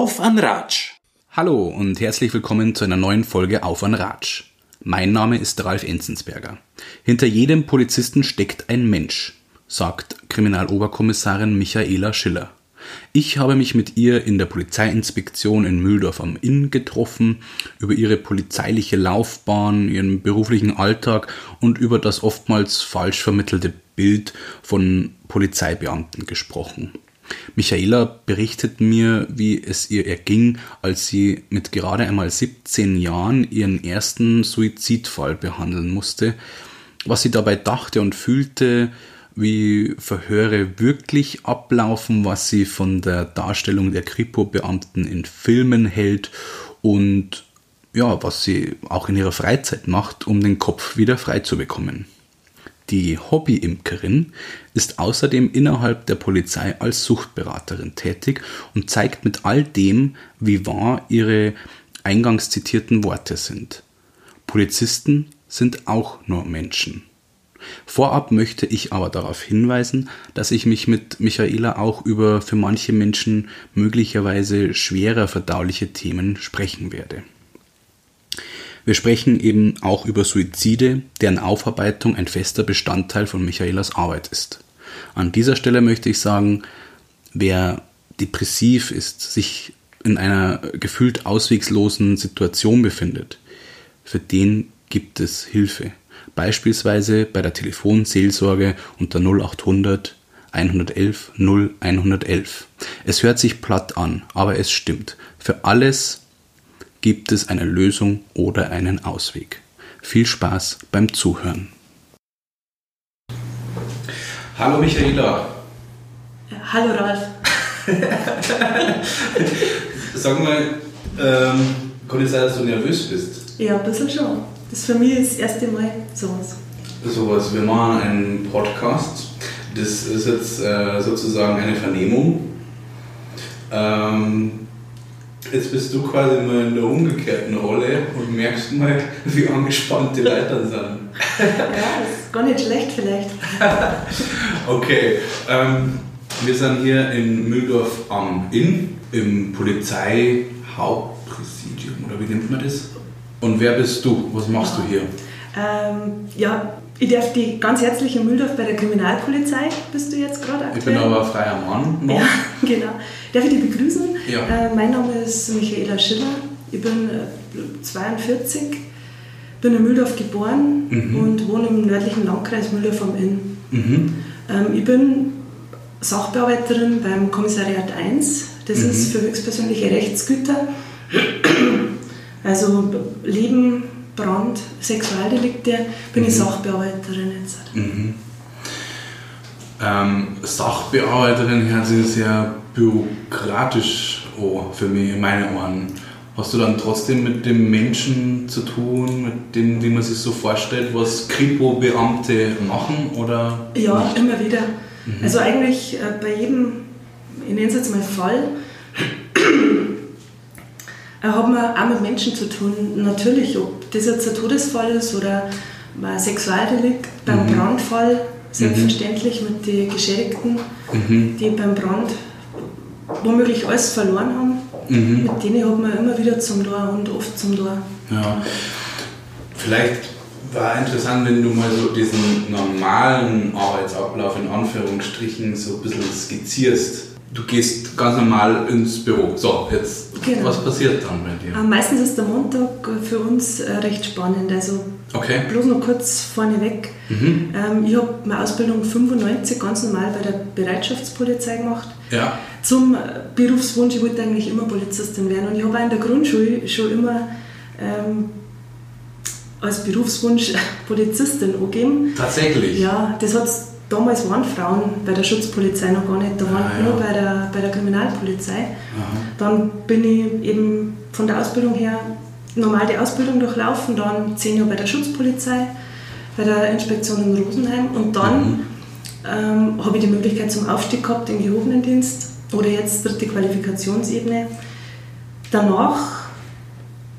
Auf an Ratsch! Hallo und herzlich willkommen zu einer neuen Folge Auf an Ratsch. Mein Name ist Ralf Enzensberger. Hinter jedem Polizisten steckt ein Mensch, sagt Kriminaloberkommissarin Michaela Schiller. Ich habe mich mit ihr in der Polizeiinspektion in Mühldorf am Inn getroffen, über ihre polizeiliche Laufbahn, ihren beruflichen Alltag und über das oftmals falsch vermittelte Bild von Polizeibeamten gesprochen. Michaela berichtet mir, wie es ihr erging, als sie mit gerade einmal 17 Jahren ihren ersten Suizidfall behandeln musste, was sie dabei dachte und fühlte, wie Verhöre wirklich ablaufen, was sie von der Darstellung der Kripo-Beamten in Filmen hält und ja, was sie auch in ihrer Freizeit macht, um den Kopf wieder frei zu bekommen. Die Hobbyimkerin ist außerdem innerhalb der Polizei als Suchtberaterin tätig und zeigt mit all dem, wie wahr ihre eingangs zitierten Worte sind. Polizisten sind auch nur Menschen. Vorab möchte ich aber darauf hinweisen, dass ich mich mit Michaela auch über für manche Menschen möglicherweise schwerer verdauliche Themen sprechen werde. Wir sprechen eben auch über Suizide, deren Aufarbeitung ein fester Bestandteil von Michaelas Arbeit ist. An dieser Stelle möchte ich sagen, wer depressiv ist, sich in einer gefühlt auswegslosen Situation befindet, für den gibt es Hilfe beispielsweise bei der Telefonseelsorge unter 0800 111 0111. Es hört sich platt an, aber es stimmt. Für alles gibt es eine Lösung oder einen Ausweg. Viel Spaß beim Zuhören. Hallo Michaela. Hallo Ralf. Sag mal, ähm, kann es sein, dass du nervös bist? Ja, ein bisschen schon. Das ist für mich das erste Mal sowas. Sowas. Wir machen einen Podcast. Das ist jetzt äh, sozusagen eine Vernehmung. Ähm, jetzt bist du quasi mal in der umgekehrten Rolle und merkst mal, wie angespannt die Leute sind. ja, das ist gar nicht schlecht vielleicht. okay. Ähm, wir sind hier in Mühldorf am Inn, im Polizeihauptpräsidium, oder wie nennt man das? Und wer bist du? Was machst du hier? Ähm, ja, ich darf die ganz herzlich in Mühldorf bei der Kriminalpolizei, bist du jetzt gerade aktuell. Ich bin aber freier Mann noch. Ja, genau. Darf ich dich begrüßen? Ja. Äh, mein Name ist Michaela Schiller. Ich bin äh, 42, bin in Mühldorf geboren mhm. und wohne im nördlichen Landkreis Mühldorf am Inn. Mhm. Ähm, ich bin Sachbearbeiterin beim Kommissariat 1. Das mhm. ist für höchstpersönliche Rechtsgüter. Also Leben, Brand, Sexualdelikte, bin mhm. ich Sachbearbeiterin jetzt. Mhm. Ähm, Sachbearbeiterin hört sich sehr bürokratisch an für mich, in meinen Ohren. Hast du dann trotzdem mit dem Menschen zu tun, mit dem, wie man sich so vorstellt, was Kripo-Beamte machen? Oder ja, nicht? immer wieder. Mhm. Also eigentlich äh, bei jedem, ich nenne es jetzt mal Fall, haben wir auch mit Menschen zu tun. Natürlich, ob das jetzt ein Todesfall ist oder ein Sexualdelikt, beim mhm. Brandfall selbstverständlich mhm. mit den Geschädigten, mhm. die beim Brand womöglich alles verloren haben. Mhm. Mit denen hat man immer wieder zum Tor und oft zum Tor. Ja. Vielleicht war interessant, wenn du mal so diesen normalen Arbeitsablauf in Anführungsstrichen so ein bisschen skizzierst du gehst ganz normal ins Büro. So, jetzt, genau. was passiert dann bei dir? Äh, meistens ist der Montag für uns äh, recht spannend. Also okay. bloß noch kurz vorneweg. Mhm. Ähm, ich habe meine Ausbildung 95 ganz normal bei der Bereitschaftspolizei gemacht. Ja. Zum äh, Berufswunsch, ich wollte eigentlich immer Polizistin werden. Und ich habe auch in der Grundschule schon immer ähm, als Berufswunsch Polizistin angegeben. Tatsächlich? Ja, das hat damals waren Frauen bei der Schutzpolizei noch gar nicht, da waren ah, ja. nur bei der, bei der Kriminalpolizei. Aha. Dann bin ich eben von der Ausbildung her normal die Ausbildung durchlaufen, dann zehn Jahre bei der Schutzpolizei, bei der Inspektion in Rosenheim und dann mhm. ähm, habe ich die Möglichkeit zum Aufstieg gehabt in gehobenen Dienst oder jetzt dritte Qualifikationsebene. Danach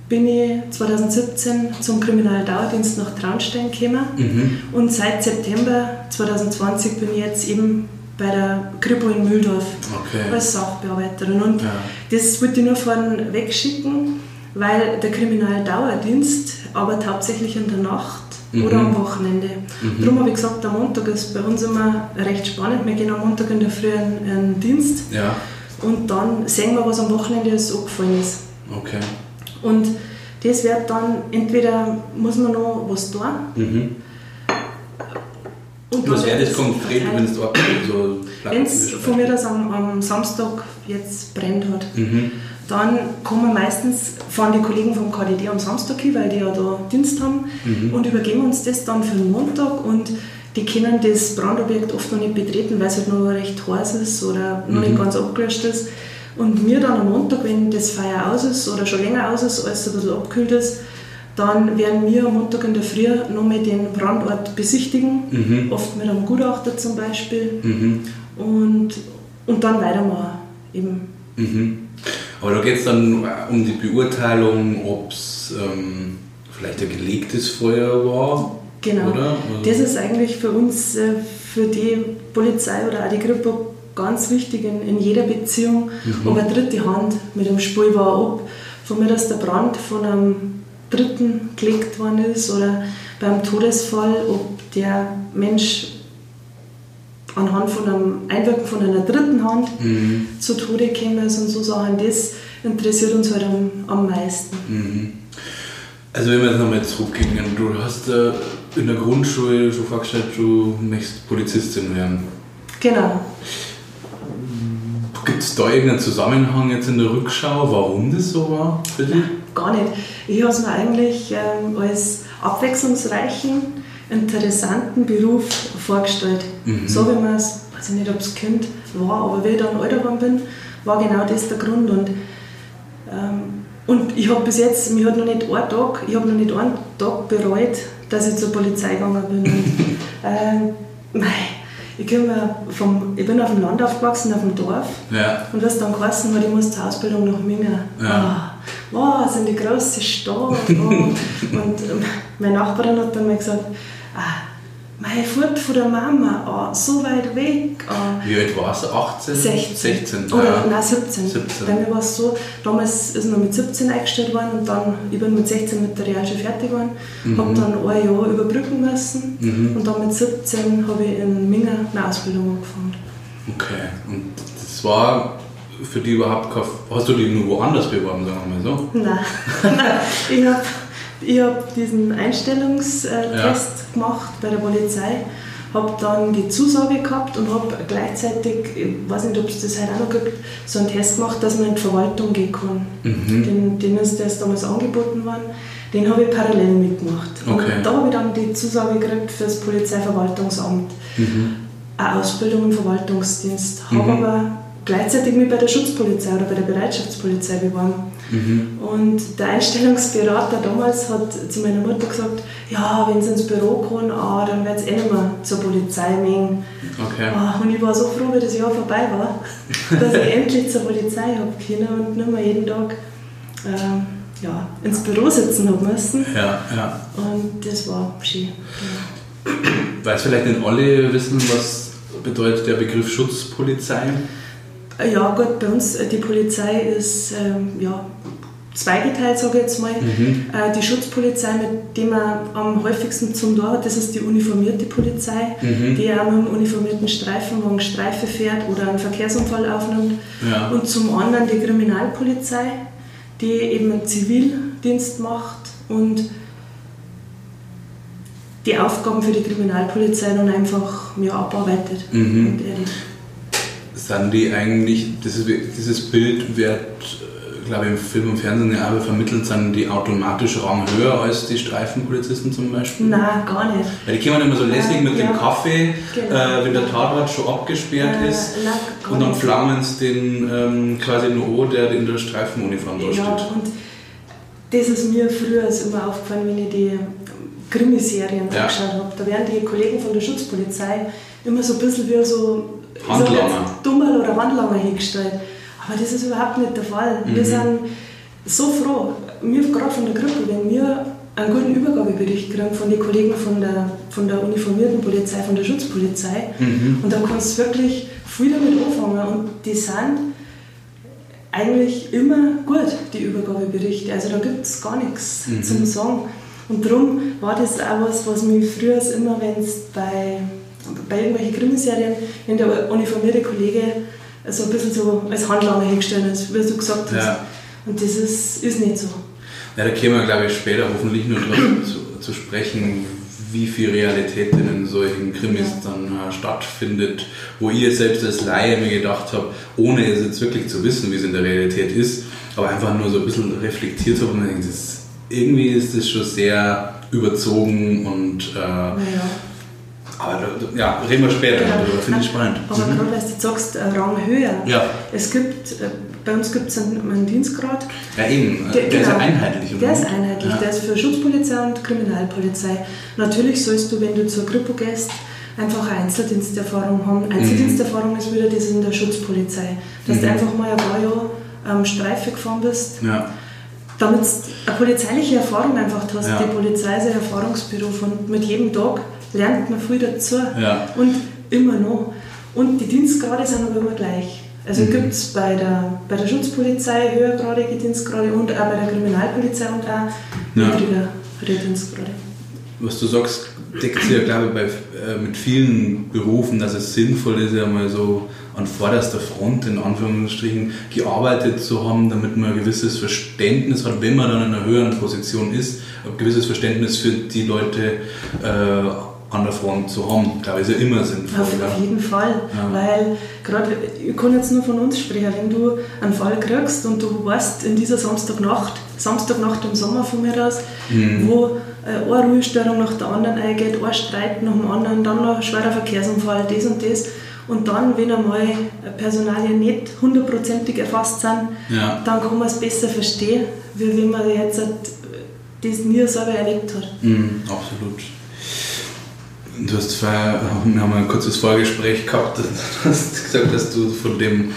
bin ich 2017 zum Kriminaldauerdienst nach Traunstein gekommen mhm. und seit September 2020 bin ich jetzt eben bei der Kripo in Mühldorf Okay. als Sachbearbeiterin. Und Ja. das wollte ich nur vorne wegschicken, weil der Kriminaldauerdienst arbeitet hauptsächlich in der Nacht Mhm. oder am Wochenende. Darum habe ich gesagt, der Montag ist bei uns immer recht spannend. Wir gehen am Montag in der Früh in in Dienst Ja, und dann sehen wir, was am Wochenende alles angefallen ist. okay. Und das wird dann, entweder muss man noch was tun. Mhm. Und Was wäre das konkret, wenn es dort so Wenn es von mir das am, am Samstag jetzt brennt hat, Mhm. dann kommen meistens, fahren die Kollegen vom KDD am Samstag hin, weil die ja da Dienst haben Mhm. und übergeben uns das dann für den Montag und die können das Brandobjekt oft noch nicht betreten, weil es halt noch recht heiß ist oder noch Mhm. nicht ganz abgelöscht ist. Und mir dann am Montag, wenn das Feuer aus ist oder schon länger aus ist, als es ein bisschen abgekühlt ist, dann werden wir am Montag in der Früh nochmal den Brandort besichtigen, Mhm. oft mit einem Gutachter zum Beispiel Mhm. und, und dann weitermachen. Eben. Mhm. Aber da geht es dann äh, um die Beurteilung, ob es ähm, vielleicht ein gelegtes Feuer war. Genau. Oder? Das ist eigentlich für uns, äh, für die Polizei oder auch die Kripo ganz wichtig in, in jeder Beziehung, ob eine dritte Hand mit dem Spiel war, ob von mir, dass der Brand von einem Dritten gelegt worden ist oder beim Todesfall, ob der Mensch anhand von einem Einwirken von einer dritten Hand Mhm. zu Tode gekommen ist und so Sachen. Das interessiert uns halt am, am meisten. Mhm. Also wenn wir jetzt nochmal zurückgehen, du hast äh, in der Grundschule schon vorgestellt, du möchtest Polizistin werden. Genau. Da irgendeinen Zusammenhang jetzt in der Rückschau, warum das so war für dich? Gar nicht. Ich habe es mir eigentlich ähm, als abwechslungsreichen, interessanten Beruf vorgestellt. Mhm. So wie man es, weiß ich nicht, ob es Kind war, aber wie ich dann älter geworden bin, war genau das der Grund. Und, ähm, und ich habe bis jetzt, mir hat noch nicht einen Tag, ich habe noch nicht einen Tag bereut, dass ich zur Polizei gegangen bin. Und, ähm, mei, ich, vom, ich bin auf dem Land aufgewachsen, auf dem Dorf. Ja. Und was dann geheißen hat, ich muss zur Ausbildung nach Minga. Ja. Oh, wow, sind die große Stadt. Oh. und ähm, meine Nachbarin hat dann mal gesagt, ah, mein Furt von der Mama, oh, so weit weg. Oh. Wie alt warst du? 18? 16. 16. Oder ja. nein, 17. 17. Bei mir war es so, damals ist man mit 17 eingestellt worden und dann, ich bin mit 16 mit der Realschule fertig geworden, Mhm. habe dann ein Jahr überbrücken müssen Mhm. und dann mit 17 habe ich in Minga eine Ausbildung angefangen. Okay. Und das war für die überhaupt kein. Hast du dich nur woanders beworben, sagen wir mal so? Nein, ich habe ich hab diesen Einstellungstest gemacht bei der Polizei, habe dann die Zusage gehabt und habe gleichzeitig, ich weiß nicht, ob es das heute auch noch gibt, so einen Test gemacht, dass man in die Verwaltung gehen kann. Mhm. Den, den ist ist damals angeboten worden. Den habe ich parallel mitgemacht. Okay. Und da habe ich dann die Zusage gekriegt für das Polizeiverwaltungsamt. Mhm. Eine Ausbildung im Verwaltungsdienst. Habe Mhm. aber gleichzeitig mich bei der Schutzpolizei oder bei der Bereitschaftspolizei beworben. Mhm. Und der Einstellungsberater damals hat zu meiner Mutter gesagt, ja, wenn sie ins Büro kommen, ah, dann wird es eh nicht mehr zur Polizei gehen. Okay. Ah, und ich war so froh, wie das Jahr vorbei war, dass ich endlich zur Polizei habe können und nicht mehr jeden Tag ähm, ja, ins Büro sitzen habe müssen. Ja, ja. Und das war schön. Genau. Weiß vielleicht nicht alle wissen, was bedeutet der Begriff Schutzpolizei? Äh, Ja, gut, bei uns, äh, die Polizei ist ähm, ja, zweigeteilt, sage ich jetzt mal. Mhm. Äh, die Schutzpolizei, mit der man am häufigsten zum Tor hat, das ist die uniformierte Polizei, Mhm. die auch mit einem uniformierten Streifenwagen Streife fährt oder einen Verkehrsunfall aufnimmt. Ja. Und zum anderen die Kriminalpolizei, die eben einen Zivildienst macht und die Aufgaben für die Kriminalpolizei dann einfach ja, abarbeitet. Mhm. Die eigentlich, dieses, dieses Bild wird, äh, glaube ich, im Film und Fernsehen ja aber vermittelt, sind die automatisch Rang höher als die Streifenpolizisten zum Beispiel? Nein, gar nicht. Weil die kommen immer so lässig mit Ja. dem Kaffee, Genau. äh, wenn der Tatort schon abgesperrt Äh, ist. nein, Und dann flammen sie den ähm, quasi nur an, der in der Streifenuniform da Ja, steht. und das ist mir früher immer aufgefallen, wenn ich die Krimiserien Ja. angeschaut habe. Da werden die Kollegen von der Schutzpolizei immer so ein bisschen wie so Handlanger. jetzt, Dummerl oder Handlanger hingestellt. Aber das ist überhaupt nicht der Fall. Wir Mhm. sind so froh, wir gerade von der Gruppe, wenn wir einen guten Übergabebericht kriegen von den Kollegen von der, von der uniformierten Polizei, von der Schutzpolizei. Mhm. Und dann kannst du wirklich viel damit anfangen und die sind eigentlich immer gut, die Übergabeberichte. Also da gibt es gar nichts mhm. zum Sagen. Und darum war das auch was, was mich früher immer, wenn es bei, bei irgendwelchen Krimiserien, wenn der uniformierte Kollege so ein bisschen so als Handlanger hingestellt ist, wie du gesagt hast. Ja. Und das ist, ist nicht so. Ja, da kämen wir, glaube ich, später hoffentlich nur drauf zu, zu sprechen, wie viel Realität in solchen Krimis ja. dann äh, stattfindet, wo ihr selbst als Laie mir gedacht habt, ohne es jetzt wirklich zu wissen, wie es in der Realität ist, aber einfach nur so ein bisschen reflektiert habe und denkt, das, irgendwie ist das schon sehr überzogen und äh, ja. Aber ja, reden wir später ja, darüber, finde ich spannend. Aber mhm. gerade, weil du sagst, äh, Rang höher. Ja. Es gibt, äh, bei uns gibt es einen, einen, Dienstgrad. Ja, eben, der, der genau, ist ja einheitlich. Der ist einheitlich, ja. der ist für Schutzpolizei und Kriminalpolizei. Natürlich sollst du, wenn du zur Kripo gehst, einfach Einzeldiensterfahrung haben. Einzeldiensterfahrung mhm. ist wieder das in der Schutzpolizei. Dass mhm. du einfach mal ein paar Jahre ähm, Streife gefahren bist. Ja damit du eine polizeiliche Erfahrung einfach hast. Ja. Die Polizei ist ein Erfahrungsbüro von mit jedem Tag lernt man viel dazu ja. und immer noch. Und die Dienstgrade sind aber immer gleich. Also mhm. gibt es bei der, bei der Schutzpolizei höhergradige Dienstgrade und auch bei der Kriminalpolizei und auch niedrigere Dienstgrade. Was du sagst, deckt sich ja, glaube ich, bei, äh, mit vielen Berufen, dass es sinnvoll ist, ja mal so an vorderster Front in Anführungsstrichen gearbeitet zu haben, damit man ein gewisses Verständnis hat, wenn man dann in einer höheren Position ist, ein gewisses Verständnis für die Leute äh, an der Front zu haben. glaube ich, ist ja immer sinnvoll. Auf, auf jeden Fall, ja. weil gerade, ich kann jetzt nur von uns sprechen, wenn du einen Fall kriegst und du weißt in dieser Samstagnacht, Samstagnacht im Sommer von mir aus, mhm. wo äh, eine Ruhestörung nach der anderen eingeht, ein Streit nach dem anderen, dann noch ein schwerer Verkehrsunfall, das und das. Und dann, wenn einmal Personalien nicht hundertprozentig erfasst sind, ja. dann kann man es besser verstehen, wie wenn man jetzt das nie selber erlebt hat. Mhm, absolut. Du hast vorher, wir haben ein kurzes Vorgespräch gehabt, du hast gesagt, dass du von dem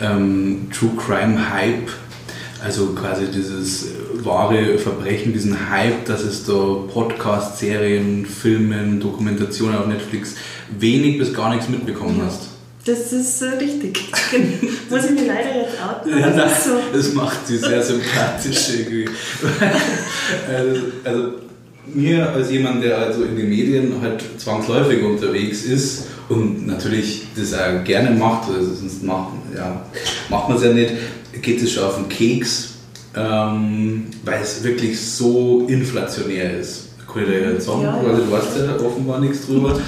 ähm, True Crime Hype, also quasi dieses wahre Verbrechen, diesen Hype, dass es da Podcasts, Serien, Filmen, Dokumentationen auf Netflix wenig bis gar nichts mitbekommen hast. Das ist äh, richtig. Muss ich mir leider jetzt outen? Ja, das, so. das macht sie sehr sympathisch irgendwie. also, also mir als jemand, der also in den Medien halt zwangsläufig unterwegs ist und natürlich das auch gerne macht, also sonst macht, ja, macht man es ja nicht, geht es schon auf den Keks, ähm, weil es wirklich so inflationär ist. Kann ich dir jetzt sagen, ja, ja. Also, du weißt ja offenbar nichts drüber.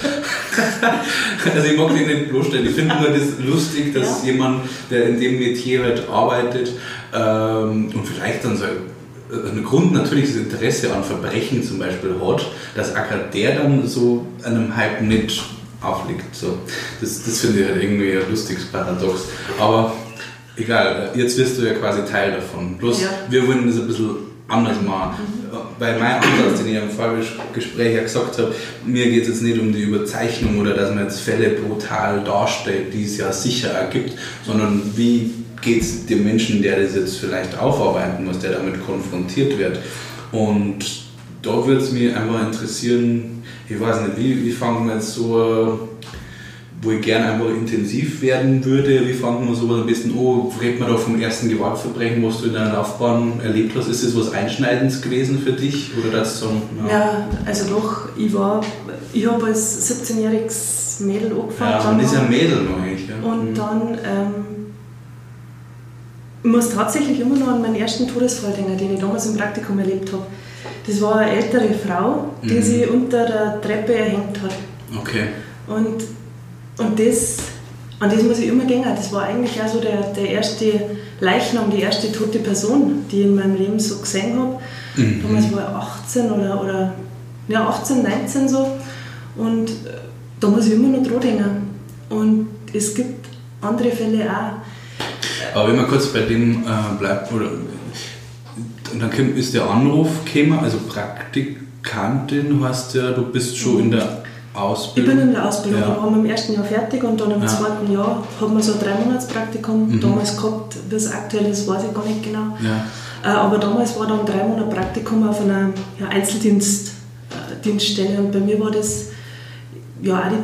also ich mag dich nicht bloßstellen. Ich finde nur das lustig, dass ja. jemand, der in dem Metier halt arbeitet ähm, und vielleicht dann so ein Grund natürlich das Interesse an Verbrechen zum Beispiel hat, dass auch der dann so einem Hype nicht aufliegt. So. Das, das finde ich halt irgendwie ein lustiges Paradox. Aber egal, jetzt wirst du ja quasi Teil davon. Bloß ja. wir wollen das ein bisschen anders machen. Mhm. Bei meinem Ansatz, den ich im Vorgespräch ja gesagt habe, mir geht es jetzt nicht um die Überzeichnung oder dass man jetzt Fälle brutal darstellt, die es ja sicher ergibt, sondern wie geht es dem Menschen, der das jetzt vielleicht aufarbeiten muss, der damit konfrontiert wird. Und da würde es mich einfach interessieren, ich weiß nicht, wie, wie fangen wir jetzt so, wo ich gerne einfach intensiv werden würde, wie fangen wir sowas ein bisschen an? Redet man da vom ersten Gewaltverbrechen, was du in deiner Laufbahn erlebt hast? Ist das was Einschneidendes gewesen für dich? Oder das so, ja. ja, also doch, ich war, ich habe als 17-jähriges Mädel angefangen. Ja, man ist ja Mädel noch eigentlich. Ja. Und mhm. dann ähm, muss tatsächlich immer noch an meinen ersten Todesfall denken, den ich damals im Praktikum erlebt habe. Das war eine ältere Frau, die mhm. sich unter der Treppe erhängt hat. Okay. Und, und das, an das muss ich immer denken. Das war eigentlich auch so der, der erste Leichnam, die erste tote Person, die ich in meinem Leben so gesehen habe. Mhm. Damals war ich 18 oder, oder ja, 18, 19 so. Und äh, da muss ich immer noch dran denken. Und es gibt andere Fälle auch. Aber wenn man kurz bei dem äh, bleibt, oder, dann ist der Anruf gekommen, also Praktikantin hast ja, du bist schon in der Ausbildung. Ich bin in der Ausbildung, ja. wir waren im ersten Jahr fertig und dann im ja. zweiten Jahr haben wir so ein Dreimonatspraktikum mhm. damals gehabt, wie es aktuell ist, weiß ich gar nicht genau. Ja. Äh, aber damals war dann drei Monate Praktikum auf einer ja, Einzeldienststelle äh, und bei mir war das ja auch die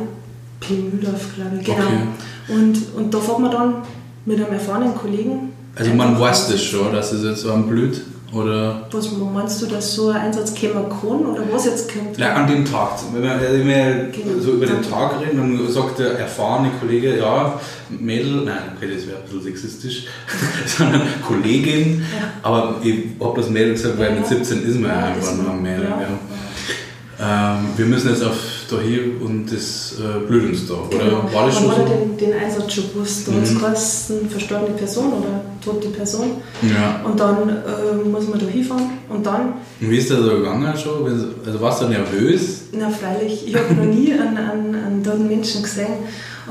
P. Mühldorf, glaube ich, genau. Okay. Und, und da fährt man dann mit einem erfahrenen Kollegen. Also man weiß das schon, dass es jetzt so ein blöd oder was meinst du, dass so ein Einsatz kommen kann oder was jetzt kommt? Ja, an dem Tag. Wenn wir, wenn wir genau. so über den Tag reden, dann sagt der erfahrene Kollege, ja, Mädel, nein, okay, das wäre ein bisschen sexistisch, sondern Kollegin, ja. aber ich habe das Mädel gesagt, weil ja, mit 17 ist man ja, einfach nur ein Mädel. Ja. Ähm, wir müssen jetzt auf da hier und das äh, blüht uns da, oder? Genau. War das schon Man so? den, den Einsatz schon gewusst, da mhm. es eine verstorbene Person oder tote Person. Ja. Und dann äh, muss man da hinfahren und dann... Und wie ist das so gegangen schon? Also warst du nervös? Na freilich, ich habe noch nie einen, einen, einen toten Menschen gesehen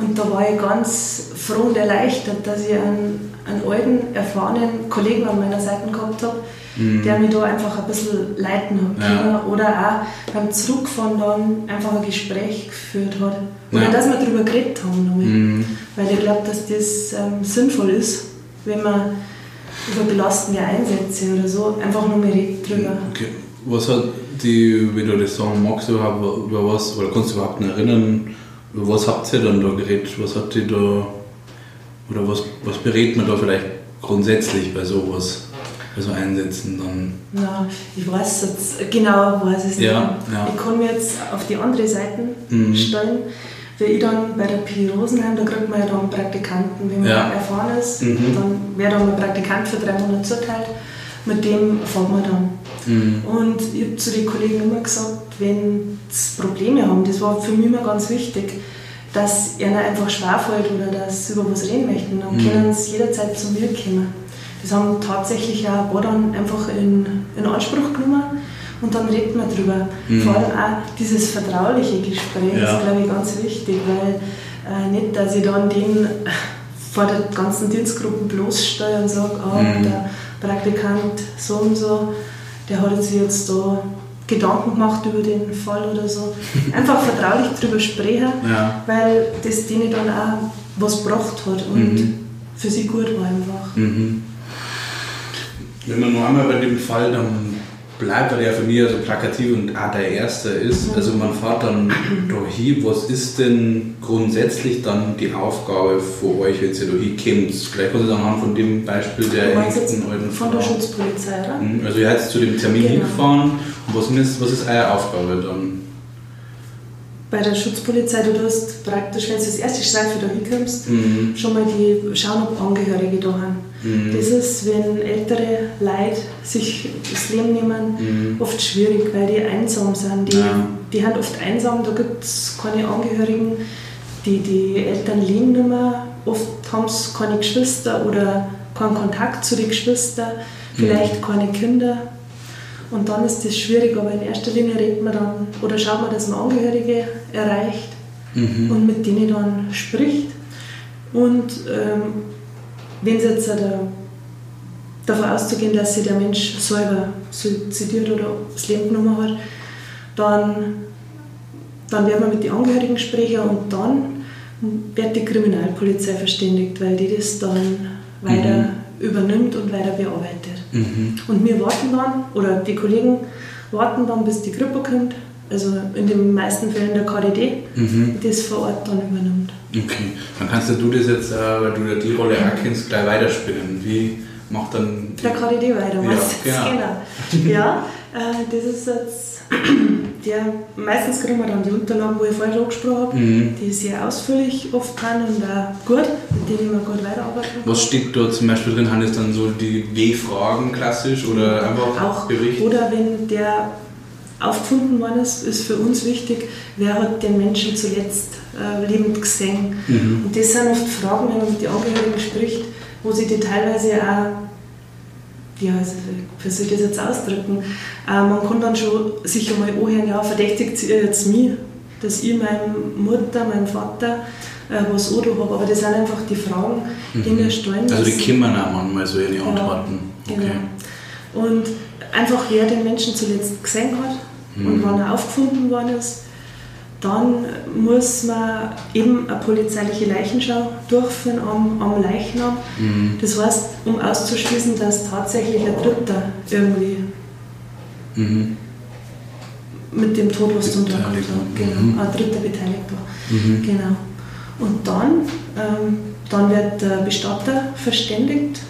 und da war ich ganz froh und erleichtert, dass ich einen, einen alten, erfahrenen Kollegen an meiner Seite gehabt habe, mhm. der mich da einfach ein bisschen leiten hat ja. Oder auch beim Zurückfahren dann einfach ein Gespräch geführt hat. Oder ja. dass wir darüber geredet haben. Mhm. Weil ich glaube, dass das ähm, sinnvoll ist, wenn man über belastende Einsätze oder so einfach nur mehr redet drüber. Okay. Was hat die, wenn du das sagen magst, über, über was, oder kannst du überhaupt noch erinnern, über was habt ihr dann da geredet? Was habt ihr da, oder was, was berät man da vielleicht grundsätzlich bei sowas? Also einsetzen dann? Na, ich weiß jetzt genau, weiß es ja, nicht. Ja. Ich kann mir jetzt auf die andere Seite mhm. stellen. Wenn ich dann bei der Pi Rosenheim, da kriegt man ja dann Praktikanten, wenn man ja. erfahren ist, mhm. dann wäre dann ein Praktikant für drei Monate zuteilt. Mit dem fährt man dann. Mhm. Und ich habe zu den Kollegen immer gesagt, wenn sie Probleme haben, das war für mich immer ganz wichtig, dass ihnen einfach schwerfällt oder dass sie über was reden möchten, dann mhm. können sie jederzeit zu mir kommen. Das haben tatsächlich auch ein paar dann einfach in, in Anspruch genommen und dann redet man drüber. Mhm. Vor allem auch dieses vertrauliche Gespräch ja. ist, glaube ich, ganz wichtig, weil äh, nicht, dass ich dann den vor der ganzen Dienstgruppe bloßsteuere und sage, oh, mhm. der Praktikant so und so, der hat sich jetzt da Gedanken gemacht über den Fall oder so. Einfach vertraulich drüber sprechen, ja. weil das denen dann auch was gebracht hat und mhm. für sie gut war einfach. Mhm. Wenn man nur einmal bei dem Fall dann bleibt, weil er für mich so plakativ und auch der Erste ist, mhm. also man fährt dann da hin, was ist denn grundsätzlich dann die Aufgabe für euch, wenn ihr da hinkommt? Vielleicht kannst du anhand von dem Beispiel der ersten alten Von der Schutzpolizei, oder? Mhm, also ihr seid zu dem Termin genau. hingefahren und was ist, was ist eure Aufgabe dann? Bei der Schutzpolizei, du hast praktisch, wenn du das erste Streifen da hinkommst, mhm. schon mal die schauen, ob Angehörige da haben. Mhm. Das ist, wenn ältere Leute sich das Leben nehmen, mhm. oft schwierig, weil die einsam sind. Die, ja. die sind oft einsam, da gibt es keine Angehörigen, die, die Eltern leben nicht mehr. Oft haben sie keine Geschwister oder keinen Kontakt zu den Geschwistern, vielleicht mhm. keine Kinder. Und dann ist das schwierig, aber in erster Linie redet man dann oder schaut man, dass man Angehörige erreicht mhm. und mit denen dann spricht. Und ähm, wenn es jetzt äh, davon auszugehen, dass sich der Mensch selber suizidiert oder das Leben genommen hat, dann, dann werden wir mit den Angehörigen sprechen und dann wird die Kriminalpolizei verständigt, weil die das dann mhm. weiter übernimmt und weiter bearbeitet. Mhm. Und wir warten dann, oder die Kollegen warten dann, bis die Gruppe kommt, also in den meisten Fällen der KDD, mhm. das vor Ort dann übernimmt. Okay, dann kannst du das jetzt, äh, weil du die Rolle auch kennst, gleich weiterspinnen. Wie macht dann... Der KDD weiter? Ja, genau. genau. ja, äh, das ist jetzt der, meistens kriegen wir dann die Unterlagen, wo ich vorher schon angesprochen habe, mhm. die sehr ausführlich oft kann und auch gut, mit denen man gut weiterarbeiten kann. Was steht da zum Beispiel drin? Haben das dann so die W-Fragen klassisch oder ja, einfach auch, Bericht? Oder wenn der aufgefunden worden ist, ist für uns wichtig, wer hat den Menschen zuletzt äh, lebend gesehen. Mhm. Und das sind oft Fragen, wenn man mit den Angehörigen spricht, wo sie die teilweise auch ja, also, wie soll ich das jetzt ausdrücken? Äh, man kann dann schon sich einmal anhören, ja, verdächtigt ihr jetzt mich, dass ich meine Mutter, meinen Vater äh, was auch habe. Aber das sind einfach die Fragen, die mhm. mir stellen. Also die kommen auch manchmal so in die Antworten. Ja, okay. Genau. Und einfach wer den Menschen zuletzt gesehen hat mhm. und wann er aufgefunden worden ist dann muss man eben eine polizeiliche Leichenschau durchführen am, am Leichnam. Mhm. Das heißt, um auszuschließen, dass tatsächlich ein Dritter irgendwie mhm. mit dem Tod was zu tun hat. Genau, mhm. ein Dritter beteiligt war. Mhm. Genau. Und dann, ähm, dann wird der Bestatter verständigt.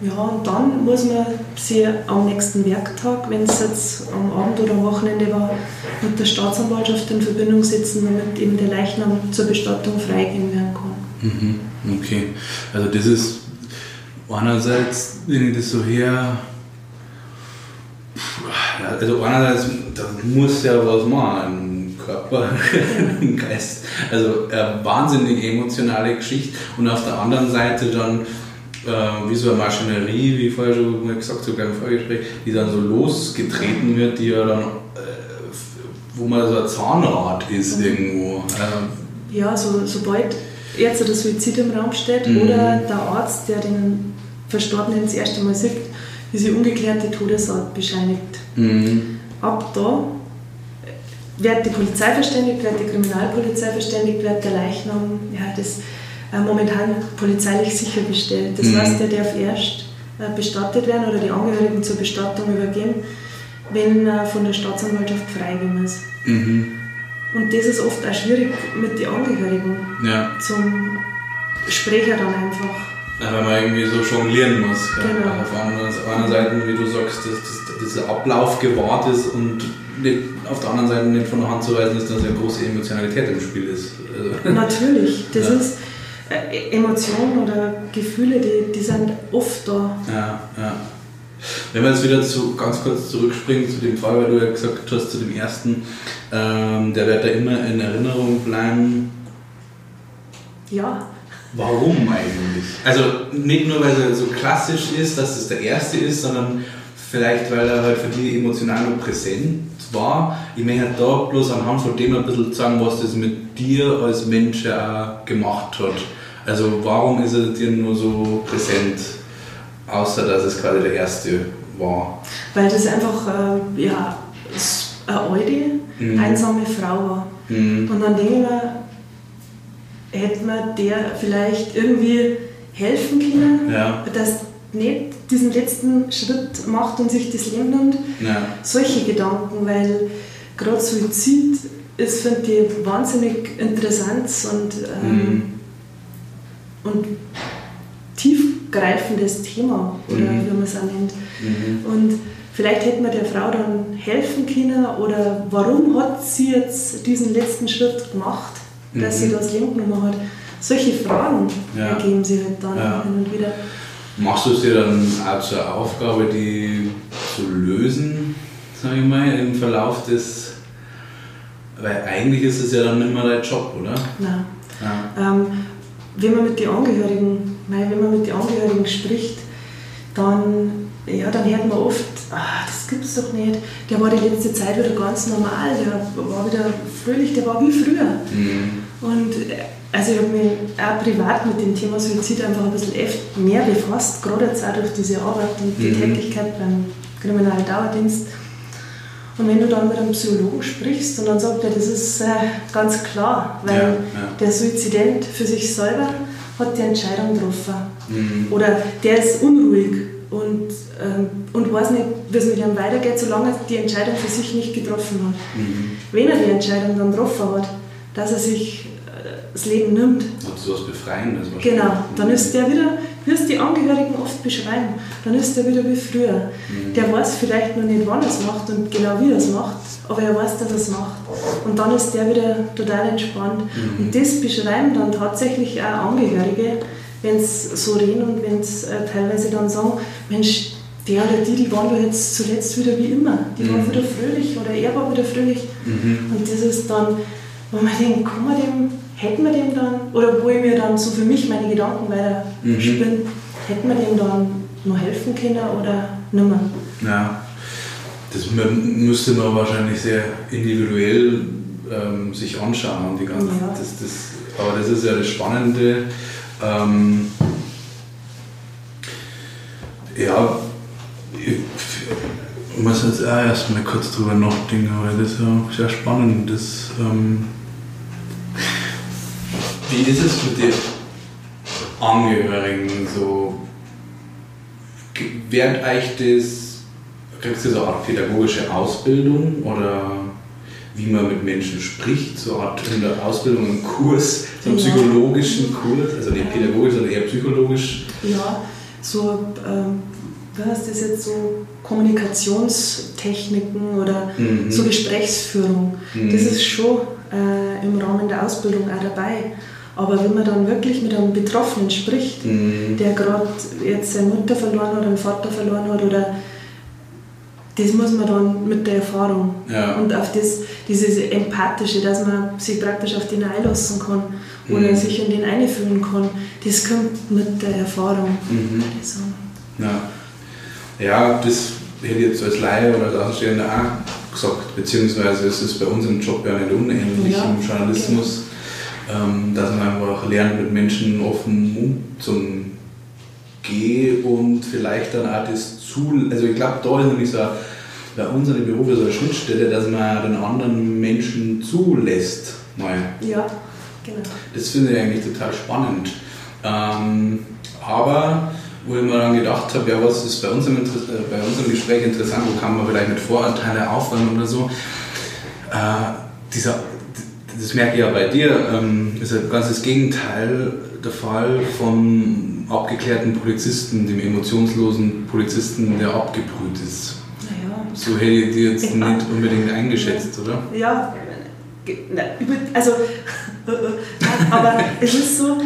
Ja, und dann muss man sich am nächsten Werktag, wenn es jetzt am Abend oder am Wochenende war, mit der Staatsanwaltschaft in Verbindung setzen, damit eben der Leichnam zur Bestattung freigegeben werden kann. Mhm, okay, also das ist einerseits, wenn ich das so her also einerseits, da muss ja was machen, Körper, Geist. Also eine wahnsinnig emotionale Geschichte und auf der anderen Seite dann äh, wie so eine Maschinerie, wie vorher schon mal gesagt habe beim Vorgespräch, die dann so losgetreten wird, die ja dann, äh, wo man so ein Zahnrad ist mhm. irgendwo. Äh, ja, so, sobald jetzt der Suizid im Raum steht mhm. oder der Arzt, der den Verstorbenen das erste Mal sieht, diese ungeklärte Todesart bescheinigt. Mhm. Ab da wird die Polizei verständigt, wird die Kriminalpolizei verständigt, wird der Leichnam, ja, das äh, momentan polizeilich sichergestellt. Das mhm. heißt, der darf erst äh, bestattet werden oder die Angehörigen zur Bestattung übergeben, wenn äh, von der Staatsanwaltschaft freigegeben ist. Mhm. Und das ist oft auch schwierig mit den Angehörigen ja. zum Sprecher dann einfach. Ja, weil man irgendwie so jonglieren muss. Genau. Auf einer, einer Seite, wie du sagst, dass, dass dieser Ablauf gewahrt ist und nicht, auf der anderen Seite nicht von der Hand zu weisen ist, dass eine große Emotionalität im Spiel ist. Also Natürlich, das ja. ist äh, Emotionen oder Gefühle, die, die sind oft da. Ja, ja. Wenn wir jetzt wieder zu, ganz kurz zurückspringen zu dem Fall, weil du ja gesagt hast, zu dem ersten, ähm, der wird da immer in Erinnerung bleiben. Ja. Warum eigentlich? Also nicht nur, weil er so klassisch ist, dass es der erste ist, sondern vielleicht, weil er halt für die emotional noch präsent war. Ich möchte da bloß anhand von dem ein bisschen sagen, was das mit dir als Mensch auch gemacht hat. Also warum ist er dir nur so präsent, außer dass es gerade der erste war? Weil das einfach äh, ja, eine alte, mhm. einsame Frau war. Mhm. Und dann denke ich mir, hätte man der vielleicht irgendwie helfen können, ja. dass nicht diesen letzten Schritt macht und sich das Leben nimmt. Ja. Solche Gedanken, weil gerade Suizid ist, finde ich, wahnsinnig interessant und, ähm, mhm. Und tiefgreifendes Thema, oder mhm. wie man es auch nennt. Mhm. Und vielleicht hätte man der Frau dann helfen können oder warum hat sie jetzt diesen letzten Schritt gemacht? dass mhm. sie das Leben genommen hat. Solche Fragen ja. ergeben sich halt dann ja. hin und wieder. Machst du es dir dann auch zur Aufgabe, die zu lösen, sage ich mal, im Verlauf des. Weil eigentlich ist es ja dann nicht mehr dein Job, oder? Nein. Ja. Ähm, wenn man mit den Angehörigen, wenn man mit den Angehörigen spricht, dann, ja, dann hört man oft, ah, das gibt es doch nicht. Der war die letzte Zeit wieder ganz normal, der war wieder fröhlich, der war wie früher. Mhm. Und also ich habe mich auch privat mit dem Thema Suizid einfach ein bisschen mehr befasst, gerade jetzt auch durch diese Arbeit und die mhm. Tätigkeit beim Kriminaldauerdienst. Und wenn du dann mit einem Psychologen sprichst und dann sagt er, das ist äh, ganz klar, weil ja, ja. der Suizident für sich selber hat die Entscheidung getroffen. Mhm. Oder der ist unruhig und, ähm, und weiß nicht, wie es mit ihm weitergeht, solange er die Entscheidung für sich nicht getroffen hat. Mhm. Wenn er die Entscheidung dann getroffen hat, dass er sich äh, das Leben nimmt. Und so was Befreiendes Genau, dann ist der wieder, es die Angehörigen oft beschreiben, dann ist der wieder wie früher. Mhm. Der weiß vielleicht noch nicht, wann er es macht und genau wie er es macht, aber er weiß, dass er es macht. Und dann ist der wieder total entspannt. Mhm. Und das beschreiben dann tatsächlich auch Angehörige, wenn es so reden und wenn es äh, teilweise dann sagen, Mensch, der oder die, die waren doch jetzt zuletzt wieder wie immer. Die mhm. waren wieder fröhlich oder er war wieder fröhlich. Mhm. Und das ist dann, wo man denkt, kann man dem, hätten wir dem dann, oder wo ich mir dann so für mich meine Gedanken weiter mhm. spinne, hätten wir dem dann noch helfen können oder nicht mehr. Ja, das müsste man wahrscheinlich sehr individuell ähm, sich anschauen. Die ganze, ja. das, das, aber das ist ja das Spannende ähm, ja, ich muss jetzt auch erstmal kurz drüber nachdenken, weil das ist ja sehr spannend. Das, ähm, wie ist es mit den Angehörigen so? Während euch das, kriegst du so eine pädagogische Ausbildung oder wie man mit Menschen spricht, so eine Art in der Ausbildung einen Kurs, so einen ja. psychologischen Kurs, also nicht pädagogisch, sondern eher psychologisch. Ja, so, ähm, wie heißt das jetzt so, Kommunikationstechniken oder mhm. so Gesprächsführung. Mhm. Das ist schon äh, im Rahmen der Ausbildung auch dabei. Aber wenn man dann wirklich mit einem Betroffenen spricht, mhm. der gerade jetzt seine Mutter verloren hat, einen Vater verloren hat oder das muss man dann mit der Erfahrung ja. und auf das, dieses Empathische, dass man sich praktisch auf den einlassen kann mhm. oder sich in den einfühlen kann, das kommt mit der Erfahrung. Mhm. Ja. ja, das hätte ich jetzt als Laie oder als Außenstehender auch gesagt, beziehungsweise es ist bei uns im Job ja nicht unähnlich ja. im Journalismus, okay. Ähm, dass man einfach lernt, mit Menschen offen umzugehen und vielleicht dann auch das zu, also ich glaube, da ist nämlich so bei uns in dem Beruf so eine Schnittstelle, dass man den anderen Menschen zulässt. Mal. Ja, genau. Das finde ich eigentlich total spannend. Ähm, aber wo ich mir dann gedacht habe, ja, was ist bei uns, im, äh, bei uns im Gespräch interessant, wo kann man vielleicht mit Vorurteile aufräumen oder so. Äh, dieser, das merke ich ja bei dir, ähm, ist ein ganzes Gegenteil der Fall vom abgeklärten Polizisten, dem emotionslosen Polizisten, der abgebrüht ist. Naja. So hätte ich dir jetzt nicht unbedingt eingeschätzt, oder? Ja, also, aber es ist so,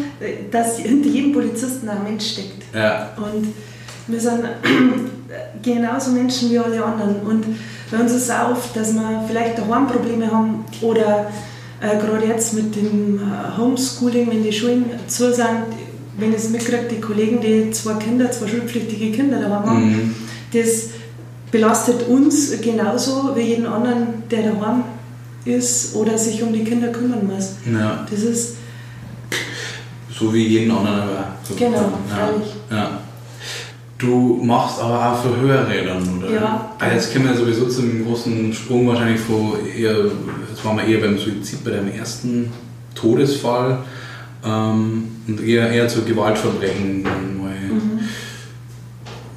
dass hinter jedem Polizisten ein Mensch steckt. Ja. Und wir sind genauso Menschen wie alle anderen. Und bei uns ist es auch oft, dass wir vielleicht daheim Probleme haben oder äh, gerade jetzt mit dem äh, Homeschooling, wenn die Schulen zu sind, wenn ich es mitkriege, die Kollegen, die zwei Kinder, zwei schulpflichtige Kinder daheim haben, mhm. das belastet uns genauso wie jeden anderen, der daheim ist oder sich um die Kinder kümmern muss. Ja. Das ist so wie jeden anderen aber. So genau, ja. ja. Du machst aber auch Verhöre dann, oder? Ja. Ah, jetzt kommen wir sowieso zum großen Sprung wahrscheinlich vor eher, jetzt waren wir eher beim Suizid, bei deinem ersten Todesfall ähm, und eher, eher zu Gewaltverbrechen. Mhm.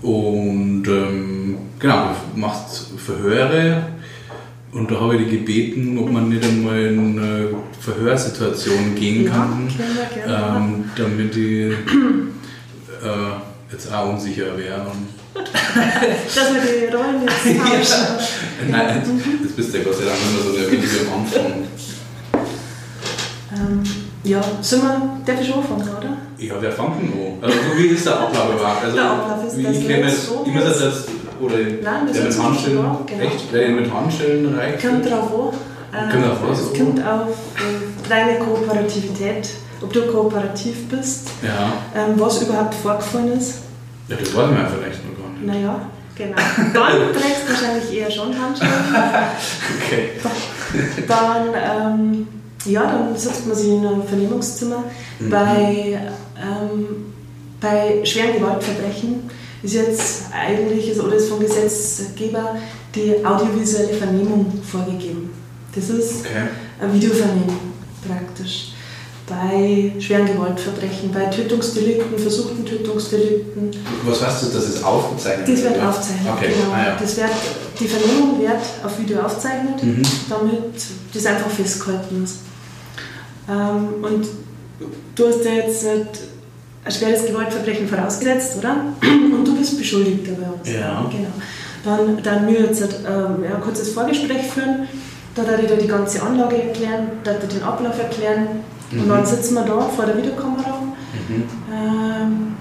Und ähm, genau, du machst Verhöre und da habe ich die gebeten, ob man nicht einmal in eine Verhörsituation gehen kann, ja, ähm, damit ich äh, jetzt auch unsicher wäre. Dass wir die Rollen jetzt tauschen. Nein, das bist du ja Gott sei Dank immer so nervös wie am Anfang. Ähm, ja, sind wir, darf ich anfangen, oder? Ja, wer fängt denn an? Also, wie ist der Ablauf überhaupt? Also, der Ablauf ist, wie ich kenne das, so ich muss das oder Nein, der mit Handschellen, genau. echt, der mit Handschellen reicht? Kommt drauf an. Äh, kommt drauf was? Es kommt auf äh, deine Kooperativität, ob du kooperativ bist, ja. ähm, was überhaupt vorgefallen ist. Ja, das weiß man ja vielleicht noch gar nicht. Naja, genau. Dann trägst du wahrscheinlich eher schon Handschellen. okay. Dann, ähm, ja, dann setzt man sich in ein Vernehmungszimmer. Mhm. Bei, ähm, bei schweren Gewaltverbrechen ist jetzt eigentlich, oder ist vom Gesetzgeber die audiovisuelle Vernehmung vorgegeben. Das ist okay. eine Videovernehmung praktisch. Bei schweren Gewaltverbrechen, bei Tötungsdelikten, versuchten Tötungsdelikten. Was heißt das, dass es aufgezeichnet wird? Das wird aufgezeichnet, okay. genau. Ah, ja. das wird, die Vernehmung wird auf Video aufgezeichnet, mhm. damit das einfach festgehalten ist. Ähm, und du hast ja jetzt ein schweres Gewaltverbrechen vorausgesetzt, oder? Und du bist Beschuldigter bei uns. Ja. Genau. Dann, dann wir jetzt ähm, ein kurzes Vorgespräch führen, da werde ich dir die ganze Anlage erklären, da dir den Ablauf erklären mhm. und dann sitzen wir da vor der Videokamera. Mhm. Ähm,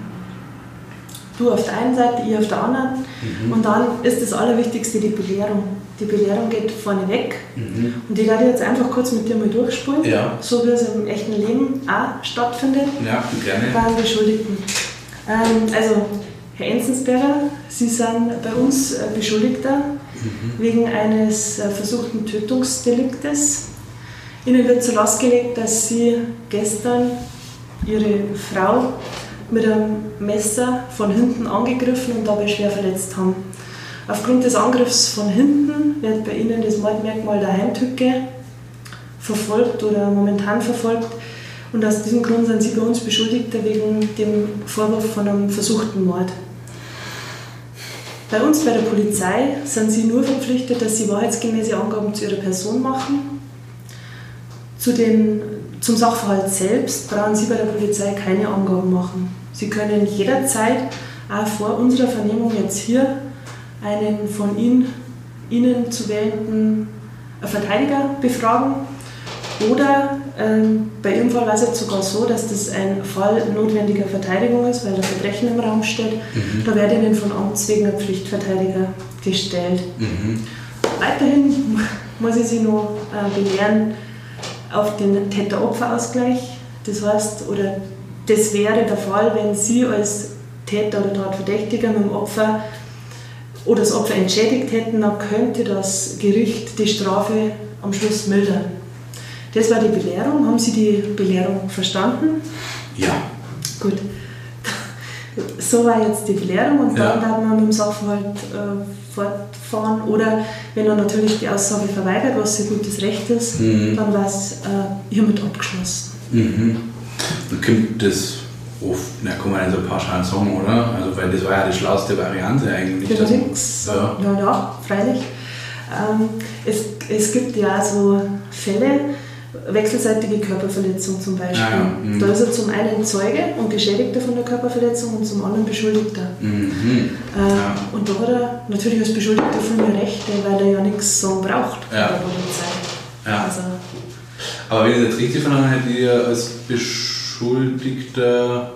du auf der einen Seite, ich auf der anderen. Mhm. Und dann ist das Allerwichtigste die Belehrung. Die Belehrung geht vorne weg. Mhm. Und die werde ich jetzt einfach kurz mit dir mal durchspulen, ja. so wie es im echten Leben auch stattfindet. Ja, gerne. Beim Beschuldigten. Ähm, also, Herr Enzensberger, Sie sind bei uns äh, Beschuldigter mhm. wegen eines äh, versuchten Tötungsdeliktes. Ihnen wird zur Last gelegt, dass Sie gestern Ihre Frau mit einem Messer von hinten angegriffen und dabei schwer verletzt haben. Aufgrund des Angriffs von hinten wird bei Ihnen das Mordmerkmal der Heimtücke verfolgt oder momentan verfolgt. Und aus diesem Grund sind Sie bei uns Beschuldigter wegen dem Vorwurf von einem versuchten Mord. Bei uns bei der Polizei sind sie nur verpflichtet, dass sie wahrheitsgemäße Angaben zu ihrer Person machen. Zu den, zum Sachverhalt selbst brauchen Sie bei der Polizei keine Angaben machen. Sie können jederzeit, auch vor unserer Vernehmung jetzt hier, einen von Ihnen, Ihnen zu wählenden Verteidiger befragen oder ähm, bei Ihrem Fall war es jetzt sogar so, dass das ein Fall notwendiger Verteidigung ist, weil ein Verbrechen im Raum steht. Mhm. Da werde Ihnen von Amts wegen ein Pflichtverteidiger gestellt. Mhm. Weiterhin muss ich Sie noch äh, belehren auf den Täter-Opfer-Ausgleich. Das heißt, oder das wäre der Fall, wenn Sie als Täter oder Tatverdächtiger mit dem Opfer oder das Opfer entschädigt hätten, dann könnte das Gericht die Strafe am Schluss mildern. Das war die Belehrung. Haben Sie die Belehrung verstanden? Ja. Gut. So war jetzt die Belehrung und dann ja. werden wir mit dem Sachverhalt äh, fortfahren. Oder wenn er natürlich die Aussage verweigert, was sein gutes Recht ist, mhm. dann war es äh, hiermit abgeschlossen. Mhm. Dann kommt das oft, na kann man also pauschal sagen, oder? Also, weil das war ja die schlauste Variante eigentlich. Für nichts. Ja. ja, ja, freilich. Ähm, es, es gibt ja so Fälle, wechselseitige Körperverletzung zum Beispiel. Ja, ah, ja. Da ist er zum einen Zeuge und Geschädigter von der Körperverletzung und zum anderen Beschuldigter. Mhm. Äh, ja. Und da hat er natürlich als Beschuldigter viel mehr Rechte, weil er ja nichts sagen braucht ja. der Polizei. Also, Aber wenn ich das richtig verstanden hätte, ihr als Beschuldigter,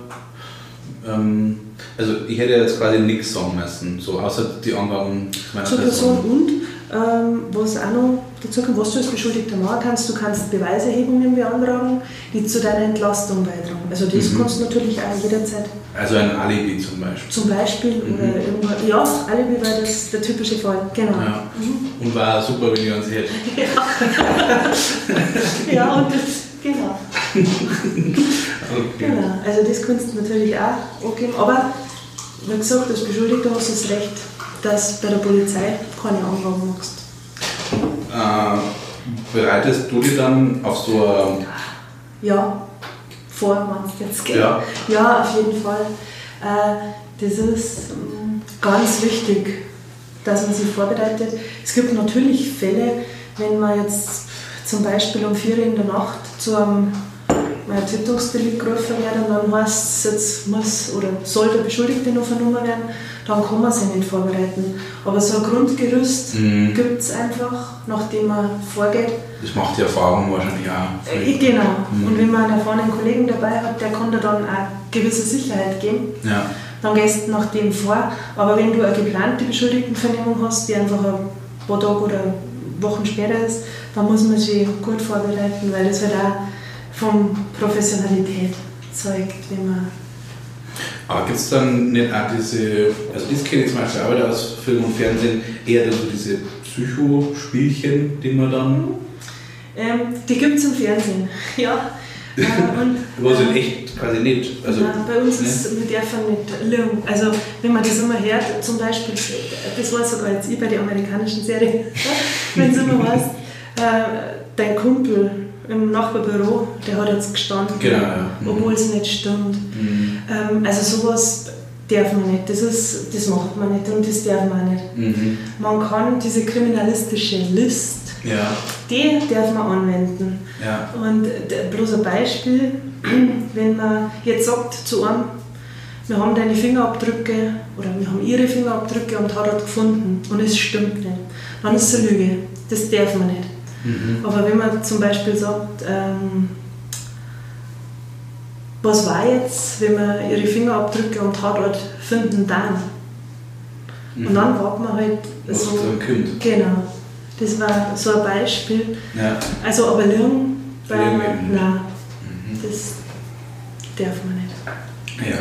ähm, also ich hätte jetzt quasi nichts sagen müssen, so außer die Angaben meiner Zur Person. Person und was auch noch dazu kommt, was du als Beschuldigter machen kannst, du kannst Beweiserhebungen beantragen, die zu deiner Entlastung beitragen. Also das mhm. kannst du natürlich auch jederzeit. Also ein Alibi zum Beispiel. Zum Beispiel mhm. oder irgendwas. Ja, Alibi war das der typische Fall, genau. Ja. Mhm. Und war super, wenn ich uns hätte. ja. ja, und das, genau. okay. Genau, also das kannst du natürlich auch angeben, aber wie gesagt, als Beschuldigter hast du das Recht, dass bei der Polizei keine Angaben machst. Äh, bereitest du dich dann auf so ein. Ja, vor, meinst du jetzt, gell? Ja. ja, auf jeden Fall. Äh, das ist ähm, ganz wichtig, dass man sich vorbereitet. Es gibt natürlich Fälle, wenn man jetzt zum Beispiel um 4 Uhr in der Nacht zu einem ein Tötungsdelikt gerufen werden und dann heißt es, jetzt muss oder soll der Beschuldigte noch vernommen werden, dann kann man sich nicht vorbereiten. Aber so ein Grundgerüst mhm. gibt es einfach, nachdem man vorgeht. Das macht die Erfahrung wahrscheinlich auch. Äh, genau. Mhm. Und wenn man einen erfahrenen Kollegen dabei hat, der kann dir dann auch gewisse Sicherheit geben. Ja. Dann gehst du nach dem vor. Aber wenn du eine geplante Beschuldigtenvernehmung hast, die einfach ein paar Tage oder Wochen später ist, dann muss man sich gut vorbereiten, weil das wird auch von Professionalität zeugt, wie man. Aber gibt es dann nicht auch diese, also das kenne ich zum Beispiel auch aus Film und Fernsehen, eher so diese Psychospielchen, die man dann. Ähm, die gibt es im Fernsehen, ja. Äh, und, Was in echt quasi nicht. Also, nein, bei uns ne? ist mit einfach nicht lang. Also wenn man das immer hört, zum Beispiel, das war sogar jetzt ich bei der amerikanischen Serie, wenn du immer weißt, äh, dein Kumpel im Nachbarbüro, der hat jetzt gestanden, genau, ja. mhm. obwohl es nicht stimmt. Mhm. Ähm, also sowas darf man nicht, das, ist, das macht man nicht und das darf man nicht. Mhm. Man kann diese kriminalistische List, ja. die darf man anwenden. Ja. Und bloß ein Beispiel, wenn man jetzt sagt zu einem, wir haben deine Fingerabdrücke oder wir haben ihre Fingerabdrücke am Tatort gefunden und es stimmt nicht, dann ist es eine Lüge. Das darf man nicht. Mhm. Aber wenn man zum Beispiel sagt, ähm, was war jetzt, wenn wir ihre Fingerabdrücke am Tatort finden, dann? Mhm. Und dann fragt man halt was so. Kind. Genau. Das war so ein Beispiel. Ja. Also, aber Lernen, nein, mhm. das darf man nicht. Ja,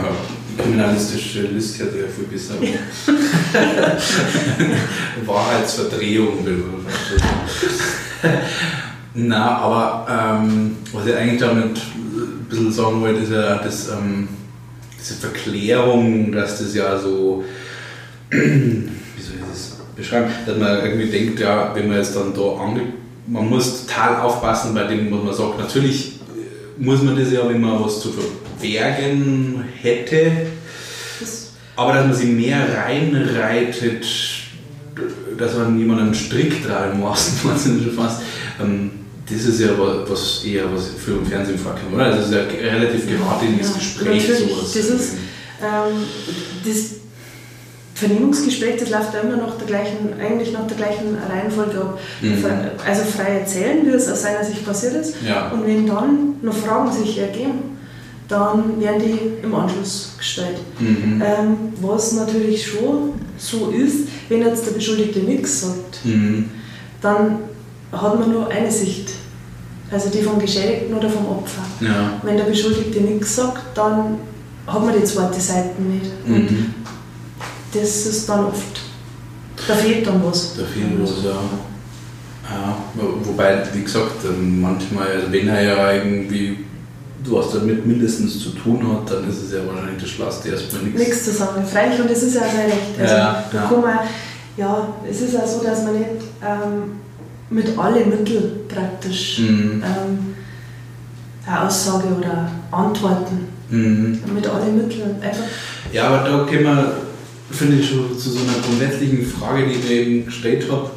kriminalistische Liste hat ja viel besser. Wahrheitsverdrehung. Na, aber ähm, was ich eigentlich damit ein bisschen sagen wollte, ist ja das, ähm, diese Verklärung, dass das ja so, wie soll ich das beschreiben, dass man irgendwie denkt, ja, wenn man jetzt dann da ange man muss total aufpassen bei dem, was man sagt. Natürlich äh, muss man das ja, wenn man was zu verbergen hätte, Aber dass man sich mehr reinreitet, dass man jemanden einen Strick tragen muss, schon fast. Ähm, das ist ja was eher was für im Fernsehen vorkommt, oder? Das ist ja relativ geradliniges ja, Gespräch. Sowas. Das ist ähm, das Vernehmungsgespräch, das läuft ja immer nach der gleichen, eigentlich nach der gleichen Reihenfolge ab. Mhm. Also frei erzählen, wie es aus seiner Sicht passiert ist. Ja. Und wenn dann noch Fragen sich ergeben, dann werden die im Anschluss gestellt. Mhm. Ähm, was natürlich schon so ist, wenn jetzt der Beschuldigte nichts sagt, mhm. dann hat man nur eine Sicht. Also die vom Geschädigten oder vom Opfer. Ja. Wenn der Beschuldigte nichts sagt, dann hat man die zweite Seite nicht. Und mhm. das ist dann oft, da fehlt dann was. Da fehlt was, ja. ja. Wobei, wie gesagt, manchmal, also wenn er ja irgendwie was damit mindestens zu tun hat, dann ist es ja wahrscheinlich das Schlauste erstmal nichts. Nichts zu sagen, freilich, und das ist ja sein Recht. Also, ja, da ja. Man, ja, es ist ja so, dass man nicht ähm, mit allen Mitteln praktisch mhm. ähm, eine Aussage oder Antworten mhm. mit allen Mitteln einfach. Ja, aber da kommen wir, finde ich, schon zu so einer grundsätzlichen Frage, die ich mir eben gestellt habe.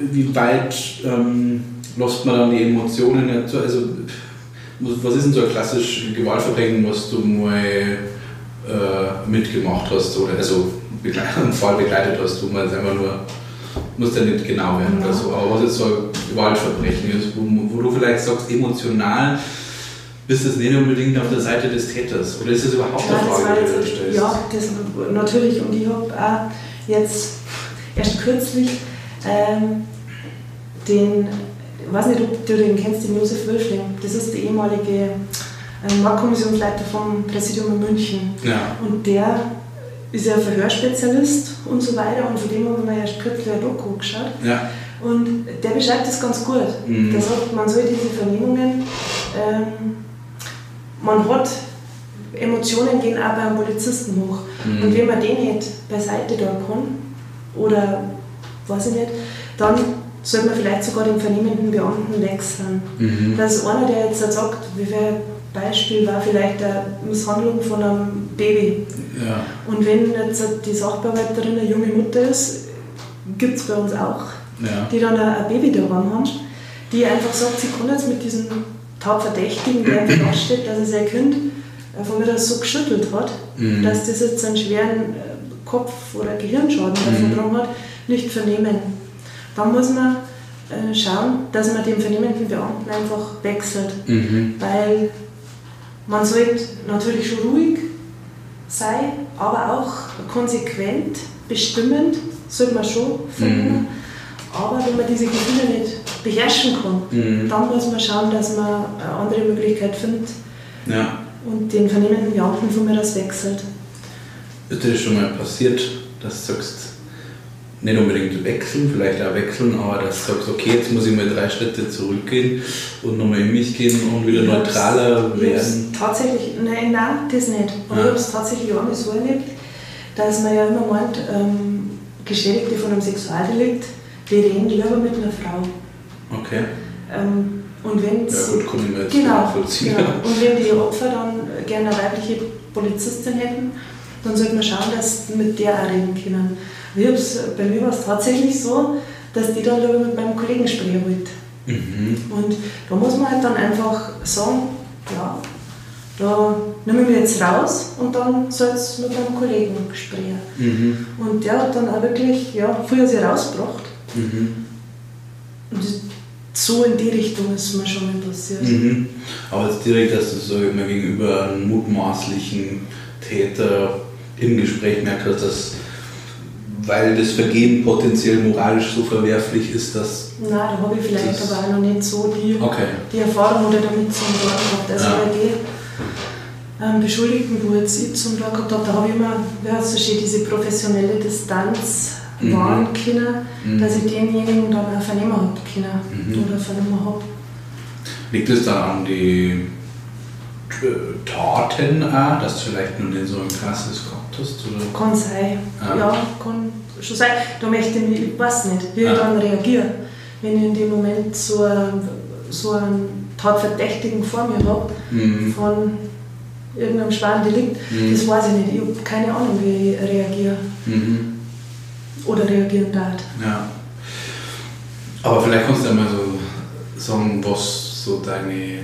Wie weit ähm, lässt man dann die Emotionen? Also, was ist denn so ein klassisches Gewaltverbrechen, was du mal äh, mitgemacht hast oder also einen Fall begleitet hast, wo man es einfach nur muss ja nicht genau werden. Oder so, aber was jetzt so ein Gewaltverbrechen ist, wo, wo, du vielleicht sagst, emotional bist du nicht unbedingt auf der Seite des Täters. Oder ist das überhaupt ja, eine Frage, die du stellst? Ja, das natürlich. Und ich habe auch jetzt erst kürzlich ähm, den, ich weiß nicht, ob du den kennst, den Josef Wölfling, das ist der ehemalige Mordkommissionsleiter vom Präsidium in München. Ja. und der ist ja Verhörspezialist und so weiter und von dem haben wir ja kürzlich ein Doku geschaut. Ja. Und der beschreibt das ganz gut. Mhm. Der sagt, man soll diese Vernehmungen, ähm, man hat, Emotionen gehen auch beim Polizisten hoch. Mhm. Und wenn man den nicht beiseite da kann, oder weiß ich nicht, dann sollte man vielleicht sogar den vernehmenden Beamten wechseln. Mhm. Dass einer, der jetzt sagt, wie viel Beispiel war vielleicht eine Misshandlung von einem Baby. Ja. Und wenn jetzt die Sachbearbeiterin eine junge Mutter ist, gibt es bei uns auch, ja. die dann ein Baby daran haben, die einfach sagt, sie kann jetzt mit diesem Taubverdächtigen, der einfach steht, dass er sein Kind von mir das so geschüttelt hat, mhm. dass das jetzt einen schweren äh, Kopf- oder Gehirnschaden mhm. davon hat, nicht vernehmen. Dann muss man äh, schauen, dass man den vernehmenden Beamten einfach wechselt, mhm. weil man sollte natürlich schon ruhig sein, aber auch konsequent, bestimmend sollte man schon finden. Mhm. Aber wenn man diese Gefühle nicht beherrschen kann, mhm. dann muss man schauen, dass man eine andere Möglichkeit findet ja. und den vernehmenden Beamten von mir das wechselt. Ist dir das schon mal passiert, dass du sagst, nicht unbedingt wechseln, vielleicht auch wechseln, aber dass du sagst, okay, jetzt muss ich mal drei Schritte zurückgehen und nochmal in mich gehen und wieder neutraler werden? Tatsächlich, nein, nein, das nicht. Aber ja. ich habe es tatsächlich auch nicht so erlebt, dass man ja immer meint, ähm, Geschädigte von einem Sexualdelikt, die reden lieber mit einer Frau. Okay. Ähm, und wenn ja, gut, kann ich mir jetzt genau, genau. Und wenn die Opfer dann gerne eine weibliche Polizistin hätten, dann sollte man schauen, dass mit der auch reden können. Bei mir war es tatsächlich so, dass die dann lieber mit meinem Kollegen sprechen wollte. Mhm. Und da muss man halt dann einfach sagen, ja, da nehme ich mich jetzt raus und dann soll es mit meinem Kollegen sprechen. Mhm. Und der hat dann auch wirklich ja, viel sie rausgebracht. Mhm. Und so in die Richtung ist mir schon mal passiert. Mhm. Aber jetzt direkt, dass du so immer gegenüber einem mutmaßlichen Täter im Gespräch merkt hast, dass weil das Vergehen potenziell moralisch so verwerflich ist, dass. Nein, da habe ich vielleicht aber auch noch nicht so die, okay. die Erfahrung oder damit zum Tag gehabt. Also ja. bei den ähm, Beschuldigten, wo jetzt ich zum Tag gehabt habe, da habe ich immer, ja, so steht diese professionelle Distanz mhm. wahren können, mhm. dass ich denjenigen dann auch vernehmen habe können mhm. oder vernehmen habe. Liegt es dann an die Taten auch, dass vielleicht noch nicht so ein krasses gehabt hast? Oder? Kann sein, ah. ja, kann schon sein. Da möchte ich, ich weiß nicht, wie ah. ich dann reagiere, wenn ich in dem Moment so, so einen Tatverdächtigen vor mir habe, mhm. von irgendeinem schweren Delikt, mhm. das weiß ich nicht. Ich habe keine Ahnung, wie ich reagiere. Mhm. Oder reagieren darf. Ja. Aber vielleicht kannst du ja mal so sagen, was so deine,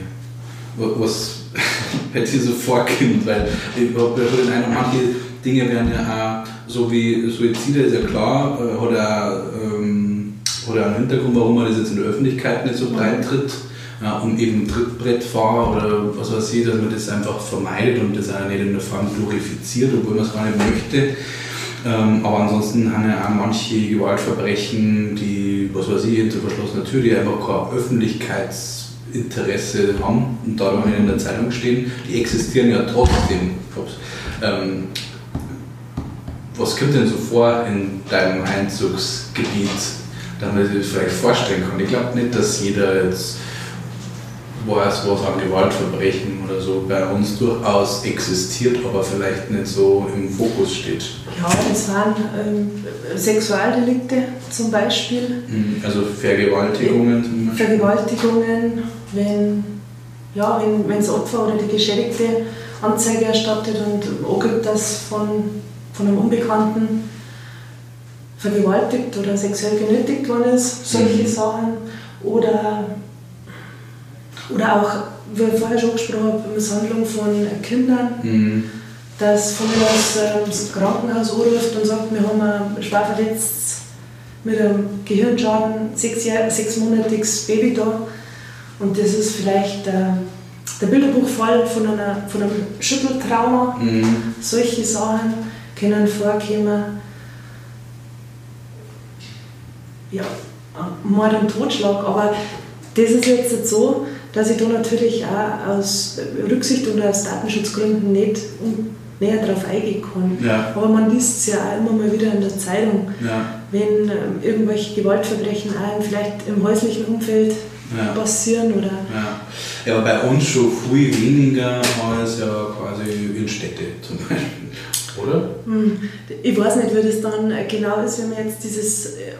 was bei dir so vorkommt, weil ich habe ja den Eindruck, manche Dinge werden ja auch, so wie Suizide ist ja klar, äh, hat er ähm, einen Hintergrund, warum man das jetzt in der Öffentlichkeit nicht so breit tritt ja, um eben Trittbrettfahrer oder was weiß ich, dass man das einfach vermeidet und das auch nicht in der Form glorifiziert, obwohl man es gar nicht möchte. Ähm, aber ansonsten haben ja auch manche Gewaltverbrechen, die, was weiß ich, hinter verschlossener Tür, die einfach kein Öffentlichkeitsinteresse haben und darum in der Zeitung stehen, die existieren ja trotzdem. Ähm, was kommt denn so vor in deinem Einzugsgebiet, damit man sich das vielleicht vorstellen kann? Ich glaube nicht, dass jeder jetzt weiß, was an Gewaltverbrechen oder so bei uns durchaus existiert, aber vielleicht nicht so im Fokus steht. Ja, das waren ähm, Sexualdelikte zum Beispiel. Mhm, also Vergewaltigungen zum Beispiel. Vergewaltigungen, wenn, ja, wenn, wenn das Opfer oder die Geschädigte Anzeige erstattet und angibt, dass von, von einem Unbekannten vergewaltigt oder sexuell genötigt worden ist, solche mhm. Sachen. Oder oder auch, wie ich vorher schon gesprochen habe, Misshandlung von Kindern, mhm. dass von mir aus äh, das Krankenhaus anruft und sagt, wir haben ein schwer verletzt mit einem Gehirnschaden, sechs, sechsmonatiges Baby da. Und das ist vielleicht äh, der Bilderbuchfall von, einer, von einem Schütteltrauma. Mhm. Solche Sachen können vorkommen. Ja, Mord und Totschlag. Aber das ist jetzt so, dass ich da natürlich auch aus Rücksicht und aus Datenschutzgründen nicht näher darauf eingehen kann. Ja. Aber man liest es ja auch immer mal wieder in der Zeitung, ja. wenn ähm, irgendwelche Gewaltverbrechen auch vielleicht im häuslichen Umfeld ja. passieren. Oder ja. ja, aber bei uns schon viel weniger als ja quasi in Städte zum Beispiel, oder? Hm. Ich weiß nicht, wie das dann genau ist, wenn man jetzt dieses äh,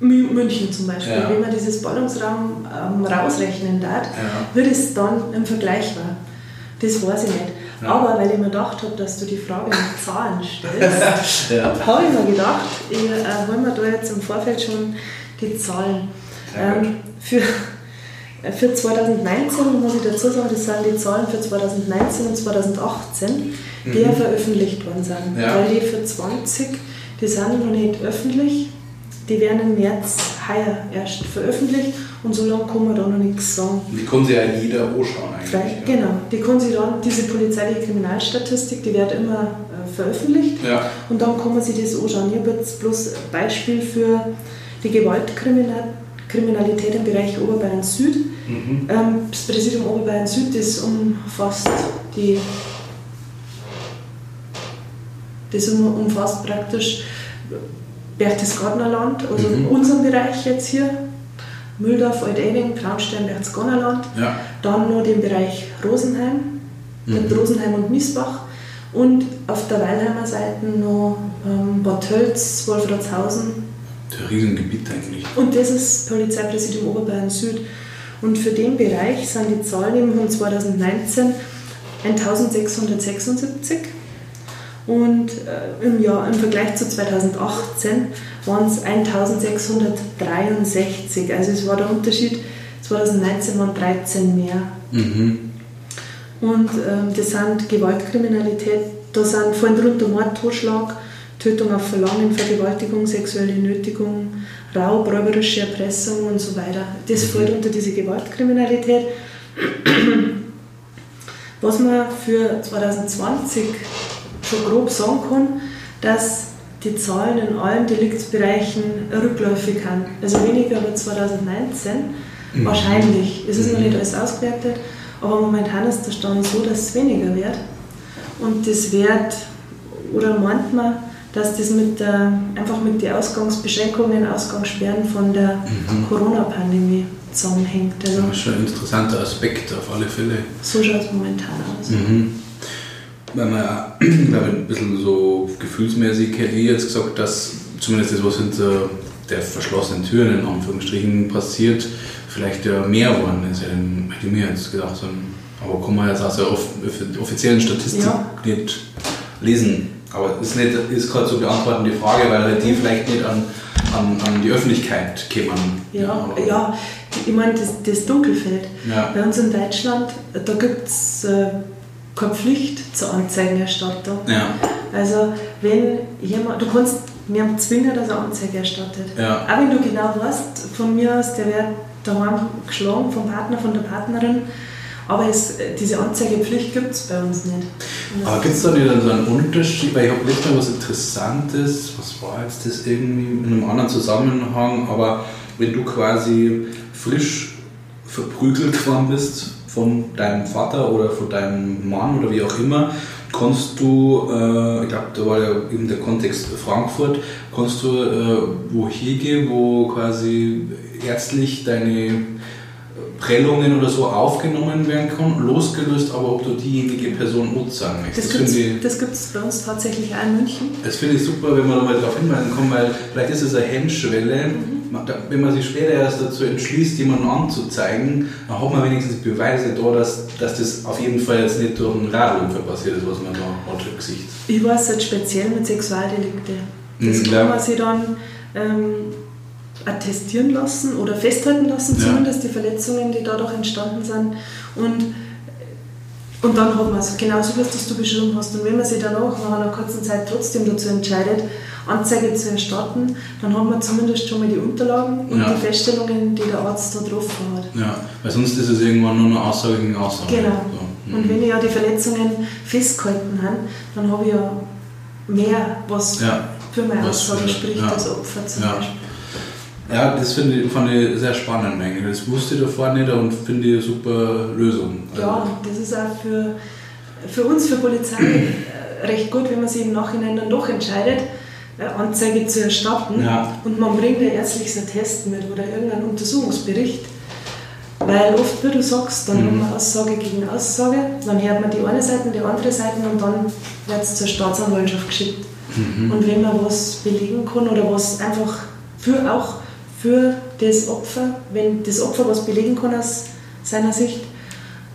München zum Beispiel, ja. wenn man dieses Ballungsraum ähm, rausrechnen darf, ja. wird es dann im Vergleich war. Das weiß ich nicht. Ja. Aber weil ich mir gedacht habe, dass du die Frage mit Zahlen stellst, habe ich mir gedacht, ich äh, hole mir da jetzt im Vorfeld schon die Zahlen. Ähm, für, für 2019 muss ich dazu sagen, das sind die Zahlen für 2019 und 2018, die mhm. ja veröffentlicht worden sind. Weil die für 20, die sind noch nicht öffentlich die werden im März heuer erst veröffentlicht und so lange kann man da noch nichts sagen. Die können sich ja jeder anschauen eigentlich. Vielleicht, ja. Genau, die können sich dann, diese polizeiliche Kriminalstatistik, die wird immer äh, veröffentlicht ja. und dann kann man sich das anschauen. Ich habe jetzt bloß ein Beispiel für die Gewaltkriminalität im Bereich Oberbayern Süd. Mhm. Ähm, das Präsidium Oberbayern Süd das umfasst die das umfasst praktisch Berchtesgadener Land, also mhm. in unserem Bereich jetzt hier, Mühldorf, Altewing, Traunstein, Berchtesgadener Land, ja. dann noch den Bereich Rosenheim, mhm. mit Rosenheim und Miesbach und auf der Weilheimer Seite noch ähm, Bad Tölz, Wolfratshausen. Ein Riesengebiet eigentlich. Und das ist Polizeipräsidium Oberbayern Süd. Und für den Bereich sind die Zahlen von 2019 1676 und äh, im, Jahr, im Vergleich zu 2018 waren es 1663. Also es war der Unterschied, 2019 waren 13 mehr. Mhm. Und ähm, das sind Gewaltkriminalität, da sind vorhin drunter Mord, Totschlag, Tötung auf Verlangen, Vergewaltigung, sexuelle Nötigung, Raub, räuberische Erpressung und so weiter. Das mhm. fällt unter diese Gewaltkriminalität. Was man für 2020 schon grob sagen kann, dass die Zahlen in allen Deliktsbereichen rückläufig sind. Also weniger als 2019, mhm. wahrscheinlich. Es ist mhm. noch nicht alles ausgewertet, aber momentan ist der Stand so, dass es weniger wird. Und das wird, oder meint man, dass das mit der, einfach mit den Ausgangsbeschränkungen, Ausgangssperren von der mhm. Corona-Pandemie zusammenhängt. Also, das ist schon ein interessanter Aspekt auf alle Fälle. So schaut es momentan aus. Mhm weil man ja ein bisschen so gefühlsmäßig hätte ich jetzt gesagt, dass zumindest das, was hinter der verschlossenen Türen in Anführungsstrichen passiert, vielleicht mehr geworden ist. Hätte ich mir jetzt gedacht, Aber kann man jetzt aus der offiziellen Statistik ja. nicht lesen. Aber ist, nicht, ist gerade so beantworten die Frage, weil halt die vielleicht nicht an, an, an die Öffentlichkeit kämen. Ja, ja, ja, ich meine, das, das Dunkelfeld. Ja. Bei uns in Deutschland, da gibt es äh, keine Pflicht zur Anzeigenerstattung. Ja. Also, wenn jemand, du kannst mir zwingen, dass er Anzeige erstattet. Ja. Auch wenn du genau weißt, von mir aus, der wird daheim geschlagen vom Partner, von der Partnerin, aber es, diese Anzeigepflicht gibt es bei uns nicht. Aber gibt es da nicht so einen Unterschied? Weil ich habe letztes Mal was Interessantes, was war jetzt das irgendwie in einem anderen Zusammenhang, aber wenn du quasi frisch verprügelt worden bist von deinem Vater oder von deinem Mann oder wie auch immer, kannst du, äh, ich glaube, da war ja eben der Kontext Frankfurt, kannst du äh, wo hingehen, wo quasi ärztlich deine Prellungen oder so aufgenommen werden kann, losgelöst, aber ob du diejenige Person Mut sagen möchtest. Das gibt es bei uns tatsächlich auch in München. Das finde ich super, wenn man da mal darauf hinweisen kann, weil vielleicht ist es eine Hemmschwelle. Mhm. Wenn man sich später erst dazu entschließt, jemanden anzuzeigen, dann hat man wenigstens Beweise da, dass, dass das auf jeden Fall jetzt nicht durch einen Radunfall passiert ist, was man da hat im Gesicht. Ich weiß jetzt speziell mit Sexualdelikte. Das mhm, kann man sich dann ähm, attestieren lassen oder festhalten lassen, ja. zumindest die Verletzungen, die dadurch entstanden sind. Und, und dann hat man es, genauso wie du beschrieben hast. Und wenn man sich danach nach einer kurzen Zeit trotzdem dazu entscheidet, Anzeige zu erstatten, dann hat man zumindest schon mal die Unterlagen und ja. die Feststellungen, die der Arzt da drauf hat. Ja, weil sonst ist es irgendwann nur eine Aussage gegen Aussage. Genau. So. Und mhm. wenn ich ja die Verletzungen festgehalten habe, dann habe ich ja mehr, was ja. für meine Aussage spricht, ja. als Opfer zum Beispiel. Ja, das finde ich, fand ich sehr spannend eigentlich. Das wusste ich davor nicht und finde ich eine super Lösung. Ja, das ist auch für, für uns, für Polizei, recht gut, wenn man sich im Nachhinein dann doch entscheidet, Anzeige zu erstatten ja. und man bringt ein ärztliches Attest mit oder irgendeinen Untersuchungsbericht. Weil oft, wie du sagst, dann mhm. haben wir Aussage gegen Aussage, dann hört man die eine Seite und die andere Seite und dann wird es zur Staatsanwaltschaft geschickt. Mhm. Und wenn man was belegen kann oder was einfach für auch für das Opfer, wenn das Opfer was belegen kann aus seiner Sicht,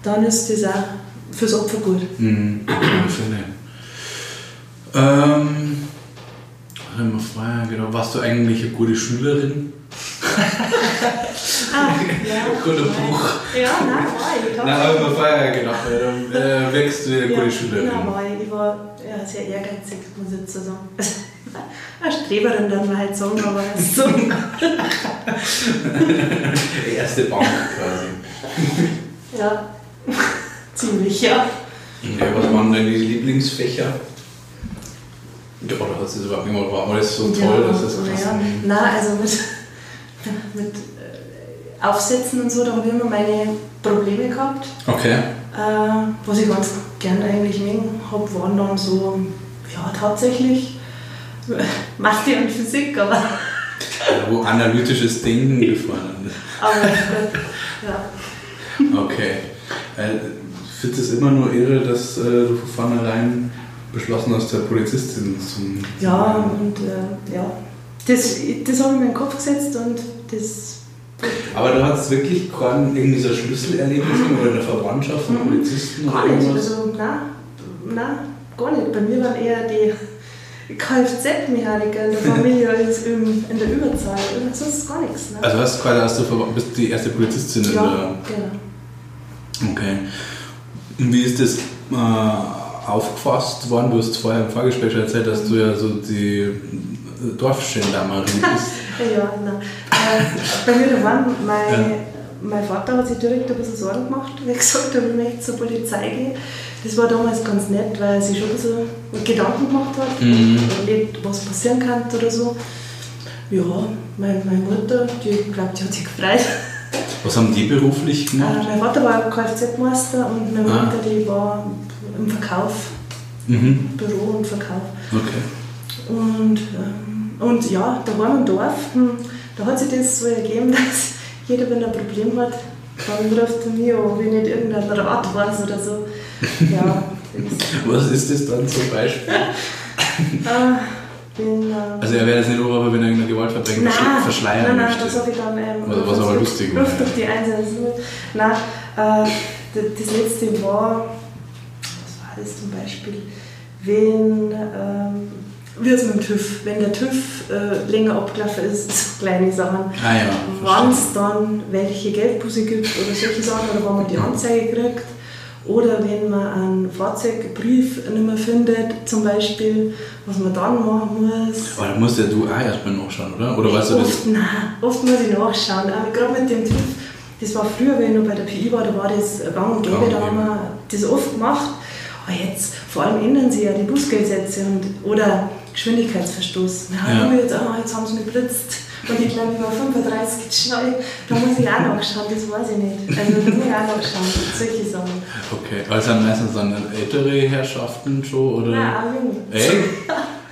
dann ist das auch fürs Opfer gut. Mhm. ähm, was genau, warst du eigentlich eine gute Schülerin? ah, ja. Guter Buch. Ja, nein, war ich. Nein, habe ich mir vorher gedacht, dann äh, wächst du eine ja, gute Schülerin. Ja, war ich. Ich war ja, sehr ehrgeizig, muss ich jetzt sagen. Eine Streberin, dann man halt sagen, aber so. Erste Bank quasi. Ja, ziemlich, ja. ja. Was waren deine Lieblingsfächer? Oder hat es überhaupt nicht gemacht? War alles so toll, ja, dass das krass ja. Nein, also mit, mit äh, Aufsätzen und so, da habe ich immer meine Probleme gehabt. Okay. Äh, was ich ganz gerne eigentlich mögen habe, waren dann so, ja, tatsächlich Mathe und Physik, aber. Ja, wo analytisches Denken gefallen ist. Aber ja. Okay. Äh, ich finde es immer nur irre, dass äh, du von vornherein beschlossen hast, der Polizistin zum. Ja, und äh, ja. Das, das habe ich mir in den Kopf gesetzt und das. Aber du hast wirklich kein irgendwie so Schlüsselerlebnis oder eine Verwandtschaft von mhm. Polizisten? Gar nicht, also nein, nein, gar nicht. Bei mir waren eher die Kfz-Mechaniker in der Familie ist in, in der Überzahl. Und sonst gar nichts. Ne? Also hast du quasi hast du bist die erste Polizistin in ja, der. Genau. Okay. Und wie ist das äh, aufgefasst worden? Du hast vorher im Vorgespräch erzählt, dass du ja so die Dorfgendarmerie bist. ja, nein. Äh, bei mir waren mein, ja. mein Vater hat sich direkt ein bisschen Sorgen gemacht, wie gesagt habe, ich möchte zur Polizei gehen. Das war damals ganz nett, weil er sich schon so Gedanken gemacht hat, mhm. was passieren könnte oder so. Ja, meine, meine Mutter, die glaube, die hat sich gefreut. Was haben die beruflich gemacht? Äh, mein Vater war Kfz-Meister und meine ah. Mutter, die war im Verkauf, mhm. Büro und Verkauf. Okay. Und, ähm, und ja, da waren wir im Dorf, hm, da hat sich das so ergeben, dass jeder, wenn er ein Problem hat, dann ruft er mich an, ich nicht irgendein Rat weiß oder so. Ja, Was ist das dann zum Beispiel? bin, äh, also er wäre jetzt nicht Oberhaupt, wenn er irgendeine Gewaltverbrechen nein, verschleiern nein, nein, möchte. das habe ich dann... Ähm, was, was aber lustig war. Luft auf die Einzelnen. Nein, äh, das letzte war, das zum Beispiel, wenn, ähm, wie es mit dem TÜV, wenn der TÜV äh, länger abgelaufen ist, so kleine Sachen, Ah ja, wann es dann welche Geldbuße gibt oder solche Sachen, oder wann man die Anzeige kriegt. Oder wenn man einen Fahrzeugbrief nicht mehr findet, zum Beispiel, was man dann machen muss. Aber da musst ja du auch erstmal nachschauen, oder? Oder weißt du das? Oft, nein, oft muss ich nachschauen. Aber gerade mit dem TÜV, das war früher, wenn ich noch bei der PI war, da war das gang und gäbe, da haben wir das oft gemacht. Aber jetzt, vor allem ändern sie ja die Bußgeldsätze und, oder Geschwindigkeitsverstoß. Na, Ja. jetzt, oh, jetzt haben sie mich blitzt. Und ich glaube, über 35 schnell. Da muss ich auch nachschauen, das weiß ich nicht. Also da muss ich auch nachschauen, solche Sachen. Okay, sind meistens dann ältere Herrschaften schon, oder? Ja, auch. Echt?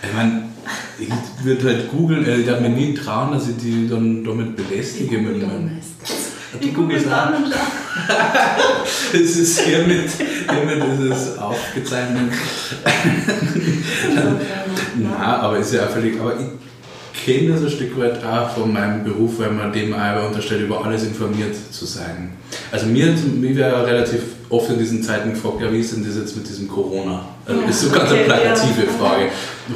Ich meine, ich würde halt googeln, äh, ich darf mir nie trauen, dass ich die dann damit belästige mit meinem. Ich google googelst auch? und. Es ist hiermit, hiermit ist es aufgezeichnet. Na, aber ist ja völlig. Aber ich kenne das ein Stück weit auch von meinem Beruf, weil man dem auch unterstellt, über alles informiert zu sein. Also mir, mir wäre relativ oft in diesen Zeiten gefragt, ja, wie ist denn das jetzt mit diesem Corona? Also Ja, ist so ganz eine okay, plakative ja. Frage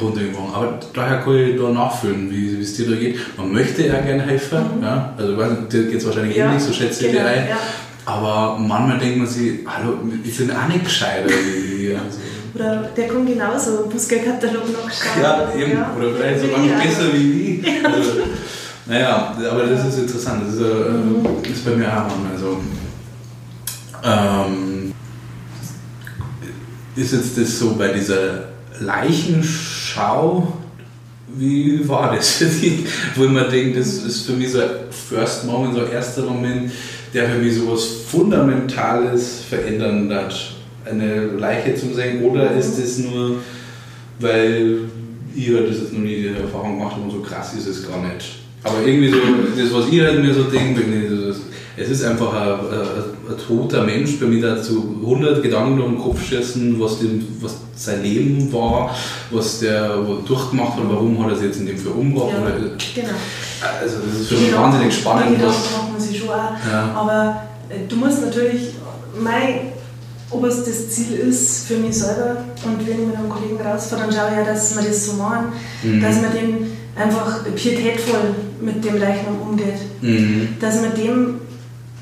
runtergebrochen. Aber daher kann ich da nachfühlen, wie es dir da geht. Man möchte ja gerne helfen, ja? also ich dir geht es wahrscheinlich Mhm. Ja, ähnlich, so schätze ich genau, dir ein. ja. Aber manchmal denkt man sich, hallo, wir sind auch nicht wir. Also, Oder der kann genauso Bußgeldkatalog nachschauen. ja, eben. Oder vielleicht sogar noch Ja. besser wie ich. Also, naja, aber das ist interessant. Das ist, äh, ist bei mir auch manchmal so. Ähm, ist jetzt das so bei dieser Leichenschau? Wie war das für dich? Wo ich mir denke, das ist für mich so ein First Moment, so ein erster Moment, der für mich so was Fundamentales verändern hat. Eine Leiche zu sehen, oder ist es nur, weil ihr das jetzt noch nie die Erfahrung gemacht habt und so krass ist es gar nicht? Aber irgendwie so, das, was ihr halt mir so denkt, es ist einfach ein, ein, ein toter Mensch, bei mir dazu 100 Gedanken durch den Kopf schießen, was, dem, was sein Leben war, was der er durchgemacht hat, warum hat er sich jetzt in dem für umgebracht. Ja, genau. also das ist für Die mich Gedanken- wahnsinnig Die spannend. Gedanken Was, macht man sich schon auch. Ja. Aber äh, du musst natürlich, mein oberstes Ziel ist für mich selber und wenn ich mit einem Kollegen rausfahre, dann schaue ich ja, dass wir das so machen, Mhm. dass man den einfach pietätvoll mit dem Leichnam umgeht. Mhm. Dass man dem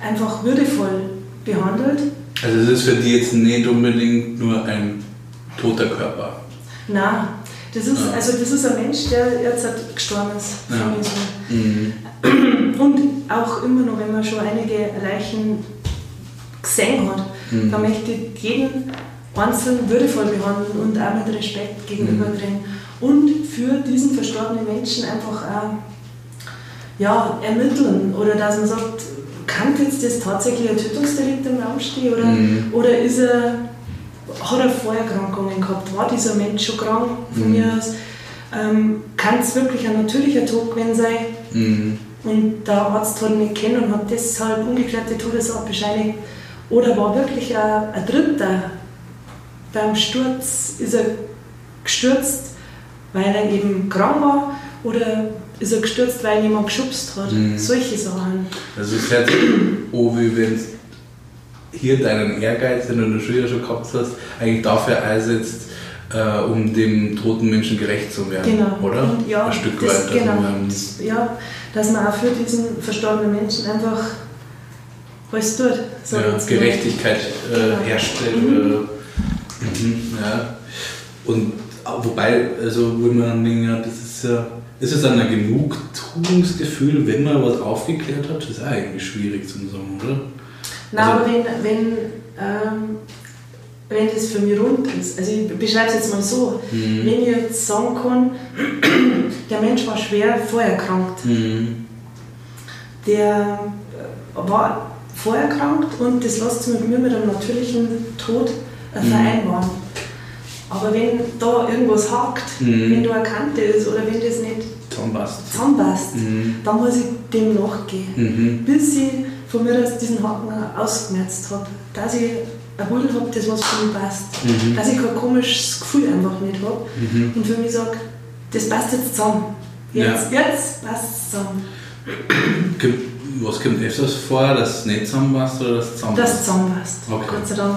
einfach würdevoll behandelt. also es ist für die jetzt nicht unbedingt nur ein toter Körper. Nein, das ist, Ja. also das ist ein Mensch, der jetzt halt gestorben ist. für Ja. mich so. Mhm. Und auch immer noch, wenn man schon einige Leichen gesehen hat, Mhm. da möchte ich jeden einzeln würdevoll behandeln und auch mit Respekt gegenübertreten. Und für diesen verstorbenen Menschen einfach auch ja, ermitteln oder dass man sagt, kann jetzt das tatsächlich ein Tötungsdelikt im Raum stehen oder, Mhm. oder ist er, hat er Vorerkrankungen gehabt? War dieser Mensch schon krank von Mhm. mir aus? Ähm, kann es wirklich ein natürlicher Tod gewesen sein? Mhm. Und der Arzt hat ihn nicht kennen und hat deshalb ungeklärte Todesart bescheinigt. Oder war wirklich ein, ein Dritter beim Sturz, ist er gestürzt, weil er eben krank war, oder ist er gestürzt, weil jemand geschubst hat. Mhm. Solche Sachen. Also es hört sich an, wie wenn du hier deinen Ehrgeiz, den du in der Schule schon gehabt hast, eigentlich dafür einsetzt, äh, um dem toten Menschen gerecht zu werden, Genau. oder? Und ja, Ein Stück das, weit. genau. Das, ja, dass man auch für diesen verstorbenen Menschen einfach alles tut. ich ja. Gerechtigkeit äh, Genau. herstellt. Mhm. Äh, mhm, ja. Und äh, wobei, also wenn man denkt, ja, das ist ja, ist es dann ein Genugtuungsgefühl, wenn man was aufgeklärt hat? Das ist auch irgendwie schwierig zu sagen, oder? Nein, Also- aber wenn, wenn, ähm, wenn das für mich rund ist, also ich beschreibe es jetzt mal so, Mhm. wenn ich jetzt sagen kann, der Mensch war schwer vorerkrankt, Mhm. der äh, war vorerkrankt und das lässt sich mit mir mit einem natürlichen Tod äh, Mhm. vereinbaren. Aber wenn da irgendwas hakt, Mhm. wenn da eine Kante ist oder wenn das nicht Zahnpast. zusammenpasst, Mhm. dann muss ich dem nachgehen. Mhm. bis ich von mir aus diesen Haken ausgemerzt habe. Dass ich ein Pudel habe, das was für mich passt. Mhm. Dass ich kein komisches Gefühl einfach nicht habe. Mhm. Und für mich sage, das passt jetzt zusammen. Jetzt, jetzt passt es zusammen. Was kommt öfters vor, dass du nicht zusammenpasst oder dass du zusammenpasst? Das zusammenpasst, Okay. Gott sei Dank.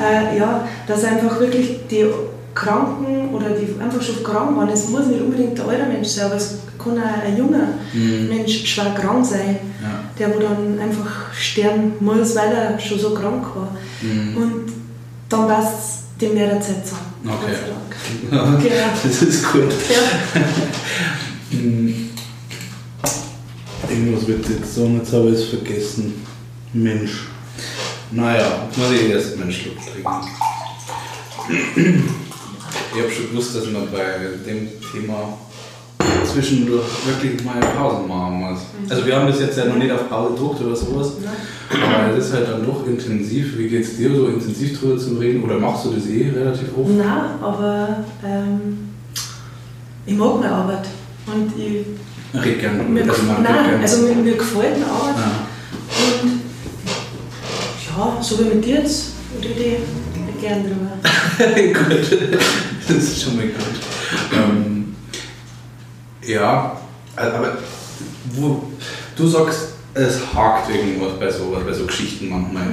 Äh, ja, dass einfach wirklich die Kranken oder die einfach schon krank waren, es muss nicht unbedingt ein alter Mensch sein, aber es kann auch ein junger Mhm. Mensch schwer krank sein, Ja. der wo dann einfach sterben muss, weil er schon so krank war. Mhm. Und dann passt es dem mehr der Zeit zusammen. Okay. Gott sei Dank. Genau. Das ist gut. Ja. Irgendwas wird jetzt sagen, jetzt habe ich es vergessen. Mensch. Naja, jetzt muss ich erst meinen Schluck trinken. Ich habe schon gewusst, dass man bei dem Thema zwischendurch wirklich mal Pausen machen muss. Also wir haben das jetzt ja noch nicht auf Pause gedruckt oder sowas, aber es ist halt dann doch intensiv. Wie geht es dir so intensiv drüber zu reden? Oder machst du das eh relativ oft? Nein, aber ähm, ich mag meine Arbeit. Und ich, Ich rede gerne. mir, also nein, gern. also mir, mir gefällt meine Arbeit. Ja. Und ja, so wie mit dir jetzt, rede ich gerne drüber. gut, das ist schon mal gut. Ähm, ja, aber wo, du sagst, es hakt irgendwas bei so, bei so Geschichten manchmal.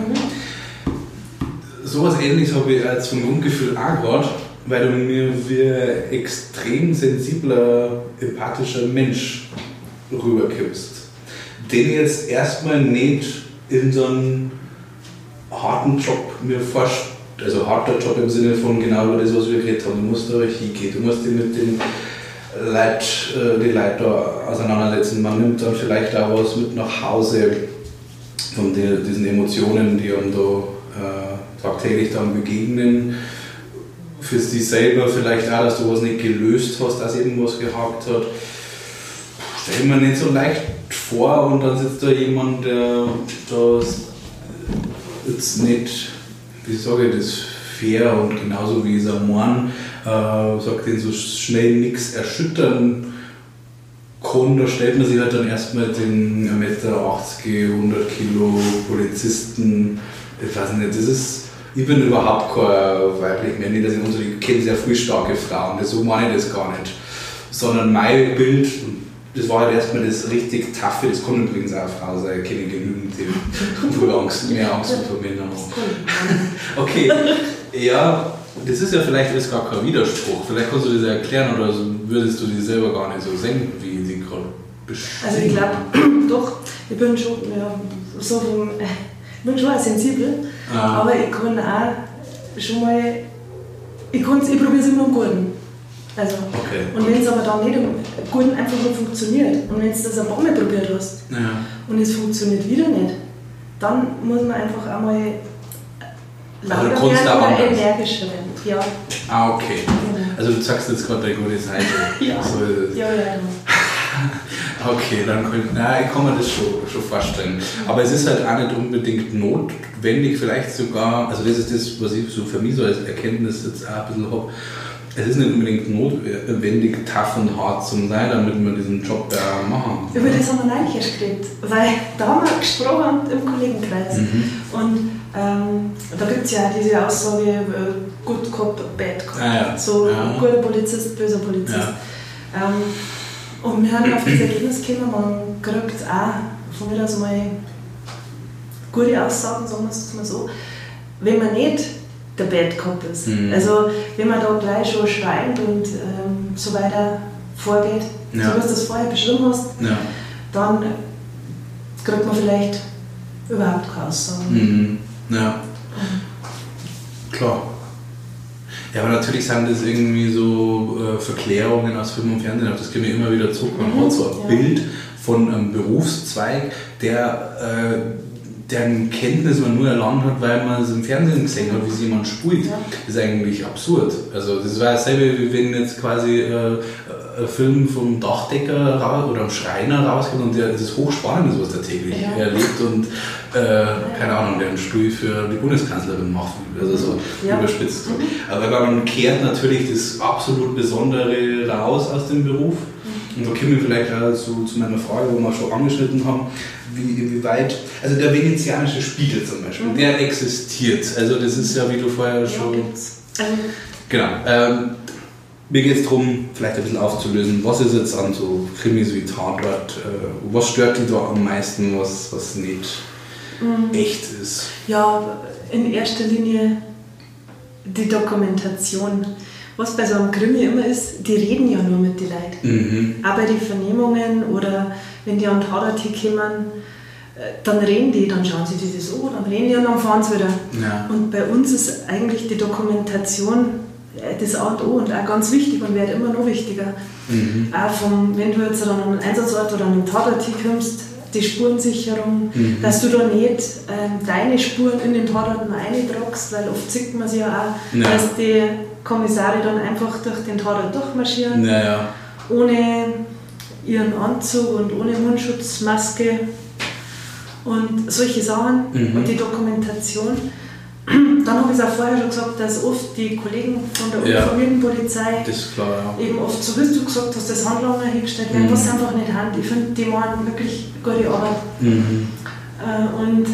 Sowas ähnliches habe ich als vom Grundgefühl auch gerade, weil du mir wie ein extrem sensibler, empathischer Mensch rüberkippst, den jetzt erstmal nicht in so einen harten Job mir vorstelle. Also harter Job im Sinne von genau über das, was wir geredet haben. Du musst da hingehen, du musst dich mit den Leuten, äh, die Leute da auseinandersetzen. Man nimmt dann vielleicht auch was mit nach Hause von diesen Emotionen, die einem da äh, tagtäglich dann begegnen. Für dich selber vielleicht auch, dass du was nicht gelöst hast, dass irgendwas gehakt hat. Stell mir nicht so leicht vor und dann sitzt da jemand, der das jetzt nicht, wie sage ich das, fair und genauso wie Samoan äh, sagt, den so schnell nichts erschüttern kann. Da stellt man sich halt dann erstmal den 1,80 Meter, 100 Kilo Polizisten, ich weiß nicht, das ist, ich bin überhaupt kein weiblich Mann, dass ich unsere, ich kenne sehr viele starke Frauen, das, so meine ich das gar nicht. Sondern mein Bild, das war halt erstmal das richtig taffe, das kann übrigens auch eine Frau sein, ich kenne genügend, die wohl Angst, mehr Angst vor Männern haben. Okay, ja, das ist ja vielleicht alles gar kein Widerspruch. Vielleicht kannst du das erklären oder würdest du die selber gar nicht so sehen, wie sie gerade beschreiben. Also ich glaube, doch, ich bin schon, ja, so äh, ich bin schon sensibel, Ah. aber ich kann auch schon mal, ich, kann's- ich probiere es immer im Guten. Also, Okay. Und wenn es aber dann nicht im Guten einfach nur funktioniert und wenn du das ein paar Mal probiert hast Ja. und es funktioniert wieder nicht, dann muss man einfach einmal Also lauter kannst werden oder energischer werden. Ja, Ah, okay. genau. Also du sagst jetzt gerade eine gute Seite. Ja. So ist es. Ja, ja, ja. Okay, dann könnte, na, ich kann mir das schon, schon vorstellen. Aber es ist halt auch nicht unbedingt notwendig, vielleicht sogar, also das ist das, was ich so für mich so als Erkenntnis jetzt auch ein bisschen habe, es ist nicht unbedingt notwendig, tough und hart zu sein, damit wir diesen Job äh, machen. Über das haben wir neulich erst geredet, weil da haben wir gesprochen im Kollegenkreis. Mhm. Und ähm, da gibt es ja diese Aussage, äh, Good Cop, Bad Cop. Ah, ja. So Ja. guter Polizist, böser Polizist. Ja. Ähm, und wir haben auf das Ergebnis gekommen, man kriegt auch von mir aus mal gute Aussagen, sagen wir es mal so, wenn man nicht der Bad Cop ist. Mhm. Also wenn man da gleich schon schreibt und ähm, so weiter vorgeht, Ja. so wie du das vorher beschrieben hast, Ja. dann kriegt man vielleicht überhaupt keine Aussagen. Mhm. Ja. Klar. Ja, aber natürlich sind das irgendwie so äh, Verklärungen aus Film und Fernsehen, auf das gehen wir immer wieder zurück. Man Mhm, hat so ein ja. Bild von einem Berufszweig, der äh, deren Kenntnis man nur erlangt hat, weil man es im Fernsehen gesehen hat, wie es jemand spielt. Ja. Das ist eigentlich absurd. Also das war dasselbe, wie wenn jetzt quasi äh, Film vom Dachdecker oder einem Schreiner rauskommt und der, das ist hochspannend, was der täglich Ja. erlebt und äh, keine Ahnung, der einen Stuhl für die Bundeskanzlerin macht, also so Ja. überspitzt. Aber man kehrt natürlich das absolut Besondere raus aus dem Beruf. Und da kommen wir vielleicht auch zu, zu meiner Frage, wo wir schon angeschnitten haben, wie, inwieweit, also der venezianische Spiegel zum Beispiel, Mhm. der existiert. Also das ist ja, wie du vorher Ja, schon gibt's. Also, Genau. Ähm, mir geht es darum, vielleicht ein bisschen aufzulösen, was ist jetzt an so Krimis wie Tatort, äh, was stört dich da am meisten, was, was nicht mhm. echt ist? Ja, in erster Linie die Dokumentation. Was bei so einem Krimi immer ist, die reden ja nur mit den Leuten. Mhm. Aber die Vernehmungen oder wenn die an Tatort kommen, äh, dann reden die, dann schauen sie die das an, dann reden die und dann fahren sie wieder. Ja. Und bei uns ist eigentlich die Dokumentation das A und O und auch ganz wichtig und wird immer noch wichtiger. Mhm. Auch vom, wenn du jetzt an einen Einsatzort oder an einen Tatort kommst, die Spurensicherung, mhm. dass du da nicht ähm, deine Spuren in den Tatort noch eintragst, weil oft sieht man sie ja auch, ja. dass die Kommissare dann einfach durch den Tatort durchmarschieren, ja. ohne ihren Anzug und ohne Mundschutzmaske und solche Sachen mhm. und die Dokumentation dann habe ich es auch vorher schon gesagt, dass oft die Kollegen von der ja, Familienpolizei klar, ja. eben oft, so wie du gesagt hast, das Handlanger hingestellt werden, mhm. was einfach nicht haben. Ich finde, die machen wirklich gute Arbeit. Mhm. Äh, und,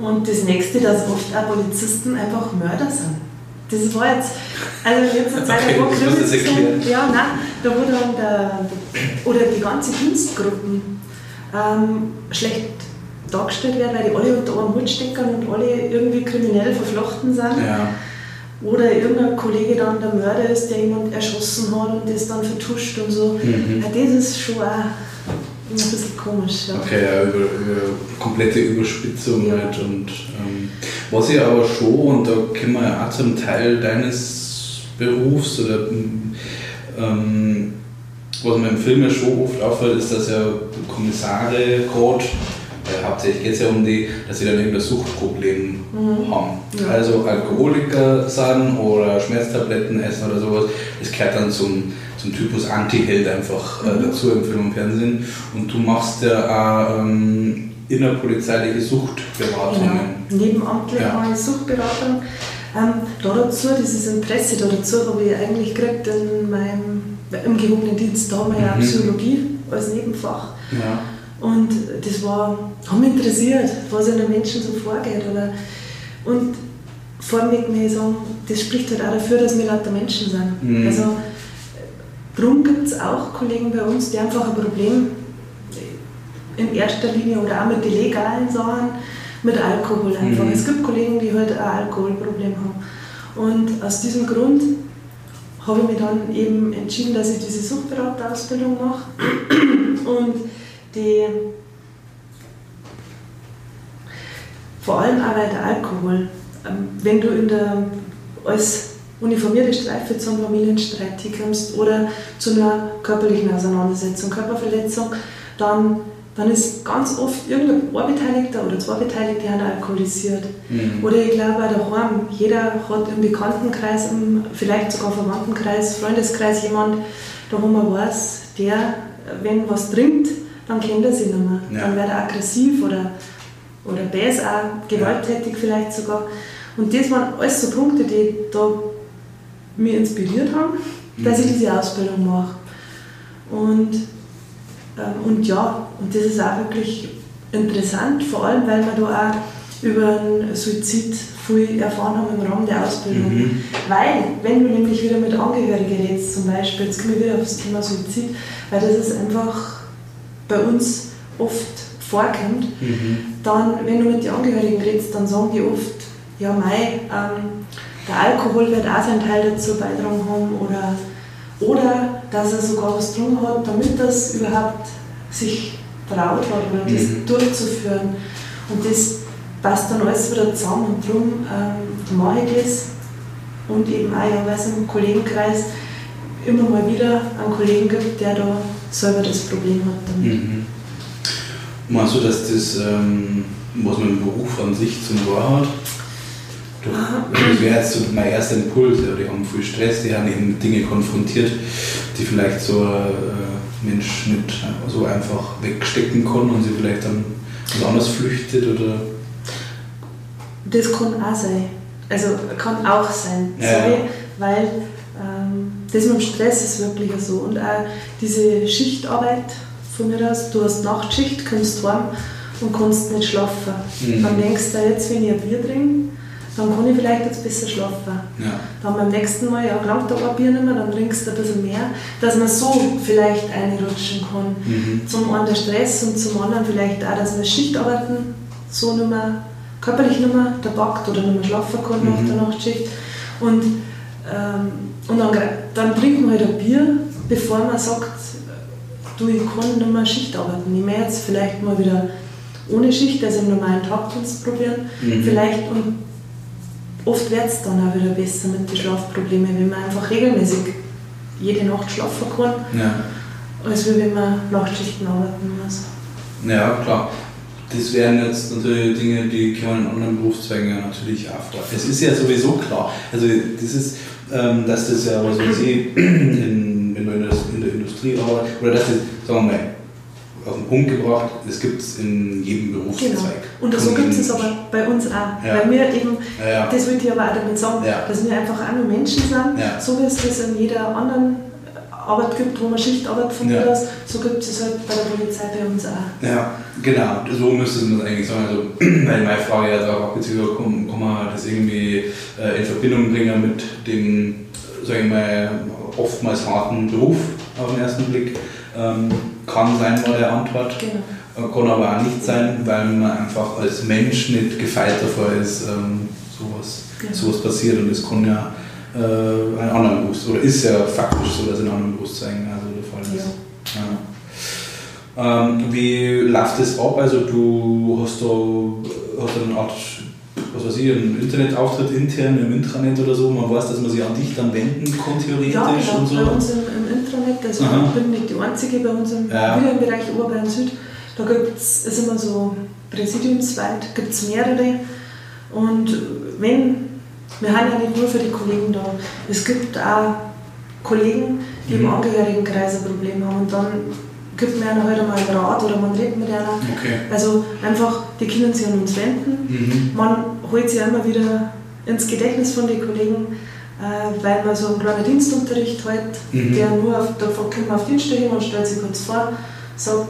und das nächste, dass oft auch Polizisten einfach Mörder sind. Das war jetzt, also jetzt eine Zeit, okay, wo Krimis ja, nein, da wurde dann der, oder die ganze Dienstgruppen ähm, schlecht dargestellt werden, weil die alle unter einem Hut stecken und alle irgendwie kriminell verflochten sind. Ja. Oder irgendein Kollege dann der Mörder ist, der jemand erschossen hat und das dann vertuscht und so. Mhm. Ja, das ist schon auch ein bisschen komisch. Ja. Okay, ja, über, über komplette Überspitzung ja. halt. Und, ähm, was ich aber schon, und da kommen wir ja auch zum Teil deines Berufs oder ähm, was mir im Film ja schon oft auffällt, ist, dass ja Kommissare gerade hauptsächlich geht es ja um die, dass sie dann irgendein Suchtproblem mhm. haben. Ja. Also Alkoholiker sind oder Schmerztabletten essen oder sowas. Das gehört dann zum, zum Typus Anti-Held einfach äh, mhm. dazu im Film und Fernsehen. Und du machst ja auch ähm, innerpolizeiliche Suchtberatungen. Genau. Nebenamtlich ja. ich Suchtberatung. Ähm, da dazu, dieses Interesse da dazu habe ich eigentlich gekriegt in meinem, im gehobenen Dienst, da haben wir ja mhm. Psychologie als Nebenfach. Ja. Und das war, hat mich interessiert, was in den Menschen so vorgeht. Oder, und vor allem möchte ich sagen, das spricht halt auch dafür, dass wir lauter Menschen sind. Mhm. Also, darum gibt es auch Kollegen bei uns, die einfach ein Problem in erster Linie oder auch mit den legalen Sachen, mit Alkohol einfach. Mhm. Es gibt Kollegen, die halt ein Alkoholproblem haben. Und aus diesem Grund habe ich mich dann eben entschieden, dass ich diese Suchtberaterausbildung mache. Und die vor allem auch bei der Alkohol, ähm, wenn du in der, als uniformierte Streife zum Familienstreit kommst oder zu einer körperlichen Auseinandersetzung, Körperverletzung, dann, dann ist ganz oft irgendein Beteiligter oder zwei Beteiligte haben alkoholisiert. Mhm. Oder ich glaube auch daheim, jeder hat im Bekanntenkreis, im, vielleicht sogar Verwandtenkreis, Freundeskreis jemand, da wo man weiß, der, wenn was trinkt, dann kennt er sie nicht mehr. Ja. Dann wird er aggressiv oder, oder auch, gewalttätig ja. vielleicht sogar. Und das waren alles so Punkte, die da mich inspiriert haben, mhm. dass ich diese Ausbildung mache. Und, ähm, und ja, und das ist auch wirklich interessant, vor allem weil wir da auch über einen Suizid viel erfahren haben im Rahmen der Ausbildung. Mhm. Weil, wenn du nämlich wieder mit Angehörigen redest, zum Beispiel, jetzt kommen wir wieder auf das Thema Suizid, weil das ist einfach bei uns oft vorkommt, mhm. dann, wenn du mit den Angehörigen redest, dann sagen die oft, ja mei, ähm, der Alkohol wird auch seinen Teil dazu beitragen haben oder, oder dass er sogar was drum hat, damit das überhaupt sich traut hat oder das mhm. durchzuführen. Und das passt dann alles wieder zusammen und darum ähm, mache ich das und eben auch, ja, weil es im Kollegenkreis immer mal wieder einen Kollegen gibt, der da selber das Problem hat damit. Mhm. Meinst du, dass das, ähm, was man im Beruf an sich zum Tor hat? Das wäre jetzt so mein erster Impuls. Ja, die haben viel Stress, die haben eben mit Dingen konfrontiert, die vielleicht so ein äh, Mensch nicht so einfach wegstecken kann und sie vielleicht dann anders flüchtet oder. Das kann auch sein. Also kann auch sein. Ja. Sorry, weil das mit dem Stress ist wirklich so. Und auch diese Schichtarbeit von mir aus, du hast Nachtschicht, kommst heim und kannst nicht schlafen. Mhm. Dann denkst du jetzt, wenn ich ein Bier trinke, dann kann ich vielleicht jetzt besser schlafen. Ja. Dann beim nächsten Mal, ja, aber ein Bier nicht mehr, dann trinkst du ein bisschen mehr, dass man so vielleicht einrutschen kann. Mhm. Zum einen der Stress und zum anderen vielleicht auch, dass man Schichtarbeiten so nicht mehr, körperlich nicht mehr tabakt oder nicht mehr schlafen kann nach Mhm. der Nachtschicht. Und, ähm, und dann, dann trinkt man halt ein Bier, bevor man sagt, du, ich kann nicht mehr Schicht arbeiten. Ich möchte jetzt vielleicht mal wieder ohne Schicht, also im normalen Tagdienst probieren. Mhm. Vielleicht und oft wird es dann auch wieder besser mit den Schlafproblemen, wenn man einfach regelmäßig jede Nacht schlafen kann, Ja. als wenn man Nachtschichten arbeiten muss. ja, klar. Das wären jetzt natürlich Dinge, die kann man in anderen Berufszweigen ja natürlich auch vor. Es ist ja sowieso klar. Also das ist, ähm, dass das ja, was weiß ich, in, wenn du in der, in der Industrie arbeitest, oder dass das, sagen wir mal, auf den Punkt gebracht, das gibt es in jedem Berufszweig. Genau. Und so gibt es jeden- aber bei uns auch. Ja. Weil wir eben, Ja, ja. das wollte ich aber auch damit sagen, dass wir einfach auch nur Menschen sind, so wie es das in jeder anderen Arbeit gibt, wo man Schichtarbeit von Ja. mir aus, so gibt es halt bei der Polizei bei uns auch. Ja, genau, so müsste man das eigentlich sagen. Also, weil meine Frage ja darauf abgezielt war, kann, kann man das irgendwie äh, in Verbindung bringen mit dem, sage ich mal, oftmals harten Beruf auf den ersten Blick. Ähm, kann sein, war der Antwort. Genau. Äh, Kann aber auch nicht sein, weil man einfach als Mensch nicht gefeit davor ist, ähm, sowas, Genau. sowas passiert. Und das kann ja äh, anderen Beruf, oder ist ja faktisch so, dass in anderen Berufszweigen also der Fall ist. Ja. Ähm, wie läuft das ab? Also du hast da hast eine Art, was weiß ich, einen Internetauftritt intern im Intranet oder so. Man weiß, dass man sich an dich dann wenden kann theoretisch Ja, genau, und so. bei uns im, im Intranet, also Aha. ich bin nicht die Einzige bei uns im, Ja. wieder im Bereich Oberbayern Süd, da gibt es, ist immer so präsidiumsweit, gibt es mehrere und wenn, wir haben ja nicht nur für die Kollegen da, es gibt auch Kollegen, die Mhm. im Angehörigenkreis ein Problem haben und dann gibt mir einer halt einmal einen Rat oder man redet mit einer. Okay. Also einfach, die können sich an uns wenden. Mhm. Man holt sich immer wieder ins Gedächtnis von den Kollegen, äh, weil man so einen kleinen Dienstunterricht hat, Mhm. der nur auf, da kommt man auf Dienststelle und stellt sich kurz vor, sagt,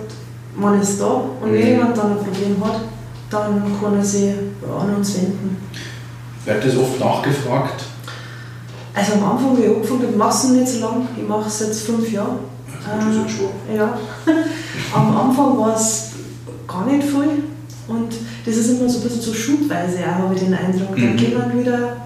man ist da und wenn Mhm. jemand dann ein Problem hat, dann kann er sich an uns wenden. Wird das oft nachgefragt? Also am Anfang, wie ich angefangen habe, mache ich es nicht so lange, ich mache es jetzt fünf Jahre. Das ist schon. Ja, am Anfang war es gar nicht viel und das ist immer so ein bisschen so schubweise, auch, habe ich den Eindruck. Dann Mhm. geht man wieder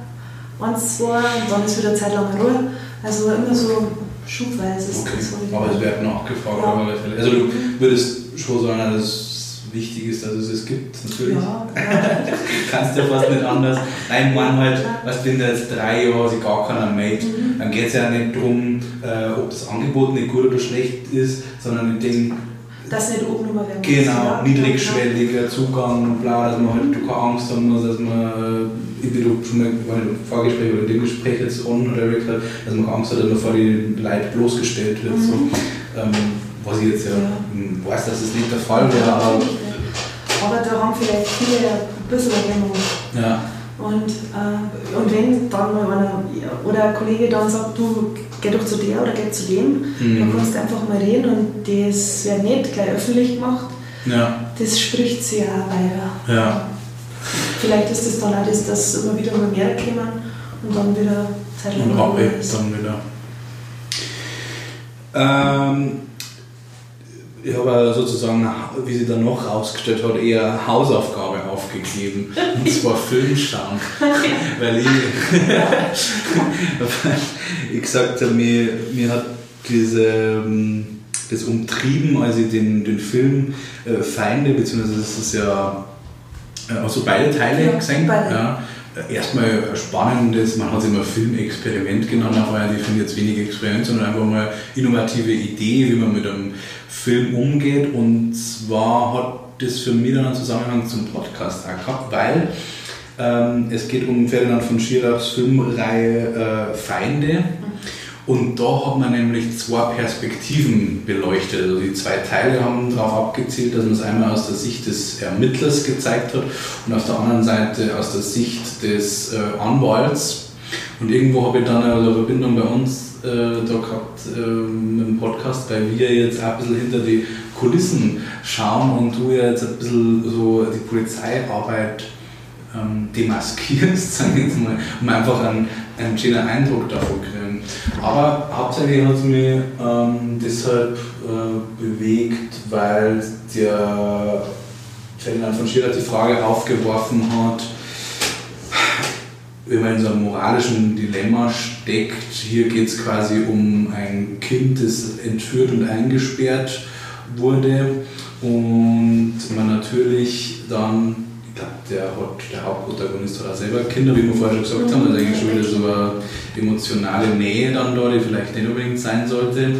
eins, zwei und dann ist wieder eine Zeit lang Ruhe. Also immer so schubweise Okay, ich aber es wird nachgefragt. Ja. Also du würdest schon sagen, dass wichtig ist, dass es es gibt, natürlich. Ja. Kannst ja fast nicht anders. Nein, man halt, was wenn da jetzt drei Jahre sich gar keiner meldet, Mhm. dann geht es ja nicht darum, äh, ob das Angebot nicht gut oder schlecht ist, sondern ich denke, Das nicht oben werden muss. genau, niedrigschwelliger Zugang und bla, dass man halt keine Angst haben muss, dass man, äh, wie du schon im Vorgespräch oder in dem Gespräch jetzt on oder hat, dass man Angst hat, dass man vor die Leute bloßgestellt wird. So. Mhm. Ähm, was ich jetzt ja, Ja. hm, weiß, dass es nicht der Fall Ja, wäre, aber. Aber da haben vielleicht viele ein bisschen Hemmung. ja. Und, äh, und wenn dann mal einer oder ein Kollege dann sagt, du geh doch zu der oder geh zu dem, Mhm. dann kannst du einfach mal reden und das wird nicht gleich öffentlich gemacht. Ja, Das spricht sich auch weiter. ja. Vielleicht ist das dann auch das, dass immer wieder mal mehr kommen und dann wieder Zeit lang Und abhebt dann wieder. Ähm, ich habe sozusagen, wie sie dann noch rausgestellt hat, eher Hausaufgabe aufgegeben. Und zwar Film schauen. Weil ich, ich gesagt habe, mir, mir hat diese, ähm, das umtrieben, als ich den, den Film äh, Feinde, beziehungsweise das ist ja also beide Teile Ja, gesehen. beide. Ja. Äh, Erstmal spannendes, man hat es immer Filmexperiment genannt, aber ich finde jetzt wenig Experiment, sondern einfach mal innovative Idee, wie man mit einem Film umgeht. Und zwar hat das für mich dann einen Zusammenhang zum Podcast auch gehabt, weil ähm, es geht um Ferdinand von Schirachs Filmreihe äh, Feinde. Und da hat man nämlich zwei Perspektiven beleuchtet. Also die zwei Teile haben darauf abgezielt, dass man es einmal aus der Sicht des Ermittlers gezeigt hat und auf der anderen Seite aus der Sicht des äh, Anwalts. Und irgendwo habe ich dann eine Verbindung bei uns äh, da gehabt äh, mit dem Podcast, weil wir jetzt auch ein bisschen hinter die Kulissen schauen und du ja jetzt ein bisschen so die Polizeiarbeit ähm, demaskierst, sagen wir jetzt mal, um einfach einen, einen schönen Eindruck davon kriegen. Aber hauptsächlich hat es mich ähm, deshalb äh, bewegt, weil der Ferdinand von Schirach die Frage aufgeworfen hat, wenn man in so einem moralischen Dilemma steckt, hier geht es quasi um ein Kind, das entführt und eingesperrt wurde und man natürlich dann, der, der Hauptprotagonist hat auch selber Kinder, wie wir vorher schon gesagt haben, also eigentlich schon wieder so eine emotionale Nähe dann da, die vielleicht nicht unbedingt sein sollte.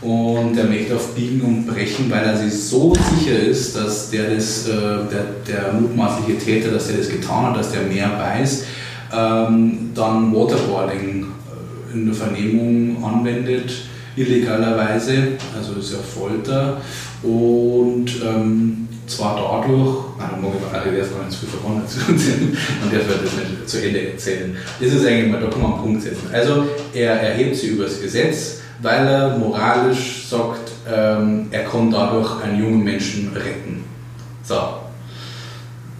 Und er möchte auf Biegen und Brechen, weil er sich so sicher ist, dass der, das, äh, der, der mutmaßliche Täter, dass der das getan hat, dass der mehr weiß, ähm, dann Waterboarding äh, in der Vernehmung anwendet, illegalerweise, also ist ja Folter. Und ähm, zwar dadurch, nein, da mag ich alle erst gar nicht zu viel verraten, man darf das nicht zu Ende erzählen. Das ist eigentlich mal, da kann man einen Punkt setzen. Also er erhebt sie übers Gesetz, weil er moralisch sagt, ähm, er kann dadurch einen jungen Menschen retten. So.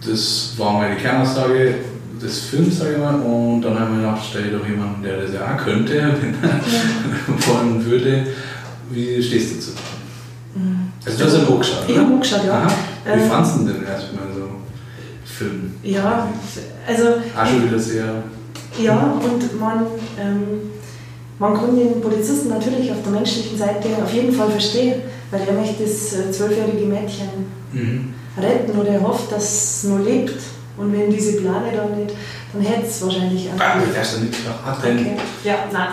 Das war meine Kernaussage des Films, sage ich mal, und dann haben wir gedacht, stell doch jemanden, der das ja auch könnte, wenn er ja. wollen würde. Wie stehst du dazu? Also du hast ja angeschaut, Ich habe angeschaut, ja. Aha. Wie ähm, fandest du denn erstmal so Film? Ja, also... Auch schon wieder sehr... Ja, und man... Ähm, man kann den Polizisten natürlich auf der menschlichen Seite auf jeden Fall verstehen, weil er möchte das äh, zwölfjährige Mädchen mhm. retten oder er hofft, dass es noch lebt. Und wenn diese Plane dann nicht, dann hätte es wahrscheinlich auch. Ah, du darfst ja nicht nach okay. Ja, nein.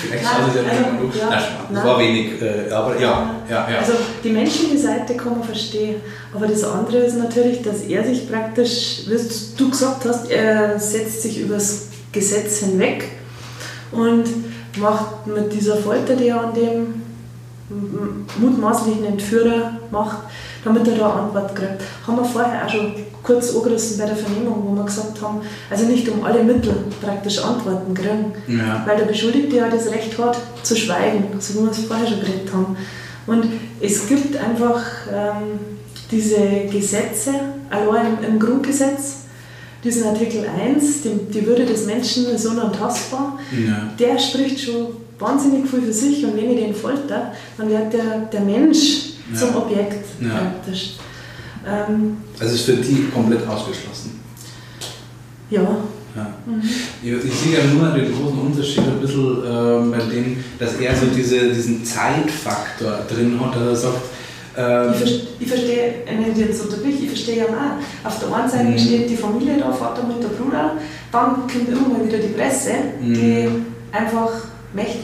Vielleicht schauen Sie es ja also, nicht ja, nein, Das war wenig, äh, aber ja, ja, ja. Also die menschliche Seite kann man verstehen, aber das andere ist natürlich, dass er sich praktisch, wie du gesagt hast, er setzt sich übers Gesetz hinweg und macht mit dieser Folter, die er an dem mutmaßlichen Entführer macht, damit er da eine Antwort kriegt. Haben wir vorher auch schon kurz angerissen bei der Vernehmung, wo wir gesagt haben, also nicht um alle Mittel praktisch Antworten kriegen, ja. weil der Beschuldigte ja das Recht hat, zu schweigen, so wie wir es vorher schon geredet haben. Und es gibt einfach ähm, diese Gesetze, allein im, im Grundgesetz, diesen Artikel 1, die, die Würde des Menschen ist unantastbar, ja. der spricht schon wahnsinnig viel für sich und wenn ich den folter, dann wird der, der Mensch ja. zum Objekt ja. praktisch. Ähm, also ist für die komplett ausgeschlossen? Ja. ja. Mhm. Ich, sehe ja nur den großen Unterschied ein bisschen äh, bei dem, dass er so diese, diesen Zeitfaktor drin hat, dass er sagt, ähm, ich, ich verstehe, wenn ich jetzt unterbrich, ich verstehe ja auch. Auf der einen Seite mhm. steht die Familie da, Vater, Mutter, Bruder, dann kommt irgendwann wieder die Presse, mhm. die einfach möchte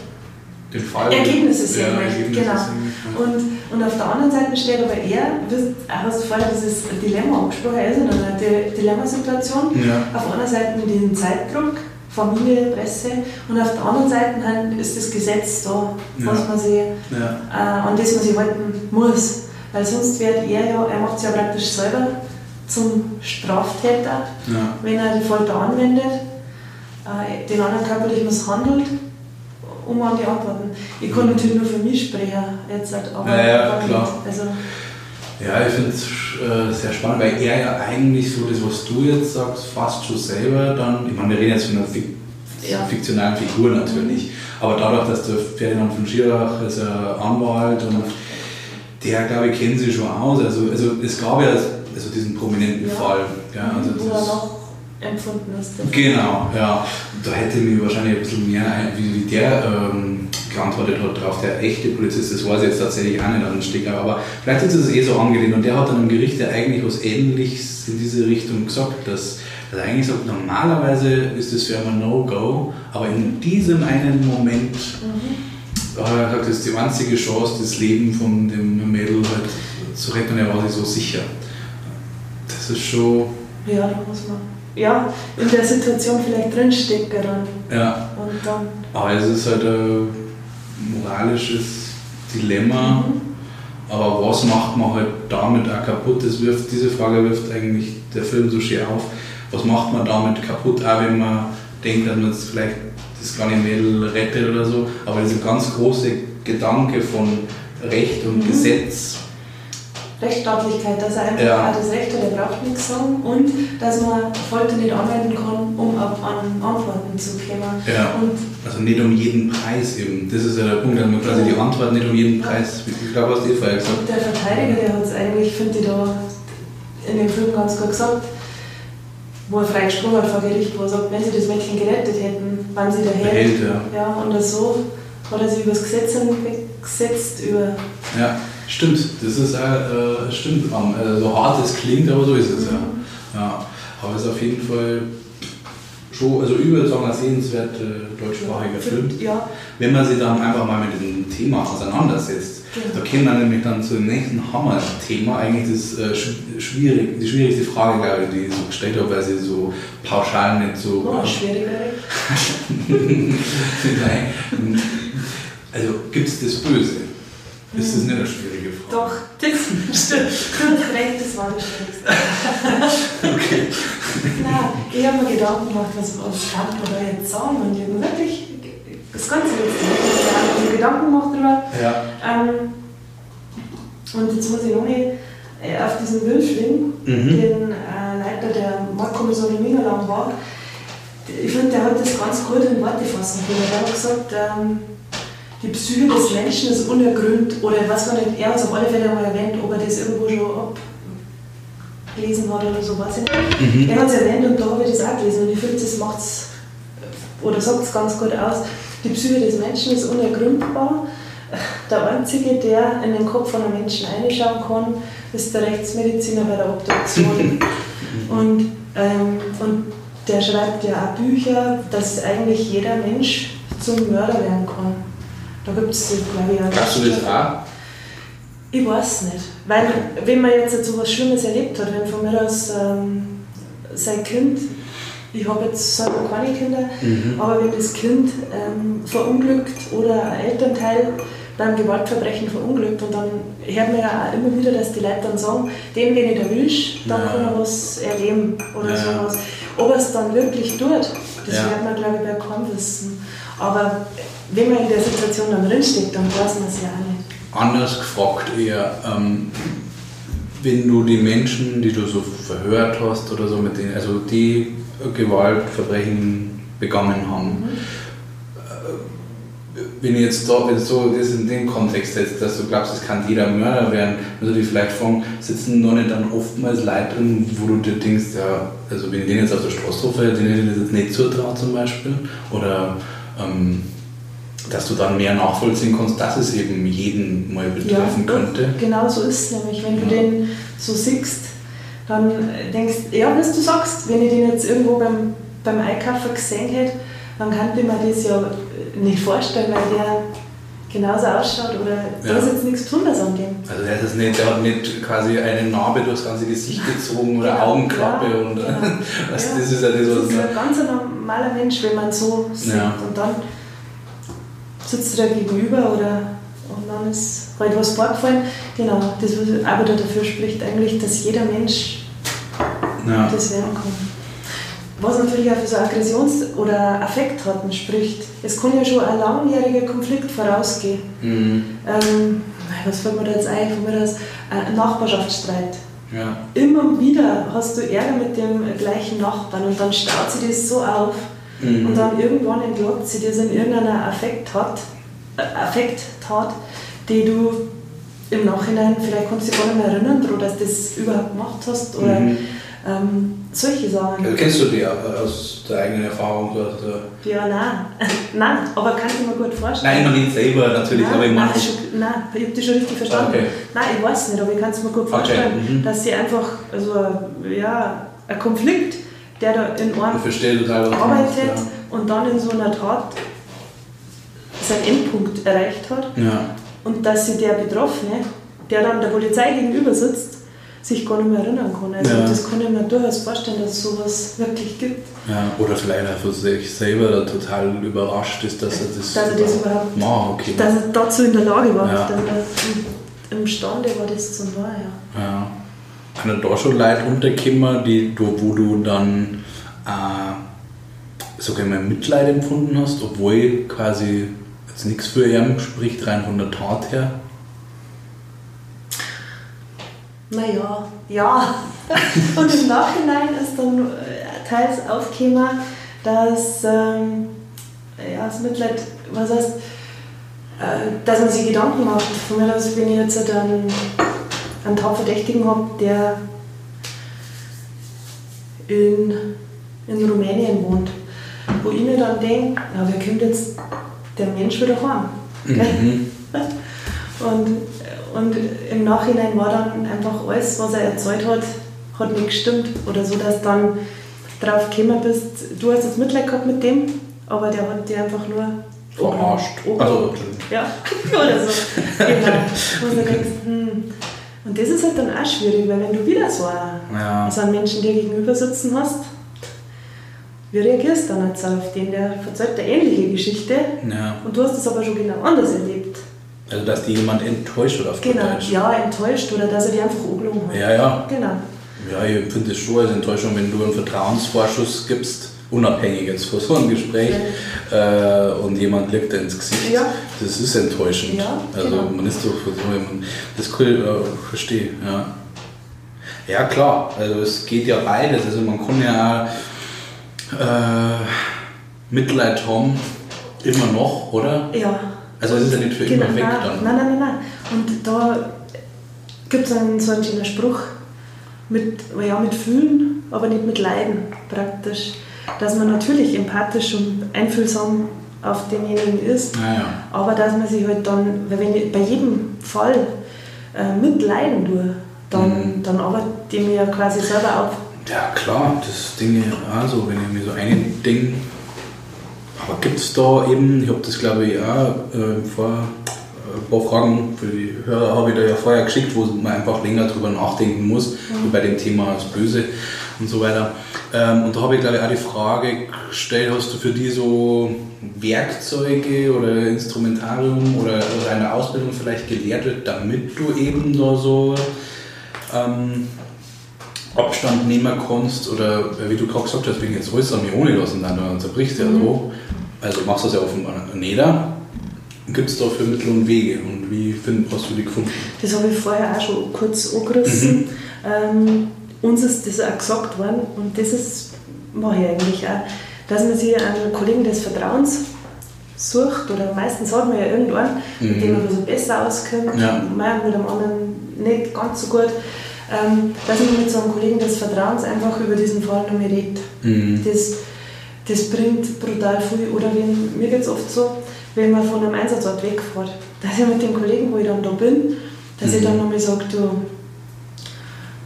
den Fall. Ergebnisse sehen ja, möchte, genau. Sehen, und, und auf der anderen Seite steht aber er, du hast vorher dieses Dilemma angesprochen, ist in einer Dilemmasituation. Ja. Auf einer Seite mit dem Zeitdruck, Familie, Presse und auf der anderen Seite ist das Gesetz da, ja. was man sich, ja. äh, an das man sich halten muss. Weil sonst wird er ja, er macht es ja praktisch selber zum Straftäter, ja. wenn er die Folter anwendet, äh, den anderen körperlich misshandelt, um an die Antworten. Ich kann natürlich nur für mich sprechen, jetzt halt, aber ja, ja, klar. Also, ja, ich finde es äh, sehr spannend, weil er ja eigentlich so das, was du jetzt sagst, fast schon selber dann, ich meine, wir reden jetzt von einer Fik ja. fiktionalen Figur natürlich, mhm. aber dadurch, dass der Ferdinand von Schirach ist ja Anwalt und der, glaube ich, kennt sich schon aus. Also, also es gab ja also diesen prominenten ja. Fall. Ja, also noch empfunden hast. Genau, ja. Da hätte mir wahrscheinlich ein bisschen mehr, wie, wie der ähm, geantwortet hat drauf, der echte Polizist, das weiß ich jetzt tatsächlich auch nicht an den Sticker, aber vielleicht ist es eh so angelehnt und der hat dann im Gericht ja eigentlich was Ähnliches in diese Richtung gesagt, dass, er eigentlich sagt, normalerweise ist das für ein No-Go, aber in diesem einen Moment mhm. äh, hat es die einzige Chance, das Leben von dem Mädel halt zu retten und er war sich so sicher. Das ist schon... Ja, da muss man ja, in der Situation vielleicht drinstecken dann. Ja. Und dann. Aber es ist halt ein moralisches Dilemma. Mhm. Aber was macht man halt damit auch kaputt? Das wirft, diese Frage wirft eigentlich der Film so schön auf. Was macht man damit kaputt, auch wenn man denkt, dass man jetzt vielleicht das kleine Mädel rettet oder so. Aber dieser ganz große Gedanke von Recht und mhm. Gesetz, Rechtsstaatlichkeit, dass er einfach ja. auch das Recht hat, er braucht nichts sagen und dass man Folter nicht anwenden kann, um ab an Antworten zu kommen. Ja. Und also nicht um jeden Preis eben. Das ist ja der Punkt, dass man quasi die Antwort nicht um jeden Preis, ich glaube, was die vorher gesagt Der Verteidiger, der hat es eigentlich, finde ich, da in dem Film ganz gut gesagt, wo er freigesprochen hat vor Gericht, wo er sagt, wenn sie das Mädchen gerettet hätten, waren sie der Held. Ja. ja. und so hat er sich über das Gesetz gesetzt, über... Ja, stimmt. Das ist äh, stimmt. Äh, so hart es klingt, aber so ist es, mhm. ja. ja. Aber es ist auf jeden Fall schon, also über sagen, ein sehenswert äh, deutschsprachiger Film. Ja. Wenn man sich dann einfach mal mit dem Thema auseinandersetzt, da kommen wir nämlich dann zum nächsten Hammer-Thema, eigentlich das äh, schwierig, die schwierigste Frage, glaube ich, die ich so gestellt habe, weil sie so pauschal nicht so. Oh, äh, Nein. Also gibt es das Böse? Ist das nicht eine schwierige Frage? Doch, das stimmt. Du hast recht, das war das Schwierigste. okay. Ich habe mir Gedanken gemacht, was, was kann man da jetzt sagen und ich habe wirklich das Ganze jetzt nicht Gedanken gemacht darüber. Ja. Ähm, und jetzt muss ich noch nicht äh, auf diesen Wülfling, mhm. den äh, Leiter der Mordkommission in Mingerland war, ich finde, der hat das ganz gut in Worte fassen können. Er hat gesagt, ähm, die Psyche des Menschen ist unergründet, oder was man nicht, er hat es auf alle Fälle einmal erwähnt, ob er das irgendwo schon abgelesen hat oder so, weiß ich nicht. Mhm. Er hat es erwähnt und da habe ich das auch gelesen und ich finde, das macht es, oder sagt es ganz gut aus. Die Psyche des Menschen ist unergründbar. Der Einzige, der in den Kopf von einem Menschen einschauen kann, ist der Rechtsmediziner bei der Obduktion. und, ähm, und der schreibt ja auch Bücher, dass eigentlich jeder Mensch zum Mörder werden kann. Da gibt es, glaube ich, auch. Hast du das auch? Ich weiß nicht. Weil, wenn man jetzt so etwas Schlimmes erlebt hat, wenn von mir aus ähm, sein Kind ich habe jetzt selber keine Kinder, mhm. aber wenn das Kind ähm, verunglückt oder ein Elternteil beim Gewaltverbrechen verunglückt und dann hört man ja auch immer wieder, dass die Leute dann sagen, den, wenn ich erwischt, dann ja. kann er was erleben oder ja. sowas. Ob er es dann wirklich tut, das ja. wird man glaube ich bei kaum wissen. Aber wenn man in der Situation dann drinsteckt, dann weiß man es ja auch nicht. Anders gefragt eher, ähm, wenn du die Menschen, die du so verhört hast oder so mit denen, also die Gewaltverbrechen begangen haben. Mhm. Wenn ich jetzt da, wenn so das in den Kontext setzt, dass du glaubst, es kann jeder Mörder werden, du dich vielleicht fragen, sitzen noch nicht dann oftmals Leute drin, wo du dir denkst, ja, also wenn ich den jetzt auf der Straße rufe, den hätte ich das jetzt nicht zutraut zum Beispiel, oder ähm, dass du dann mehr nachvollziehen kannst, dass es eben jeden mal betreffen ja, könnte. Genau so ist es nämlich, wenn du den so siehst, dann denkst du, ja, was du sagst, wenn ich den jetzt irgendwo beim, beim Einkaufen gesehen hätte, dann kann ich mir das ja nicht vorstellen, weil der genauso ausschaut oder ja. da ist jetzt nichts Besonderes an dem. Also der, ist nicht, der hat nicht quasi eine Narbe durchs ganze Gesicht gezogen oder genau, Augenklappe ja, und genau. was, das ist ja das, was... Das ist ein ganz normaler Mensch, wenn man so sieht und dann sitzt er da gegenüber oder und dann ist halt was vorgefallen. Genau, das aber dafür spricht eigentlich, dass jeder Mensch ja. das werden kann. Was natürlich auch für so Aggressions- oder Affektraten spricht. Es kann ja schon ein langjähriger Konflikt vorausgehen. Mhm. Ähm, was fällt mir da jetzt ein? Von mir aus ein Nachbarschaftsstreit. Ja. Immer wieder hast du Ärger mit dem gleichen Nachbarn und dann staut sich das so auf mhm. und dann irgendwann entlarvt sie das in irgendeiner Affekttat, äh, Affekttat, die du im Nachhinein, vielleicht kannst du dich gar nicht mehr erinnern, daran, dass du das überhaupt gemacht hast oder mhm. ähm, solche Sachen. Also kennst du die aus der eigenen Erfahrung? Oder? Ja, nein. nein, aber kann ich mir gut vorstellen. Nein, noch nicht selber natürlich, nein, aber ich meine... Nein, ich habe dich schon richtig verstanden. Okay. Nein, ich weiß nicht, aber ich kann es mir gut vorstellen, okay. mhm. dass sie einfach, also ja, ein Konflikt, der da in einem arbeitet ja. und dann in so einer Tat seinen Endpunkt erreicht hat. Ja und dass sich der Betroffene, der dann der Polizei gegenüber sitzt, sich gar nicht mehr erinnern kann. Also ja. das kann ich mir durchaus vorstellen, dass es sowas wirklich gibt. Ja, oder vielleicht auch für sich selber total überrascht ist, dass er das, dass er das überhaupt machen, okay. dass er dazu in der Lage war, ja. dass er imstande war, das zu machen. Ja. ja. Haben da schon Leute untergekommen, die, wo du dann äh, sogar mal Mitleid empfunden hast, obwohl quasi jetzt nichts für ihn spricht, rein von der Tat her? Naja, ja. und im Nachhinein ist dann äh, teils aufgekommen, dass ähm, ja, das Mitleid, was heißt, äh, dass man sich Gedanken macht. Von mir aus, wenn ich jetzt einen, einen Tatverdächtigen habe, der in, in Rumänien wohnt, wo ich mir dann denke, na, wer kommt jetzt der Mensch wieder heim? Mhm. Und, und im Nachhinein war dann einfach alles, was er erzählt hat, hat nicht gestimmt. Oder so, dass dann drauf gekommen bist, du hast jetzt Mitleid gehabt mit dem, aber der hat dir einfach nur verarscht. Also, ja, oder so. Genau. Wo du denkst, hm. Und das ist halt dann auch schwierig, weil wenn du wieder so einen, ja. so einen Menschen dir gegenüber sitzen hast, wie reagierst du dann jetzt auf den? Der verzeiht eine ähnliche Geschichte ja. und du hast es aber schon genau anders erlebt. Also, dass die jemand enttäuscht oder auf Genau, Deutsch. ja, enttäuscht oder dass er die einfach angelogen hat. Ja, ja. Genau. Ja, ich empfinde es schon als Enttäuschung, wenn du einen Vertrauensvorschuss gibst, unabhängig jetzt vor so einem Gespräch, ja. äh, und jemand legt dir ins Gesicht. Ja. Das ist enttäuschend. Ja, also, genau. man ist so für so jemanden. Das cool, äh, verstehe, ja. Ja, klar, also es geht ja beides. Also, man kann ja äh, Mitleid haben, immer noch, oder? Ja. Also, es ist ja nicht für genau, immer weg dann. Nein, nein, nein, nein. Und da gibt es einen, so einen schönen Spruch mit, ja, mit Fühlen, aber nicht mit Leiden praktisch. Dass man natürlich empathisch und einfühlsam auf denjenigen ist, ja, ja. aber dass man sich halt dann, weil wenn ich bei jedem Fall äh, mitleiden tue, dann, mhm. dann arbeitet die mir quasi selber auf. Ja klar, das Ding, also wenn ich mir so ein Ding, aber gibt es da eben, ich habe das glaube ich auch äh, vor ein paar Fragen für die Hörer habe ich da ja vorher geschickt, wo man einfach länger drüber nachdenken muss, mhm. bei dem Thema das Böse und so weiter. Ähm, und da habe ich glaube ich auch die Frage gestellt, hast du für die so Werkzeuge oder Instrumentarium oder, oder eine Ausbildung vielleicht gelehrt wird, damit du eben da so ähm, Abstand nehmen kannst oder wie du gerade gesagt hast, wegen jetzt alles an mir ohne lassen, dann zerbrichst ja mhm. so. Also machst du das ja offenbar nicht. Gibt es dafür Mittel und Wege und wie find, hast du die gefunden? Das habe ich vorher auch schon kurz angerissen. Mhm. Ähm, uns ist das auch gesagt worden und das ist, mache ich eigentlich auch, dass man sich einen Kollegen des Vertrauens sucht oder meistens hat man ja irgendwann, mhm. mit dem man so besser auskommt, ja. man mit dem anderen nicht ganz so gut, ähm, dass man mit so einem Kollegen des Vertrauens einfach über diesen Fall noch mehr redet. Mhm. Das, das bringt brutal viel. Oder wenn, mir geht es oft so, wenn man von einem Einsatzort wegfährt, dass ich mit dem Kollegen, wo ich dann da bin, dass mhm. ich dann nochmal sage, du,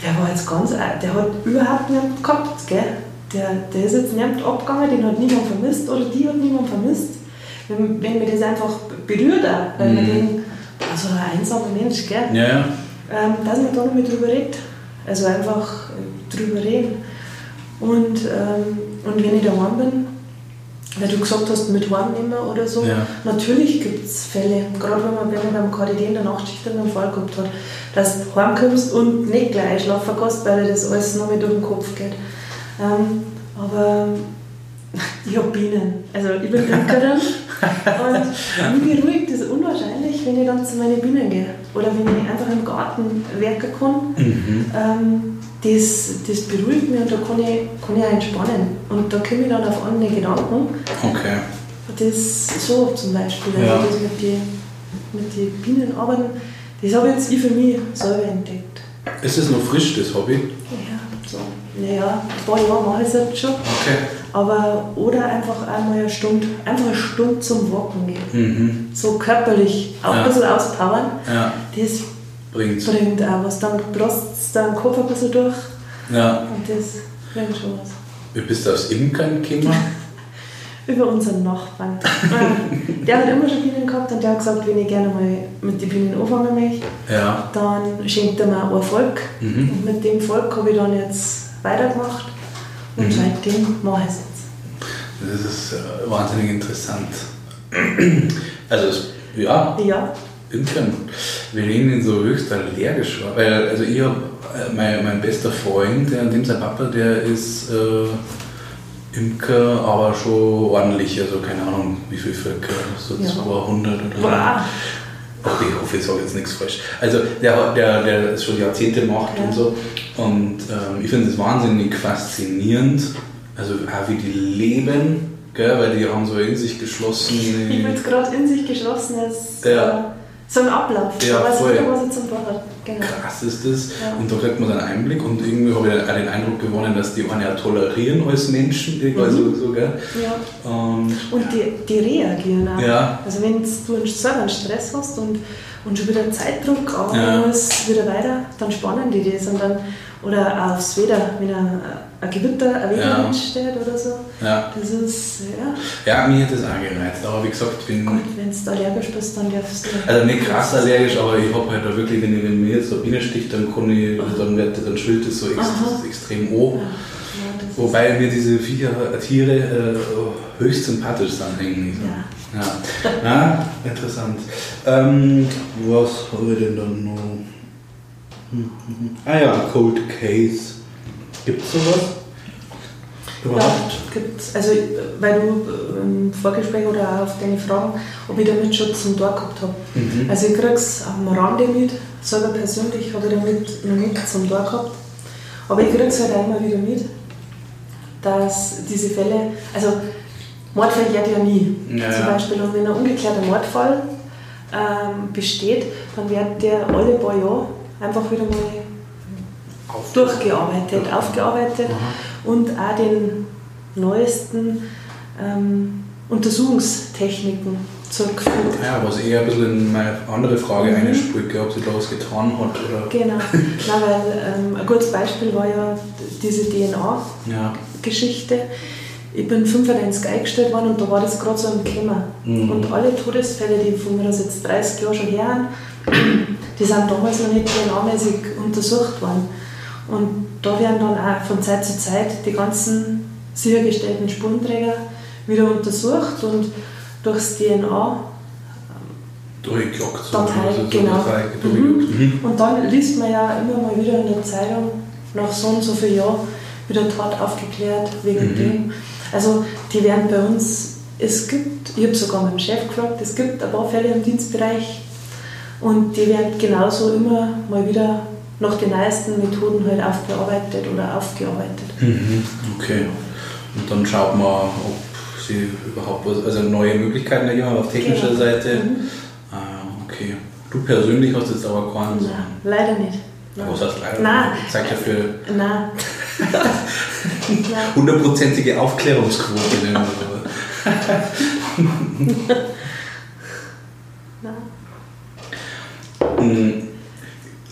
der war jetzt ganz, der hat überhaupt niemand gehabt, gell? Der, der ist jetzt niemand abgegangen, den hat niemand vermisst oder die hat niemand vermisst. Wenn, wenn mir das einfach berührt, auch, weil mhm. man denkt, so ein einsamer Mensch, gell? Ja, ja. Ähm, dass man da nochmal drüber redet. Also einfach drüber reden. Und, ähm, und wenn ich daheim bin, weil du gesagt hast, mit heimnehmen oder so. Ja. Natürlich gibt es Fälle, gerade wenn man, wenn man beim KDD in der Nachtschicht einen Fall gehabt hat, dass du heimkommst und nicht gleich schlafen kannst, weil dir das alles noch mit durch den Kopf geht. Ähm, aber ich habe Bienen. Also ich bin Imkerin und mich beruhigt das unwahrscheinlich, wenn ich dann zu meinen Bienen gehe. Oder wenn ich einfach im Garten werken kann. Mhm. Ähm, das, das beruhigt mich und da kann ich, kann ich auch entspannen. Und da komme ich dann auf andere Gedanken. Okay. Das so zum Beispiel, ja. also das mit den mit die Bienen arbeiten, das habe jetzt ich für mich selber entdeckt. Ist das noch frisch, das Hobby? Ja, so. Naja, ein paar Jahre mache ich es jetzt schon. Okay. Aber, oder einfach einmal eine Stunde, einfach eine Stunde zum Walken gehen. Mhm. So körperlich auch ja. ein bisschen auspowern. Ja. Das bringt. bringt auch was. Dann brust deinen Kopf ein bisschen durch. Ja. Und das bringt schon was. Wie bist du aus Imkern gekommen? Über unseren Nachbarn. der hat immer schon Bienen gehabt und der hat gesagt, wenn ich gerne mal mit den Bienen anfangen möchte, ja. dann schenkt er mir ein Volk. Mhm. Und mit dem Volk habe ich dann jetzt weitergemacht und mhm. seitdem mache ich es jetzt. Das ist äh, wahnsinnig interessant. Also, ja. Ja. Imkern, wir reden so höchst allergisch, weil also ich habe, äh, mein, mein bester Freund, der, dem sein Papa, der ist äh, Imker, aber schon ordentlich, also keine Ahnung, wie viel Völker, so ja. 200 oder wow. Ach, ich hoffe, ich sage jetzt nichts falsch. Also der, der, der es schon Jahrzehnte macht ja. und so. Und ähm, ich finde es wahnsinnig faszinierend, also auch wie die leben, gell? weil die haben so in sich geschlossen. Ich bin gerade in sich geschlossen, ist ja. So ein Ablauf. Ja, weiß voll. Was ich zum hat. Genau. Krass ist das. Ja. Und da kriegt man einen Einblick und irgendwie habe ich auch den Eindruck gewonnen, dass die einen ja tolerieren als Menschen, mhm. also so, gell? Ja. Und, und die, die reagieren auch. Ja. Also wenn du selber einen Stress hast und, und schon wieder Zeitdruck auch ja. wieder weiter, dann spannen die das und dann oder aufs Wetter, wenn ein, Gewitter, ein Wettermensch ja. steht oder so. Ja. Das ist, ja. Ja, mir hat das auch gereizt. Aber wie gesagt, bin. Gut, wenn du allergisch bist, dann darfst du. Also nicht krass allergisch, aber ich habe halt da wirklich, wenn, ich, wenn mir jetzt so Biene sticht, dann kann ich, dann wird dann schwillt das so ex, extrem an. Ja. Wobei mir diese Viecher, Tiere äh, höchst sympathisch sind eigentlich. Ja. Ja. ja, interessant. Ähm, was habe ich denn dann noch? Ah ja, Cold Case. Gibt es sowas? Überhaupt? Ja, gibt's. Also, weil du im Vorgespräch oder auch auf deine Fragen, ob ich damit schon zum Tor gehabt habe. Mhm. Also, ich kriege es am Rande mit, selber persönlich habe ich damit noch nicht zum Tor gehabt. Aber ich kriege es halt einmal wieder mit, dass diese Fälle, also Mord verjährt ja nie. Ja, Zum Beispiel, und wenn ein ungeklärter Mordfall ähm, besteht, dann wird der alle paar Jahre einfach wieder mal Auf durchgearbeitet, ja. aufgearbeitet Aha. und auch den neuesten ähm, Untersuchungstechniken zurückgeführt. Ja, was eher ein bisschen in meine andere Frage mhm. einspringt, ob sie da was getan hat. Oder? Genau, Nein, weil ähm, ein gutes Beispiel war ja diese DNA-Geschichte. Ja. Ich bin 95 eingestellt worden und da war das gerade so im Thema. Mhm. Und alle Todesfälle, die von mir aus jetzt 30 Jahre schon her haben, die sind damals noch nicht DNA-mäßig untersucht worden. Und da werden dann auch von Zeit zu Zeit die ganzen sichergestellten Spurenträger wieder untersucht und durchs DNA durchgelockt. Dann halt, genau. Mhm. mhm. Und dann liest man ja immer mal wieder in der Zeitung, nach so und so vielen Jahren, wieder Tat aufgeklärt wegen mhm. dem. Also die werden bei uns, es gibt, ich habe sogar meinen Chef gefragt, es gibt ein paar Fälle im Dienstbereich, und die werden genauso immer mal wieder nach den neuesten Methoden halt aufbearbeitet oder aufgearbeitet. Mhm, okay. Und dann schaut man, ob sie überhaupt also neue Möglichkeiten ergeben auf technischer genau. Seite. Mhm. Ah, okay. Du persönlich hast jetzt aber keinen. Nein, leider nicht. Nein. Was heißt leider? Nein. Zeigt ja für. Nein. Hundertprozentige Aufklärungsquote.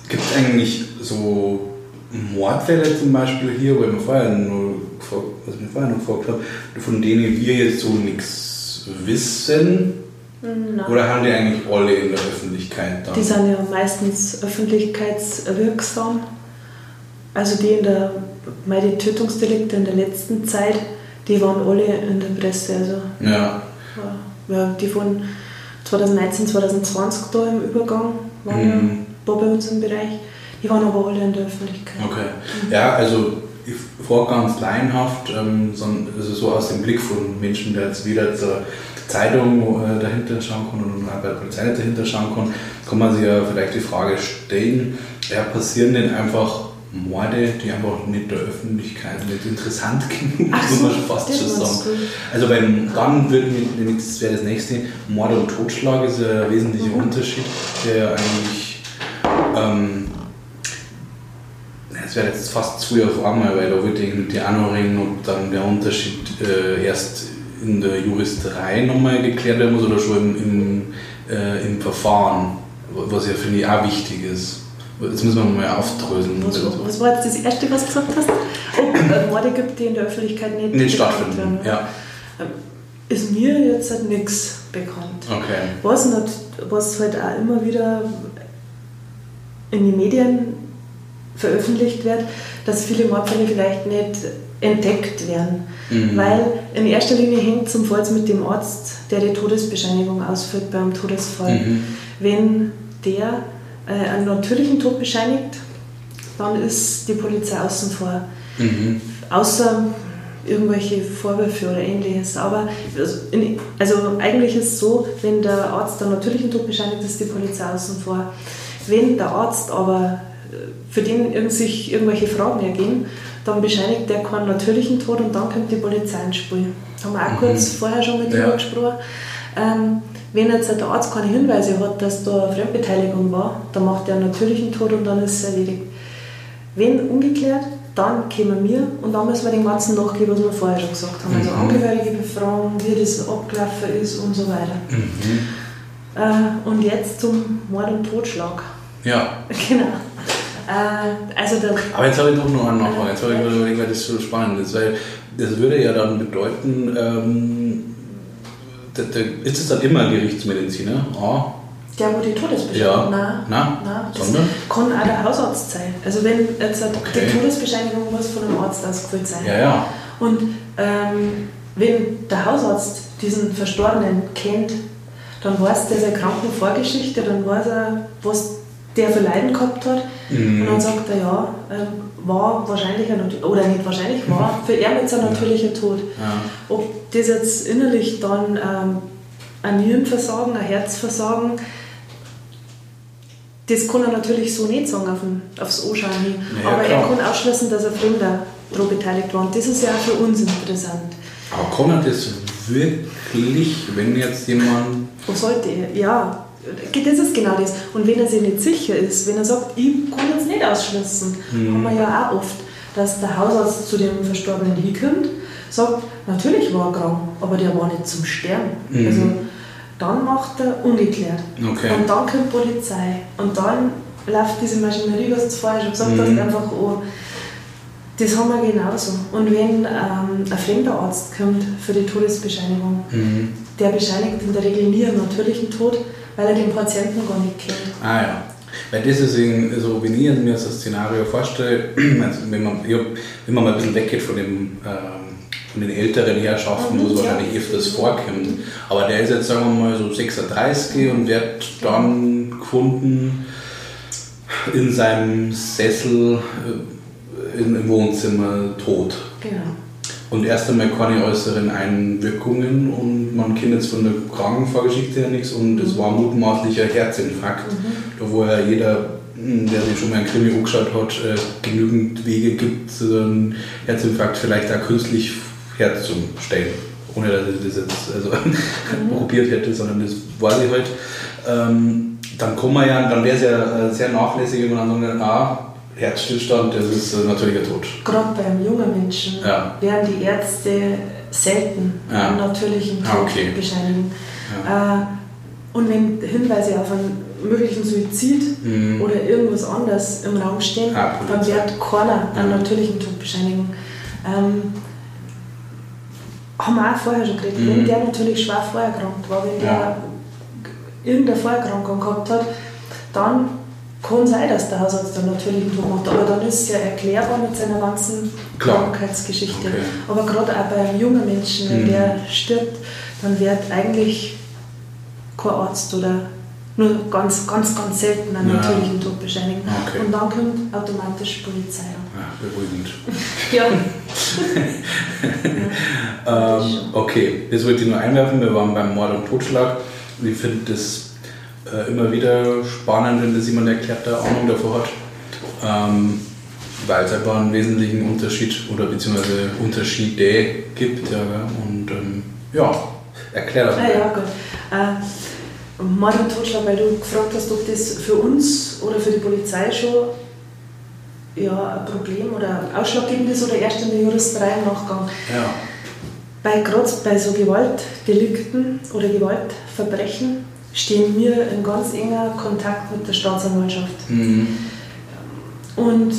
Gibt es eigentlich so Mordfälle zum Beispiel hier, weil wir vorher nur was wir vorher noch gefragt haben, von denen wir jetzt so nichts wissen? Nein. Oder haben die eigentlich alle in der Öffentlichkeit dann? Die sind ja meistens öffentlichkeitswirksam. Also die in der, meine Tötungsdelikte in der letzten Zeit, die waren alle in der Presse. Also, ja. ja die von 2019, 2020 da im Übergang waren mhm. War bei uns im Bereich. Die waren aber alle in der Öffentlichkeit. Okay. Ja, also ich frage ganz laienhaft, ähm, so, also so aus dem Blick von Menschen, der jetzt weder zur Zeitung äh, dahinter schauen kann und auch bei der Polizei dahinter schauen kann, kann man sich ja vielleicht die Frage stellen, ja, passieren denn einfach Morde, die einfach nicht der Öffentlichkeit nicht interessant genug, Ach muss man schon fast schon sagen. Also beim dann wird das wäre das nächste, Mord und Totschlag ist ja ein wesentlicher mhm. Unterschied, der eigentlich ähm, das wäre jetzt fast zu früher einmal, weil da wird irgendwie noch reden und dann der Unterschied äh, erst in der Juristerei nochmal geklärt werden muss oder schon im, im, äh, im Verfahren, was ja finde ich auch wichtig ist. Jetzt müssen wir mal aufdröseln. Was, was, war jetzt das Erste, was du gesagt hast? Ob es Morde gibt, die in der Öffentlichkeit nicht, nicht stattfinden. Ja. Ähm, ist mir jetzt halt nichts bekannt. Okay. Was, nicht, was halt auch immer wieder in den Medien veröffentlicht wird, dass viele Mordfälle vielleicht nicht entdeckt werden. Mhm. Weil in erster Linie hängt zum Fall mit dem Arzt, der die Todesbescheinigung ausführt beim Todesfall. Mhm. Wenn der äh, einen natürlichen Tod bescheinigt, dann ist die Polizei außen vor. Mhm. Außer irgendwelche Vorwürfe oder ähnliches. Aber also, in, also eigentlich ist es so, wenn der Arzt den natürlichen Tod bescheinigt, ist die Polizei außen vor. Wenn der Arzt aber äh, für den sich irgendwelche Fragen ergeben, dann bescheinigt der keinen natürlichen Tod und dann kommt die Polizei ins Spiel. Haben wir auch mhm. kurz vorher schon mit ja. gesprochen. Ähm, wenn jetzt der Arzt keine Hinweise hat, dass da eine Fremdbeteiligung war, dann macht er einen natürlichen Tod und dann ist es erledigt. Wenn ungeklärt, dann kommen wir und dann müssen wir den ganzen nachgehen, was wir vorher schon gesagt haben. Also mhm. Angehörige befragen, wie das abgelaufen ist und so weiter. Mhm. Äh, und jetzt zum Mord und Totschlag. Ja. Genau. Äh, also der, Aber jetzt habe ich doch noch einen Nachfrage. Jetzt habe ich überlegt, weil das so spannend ist. Weil das würde ja dann bedeuten, ähm, ist es dann immer Gerichtsmediziner? Ah. Der, wo die Todesbescheinigung. Ja. Nein, nein. nein Sondern? kann auch der Hausarzt sein. Also wenn jetzt okay. die Todesbescheinigung muss von einem Arzt ausgefüllt sein. Ja, ja. Und ähm, wenn der Hausarzt diesen Verstorbenen kennt, dann weiß der seine Krankenvorgeschichte, dann weiß er, was der für Leiden gehabt hat. Mhm. Und dann sagt er, ja, ähm, war wahrscheinlich ein, oder nicht wahrscheinlich, war für er jetzt ein natürlicher Tod. Ja. Ob das jetzt innerlich dann ähm, ein Nierenversagen, ein Herzversagen, das kann er natürlich so nicht sagen auf den, aufs Anschauen hin. Ja, Aber klar. er kann ausschließen, dass er Fremder daran beteiligt war. Und das ist ja auch für uns interessant. Aber kann er das wirklich, wenn jetzt jemand. Wo sollte er? Ja, das ist genau das. Und wenn er sich nicht sicher ist, wenn er sagt, ich kann jetzt nicht ausschließen, mhm. haben wir ja auch oft, dass der Hausarzt zu dem Verstorbenen hinkommt, sagt, natürlich war er krank, aber der war nicht zum Sterben. Mhm. Also dann macht er ungeklärt. Okay. Und dann kommt die Polizei. Und dann läuft diese Maschinerie, was du vorher schon gesagt mhm. hast, einfach an. Das haben wir genauso. Und wenn ähm, ein fremder Arzt kommt für die Todesbescheinigung, mhm. der bescheinigt in der Regel nie einen natürlichen Tod, weil er den Patienten gar nicht kennt. Ah ja. Weil das ist so, wie ich mir das Szenario vorstelle, also wenn, man, wenn man mal ein bisschen weggeht von, dem, ähm, von den älteren Herrschaften, mhm, wo es wahrscheinlich öfters vorkommt. Aber der ist jetzt, sagen wir mal, so 36 und wird dann gefunden in seinem Sessel äh, im Wohnzimmer tot. Genau und erst einmal keine äußeren Einwirkungen und man kennt jetzt von der Krankenvorgeschichte her nichts und es war mutmaßlicher Herzinfarkt, mhm. da wo ja jeder, hm, der sich schon mal ein Krimi angeschaut hat, äh, genügend Wege gibt, so einen Herzinfarkt vielleicht auch künstlich herzustellen. Ohne dass ich das jetzt also, mhm. probiert hätte, sondern das weiß ich halt. Ähm, dann kann man ja, dann wäre es ja äh, sehr nachlässig, wenn man dann sagt, ah, Herzstillstand, das ist äh, natürlicher Tod. Gerade beim jungen Menschen ja. werden die Ärzte selten ja. einen natürlichen ah, Tod okay. bescheinigen. Ja. Äh, und wenn Hinweise auf einen möglichen Suizid mhm. oder irgendwas anderes im Raum stehen, ah, dann wird keiner einen natürlichen Tod bescheinigen. Ähm, haben wir auch vorher schon geredet. Mhm. Wenn der natürlich schwer vorerkrankt war, wenn der irgendeine Vorerkrankung gehabt hat, dann kann sein, dass der Hausarzt dann natürlich einen Tod macht, aber dann ist es ja erklärbar mit seiner ganzen Klar. Krankheitsgeschichte. Okay. Aber gerade auch bei einem jungen Menschen, wenn mhm. der stirbt, dann wird eigentlich kein Arzt oder nur ganz, ganz, ganz selten einen ja. natürlichen Tod bescheinigen. Okay. Und dann kommt automatisch Polizei Ja, beruhigend. ja. ähm, okay, das wollte ich nur einwerfen. Wir waren beim Mord und Totschlag. Ich finde das äh, immer wieder spannend, wenn das jemand erklärt, der Ahnung davor hat. Ähm, weil es einfach einen wesentlichen Unterschied oder beziehungsweise Unterschiede gibt. Ja, und ähm, ja, erklär das mal. Ah, ja, gut. Äh, und Totschlag, weil du gefragt hast, ob das für uns oder für die Polizei schon ja, ein Problem oder ausschlaggebend ist oder erst in der Juristerei im Nachgang. Ja. Bei, gerade bei so Gewaltdelikten oder Gewaltverbrechen stehen wir in ganz enger Kontakt mit der Staatsanwaltschaft. Mhm. Und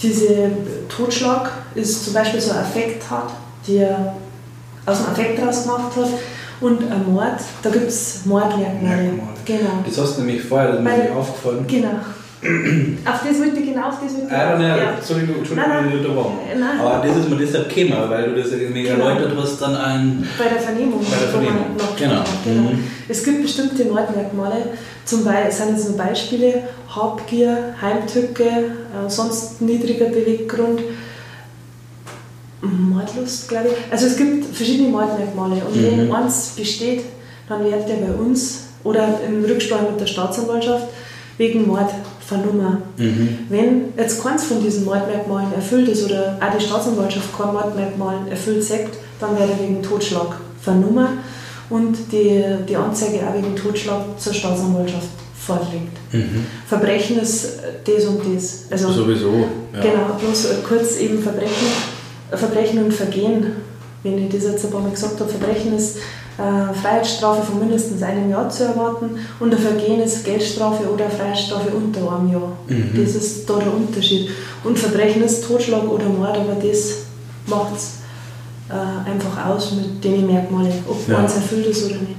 dieser Totschlag ist zum Beispiel so ein Affekttat, der aus dem Affekt raus gemacht hat. Und ein Mord, da gibt es Mordmerkmale. Genau. Das hast du nämlich vorher, ist mir aufgefallen. Genau auf das wollte ich genau, auf das wollte ich ah, nein, ja. Entschuldigung, Entschuldigung, nein, nein. Nein. Aber das ist mir deshalb gekommen, weil du das irgendwie genau. erläutert hast, dann ein... Bei der Vernehmung. Bei der Vernehmung, genau. genau. Mhm. Es gibt bestimmte Mordmerkmale, zum Beispiel, sind jetzt nur Beispiele, Habgier, Heimtücke, äh, sonst niedriger Beweggrund. Mordlust, glaube ich. Also es gibt verschiedene Mordmerkmale und Mhm. wenn eins besteht, dann wird der bei uns oder in Rücksprache mit der Staatsanwaltschaft wegen Mord vernommen. Mhm. Wenn jetzt keins von diesen Mordmerkmalen erfüllt ist oder auch die Staatsanwaltschaft kein Mordmerkmal erfüllt sagt, dann wird er wegen Totschlag vernommen und die, die Anzeige auch wegen Totschlag zur Staatsanwaltschaft vorgelegt. Mhm. Verbrechen ist das und das. Also Sowieso. Ja. Genau, bloß kurz eben Verbrechen, Verbrechen und Vergehen. Wenn ich das jetzt ein paar Mal gesagt habe, Verbrechen ist äh, Freiheitsstrafe von mindestens einem Jahr zu erwarten und ein Vergehen ist Geldstrafe oder Freiheitsstrafe unter einem Jahr. Mhm. Das ist da der Unterschied. Und Verbrechen ist Totschlag oder Mord, aber das macht es äh, einfach aus mit den Merkmalen, ob Ja. eins erfüllt ist oder nicht.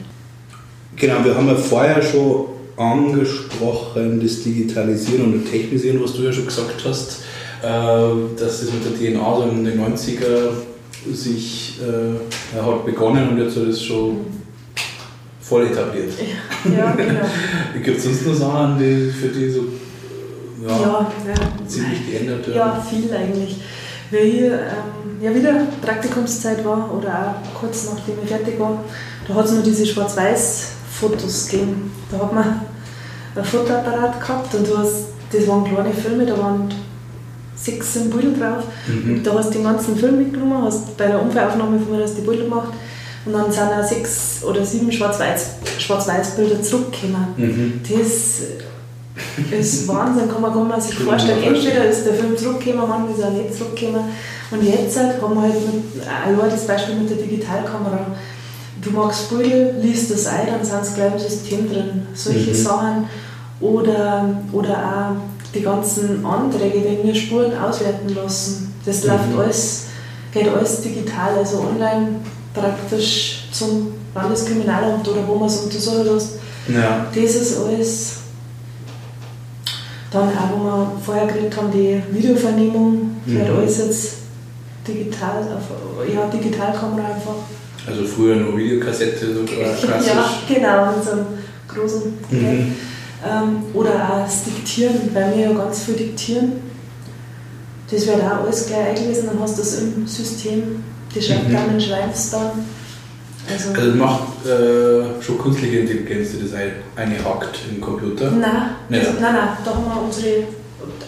Genau, wir haben ja vorher schon angesprochen, das Digitalisieren und Technisieren, was du ja schon gesagt hast, äh, dass das mit der DNA so in den 90er sich äh, hat begonnen und jetzt hat es schon voll etabliert. Ja, genau. Gibt es sonst noch Sachen, die für die so ja, ja, ja. ziemlich geändert werden? Ja, viel eigentlich. Weil hier ähm, ja wieder Praktikumszeit war oder auch kurz nachdem ich fertig war, da hat es nur diese Schwarz-Weiß-Fotos gegeben. Da hat man ein Fotoapparat gehabt und du hast, das waren kleine Filme, da waren sechs Bilder drauf. Mhm. Und da hast du den ganzen Film mitgenommen, hast bei der Unfallaufnahme von mir hast die Bilder gemacht und dann sind auch sechs oder sieben Schwarz-Weiß- Schwarz-Weiß-Bilder zurückgekommen. Mhm. Das ist Wahnsinn, kann man, kann man sich vorstellen. Entweder ist der Film zurückgekommen, manchmal ist er nicht zurückgekommen. Und jetzt halt haben wir halt mit, allein das Beispiel mit der Digitalkamera. Du magst Bilder, liest das ein, dann sind es gleich im System drin. Solche Mhm. Sachen. Oder, oder auch die ganzen Anträge, wenn wir Spuren auswerten lassen. Das Mhm. läuft alles, geht alles digital, also online praktisch zum Landeskriminalamt oder wo man es untersuchen lässt. Ja. Das ist alles. Dann auch, wo wir vorher geredet haben, die Videovernehmung, wird Mhm. alles jetzt digital, auf, ja, Digitalkamera einfach. Also früher nur Videokassette, so klassisch. Ja, genau, mit so einem großen Mhm. Ähm, Oder auch das Diktieren, weil wir ja ganz viel diktieren. Das wird auch alles gleich eingelesen, dann hast du das im System. Die Schreibdamen mhm. schreiben es dann. Also, Also macht äh, schon künstliche Intelligenz, die das ein- einhackt im Computer. Nein, Ja. das, nein, nein, da haben wir unsere,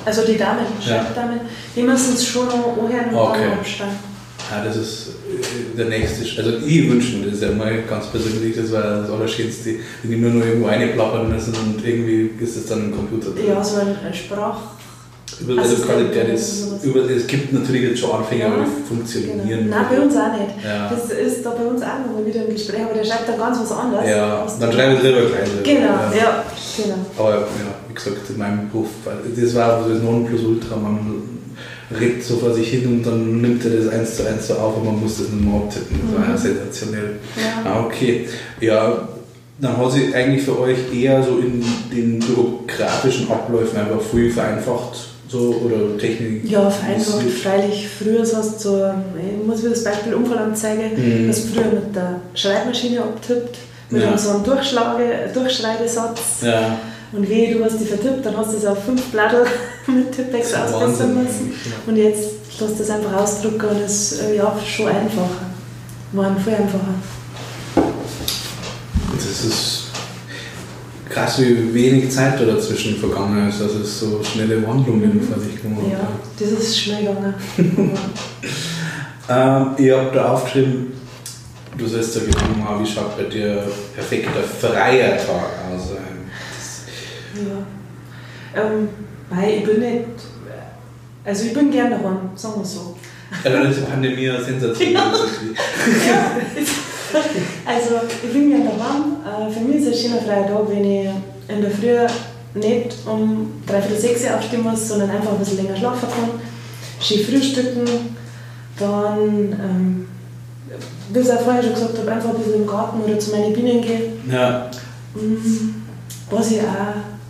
also die Damen, Ja. Chefdamen, die müssen es schon noch anhören und Okay. dann abstellen. Ja, das ist äh, der nächste. Sch- Also ich wünsche mir das ja mal ganz persönlich, das war das Allerschönste, wenn die nur noch irgendwo reinplappern müssen und irgendwie ist das dann im Computer drin. Ja, so ein, ein Sprach. Über, also Qualität oder ist, sowas. über, es gibt natürlich jetzt schon Anfänger, Ja, aber die funktionieren. Nein, bei uns auch nicht. Ja. Das ist da bei uns auch noch mal wieder im Gespräch, aber der schreibt dann ganz was anderes. Ja, dann schreibe ich drüber gleich. Genau, ja, genau. Aber ja, wie gesagt, in meinem Beruf, das war so das Nonplusultra, man redet so vor sich hin und dann nimmt er das eins zu eins so auf und man muss das nur mal abtippen. Das war ja Mhm. sensationell. Ja. Ah, okay. Ja, dann hat sich eigentlich für euch eher so in den bürokratischen Abläufen einfach viel vereinfacht so oder Technik. Ja, vereinfacht, freilich. Früher hast du so, ich muss wieder das Beispiel Unfallanzeige, Mhm. hast früher mit der Schreibmaschine abtippt, mit Ja. so einem Durchschlage, Durchschreibesatz. Ja, Und wehe, du hast die vertippt, dann hast du es auf fünf Blätter mit Tippex ausbessern müssen. ja. Und jetzt lässt du das einfach ausdrucken und es ist äh, ja, schon einfacher. War viel einfacher. das ist krass, wie wenig Zeit da dazwischen vergangen ist, dass es so schnelle Wandlungen vor sich gemacht Ja, hat. das ist schnell gegangen. Ähm, ihr habt da aufgeschrieben, du sollst ja genommen haben, wie schaut bei dir perfekter freier Tag aus? Ja. Ähm, weil ich bin nicht, also ich bin gerne daheim, sagen wir so. Ja, diese Pandemie eine Sensation. Ja. Ja, also ich bin gerne daheim. Äh, Für mich ist es ein schöner freier Tag, wenn ich in der Früh nicht um dreiviertel sechs Uhr aufstehen muss, sondern einfach ein bisschen länger schlafen kann. Schön frühstücken, dann, ähm, wie ich auch vorher schon gesagt habe, einfach ein bisschen im Garten oder zu meinen Bienen gehen. Ja, Mm, Was ich auch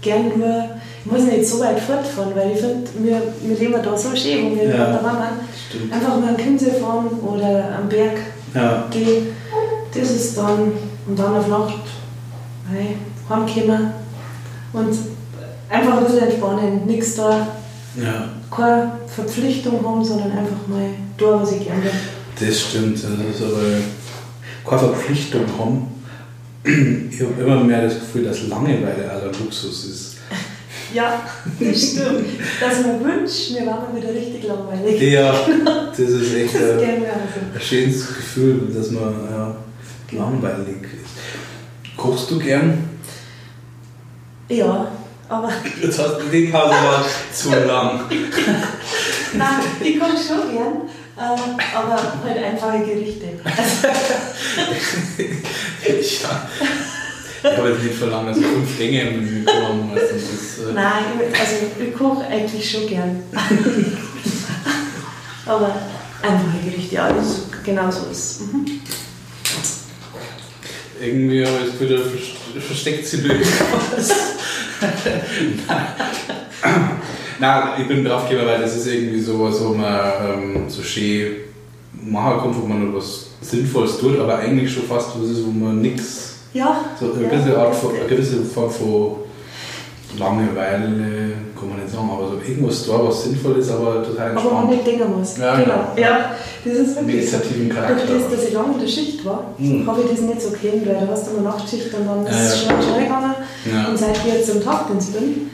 gern tue, ich muss nicht so weit fortfahren, weil ich finde, wir, wir leben da so schön, wo wir Ja. da waren. Einfach mal am Chiemsee fahren oder am Berg Ja, gehen. Das ist dann, und dann auf Nacht hey, heimkommen und einfach ein bisschen entspannen, nichts da ja. keine Verpflichtung haben, sondern einfach mal tun, was ich gerne Das stimmt, das ist aber keine Verpflichtung haben. Ich habe immer mehr das Gefühl, dass Langeweile aller Luxus ist. Ja, das stimmt. Dass man wünscht, wir waren wieder richtig langweilig. Ja, das ist echt das ist ein, ein schönes Gefühl, dass man ja, langweilig ist. Kochst du gern? Ja, aber. Jetzt hast du die Pause war zu lang. Nein, ich koche schon gern, äh, aber halt einfache Gerichte. ja. Ich habe jetzt nicht verlangt, also fünf Gänge im Menü kommen. Also das, äh Nein, also ich koche eigentlich schon gern. aber einfache Gerichte, ja, das genau so ist. Mhm. Irgendwie habe ich das Gefühl, da versteckt sie was. Nein, ich bin draufgekommen, weil das ist irgendwie sowas, wo man ähm, so schön machen kann, wo man noch was Sinnvolles tut, aber eigentlich schon fast was ist, wo man nichts. Ja. So eine, ja, gewisse Art von, eine gewisse Form von Langeweile, kann man nicht sagen, aber so irgendwas da, was sinnvoll ist, aber total entspannt. Aber man nicht denken muss. Ja, genau. Ja, das ist wirklich Meditativen Charakter. Durch das, dass ich lange in der Schicht war, mhm. habe ich das nicht so kennt, weil du hast immer Nachtschicht und dann ist es ja, ja. schnell gegangen. Ja. Und seit ich jetzt im Tagdienst bin,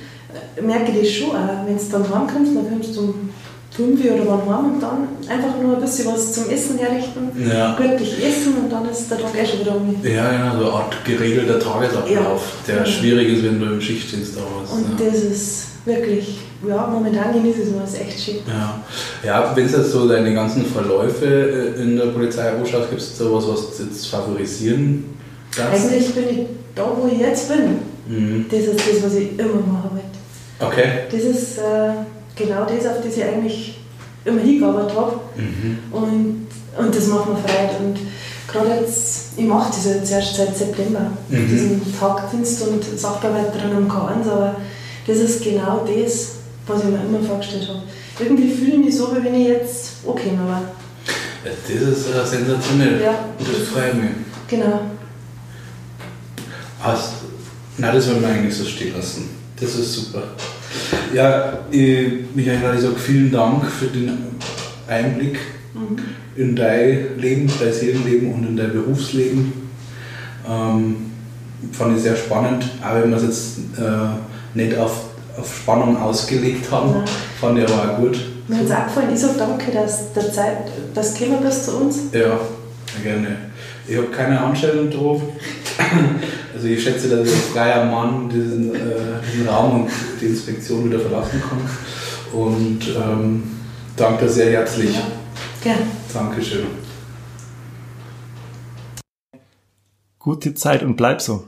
merke ich das schon auch. Wenn du dann heimkommst, dann kommst du um 5 oder wann heim und dann einfach nur ein bisschen was zum Essen herrichten, ja. gründlich essen und dann ist der Tag eh schon wieder um. Ja, genau, so eine Art geregelter Tagesablauf, ja. der ja. schwierig ist, wenn du im Schichtdienst da warst. Und das ist wirklich, ja, momentan genieße ich es echt schön. Ja, ja wenn du jetzt so deine ganzen Verläufe äh, in der Polizei anschaust, gibt es da was, was du jetzt favorisieren darfst? Eigentlich bin ich da, wo ich jetzt bin. Mhm. Das ist das, was ich immer machen will. Okay. Das ist äh, genau das, auf das ich eigentlich immer hingearbeitet habe. Mhm. Und, und das macht mir Freude. Und gerade jetzt, ich mache das jetzt erst seit September, mhm. diesen Tagdienst und Sachbearbeiterin am K1, aber das ist genau das, was ich mir immer vorgestellt habe. Irgendwie fühle ich mich so, wie wenn ich jetzt angekommen war. Ja, das ist äh, sensationell. Ja. Das freut mich. Genau. Hast, na, das wollen wir eigentlich so stehen lassen. Das ist super. Ja, Michael, ich sage vielen Dank für den Einblick mhm. in dein Leben, dein Seelenleben und in dein Berufsleben. Ähm, fand ich sehr spannend, auch wenn wir es jetzt äh, nicht auf, auf Spannung ausgelegt haben, ja. fand ich aber auch gut. Mir hat es auch gefallen, ich sage danke, dass der Zeit, das gekommen bist zu uns. Ja, gerne. Ich habe keine Anstellung drauf. Also ich schätze, dass als freier Mann diesen, äh, diesen Raum und die Inspektion wieder verlassen kann. Und ähm, danke sehr herzlich. Ja. Gerne. Dankeschön. Gute Zeit und bleib so.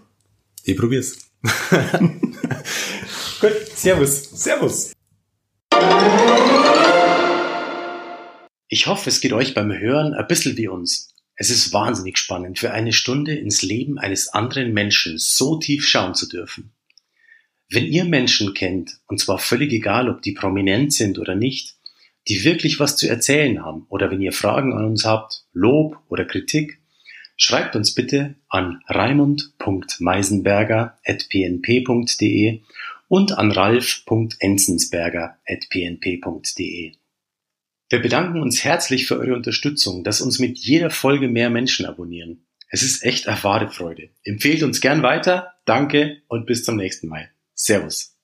Ich probier's. Gut, Servus. Servus. Ich hoffe, es geht euch beim Hören ein bisschen wie uns. Es ist wahnsinnig spannend, für eine Stunde ins Leben eines anderen Menschen so tief schauen zu dürfen. Wenn ihr Menschen kennt, und zwar völlig egal, ob die prominent sind oder nicht, die wirklich was zu erzählen haben, oder wenn ihr Fragen an uns habt, Lob oder Kritik, schreibt uns bitte an raimund.meisenberger.pnp.de und an ralf.enzensberger.pnp.de. Wir bedanken uns herzlich für eure Unterstützung, dass uns mit jeder Folge mehr Menschen abonnieren. Es ist echt eine wahre Freude. Empfehlt uns gern weiter. Danke und bis zum nächsten Mal. Servus.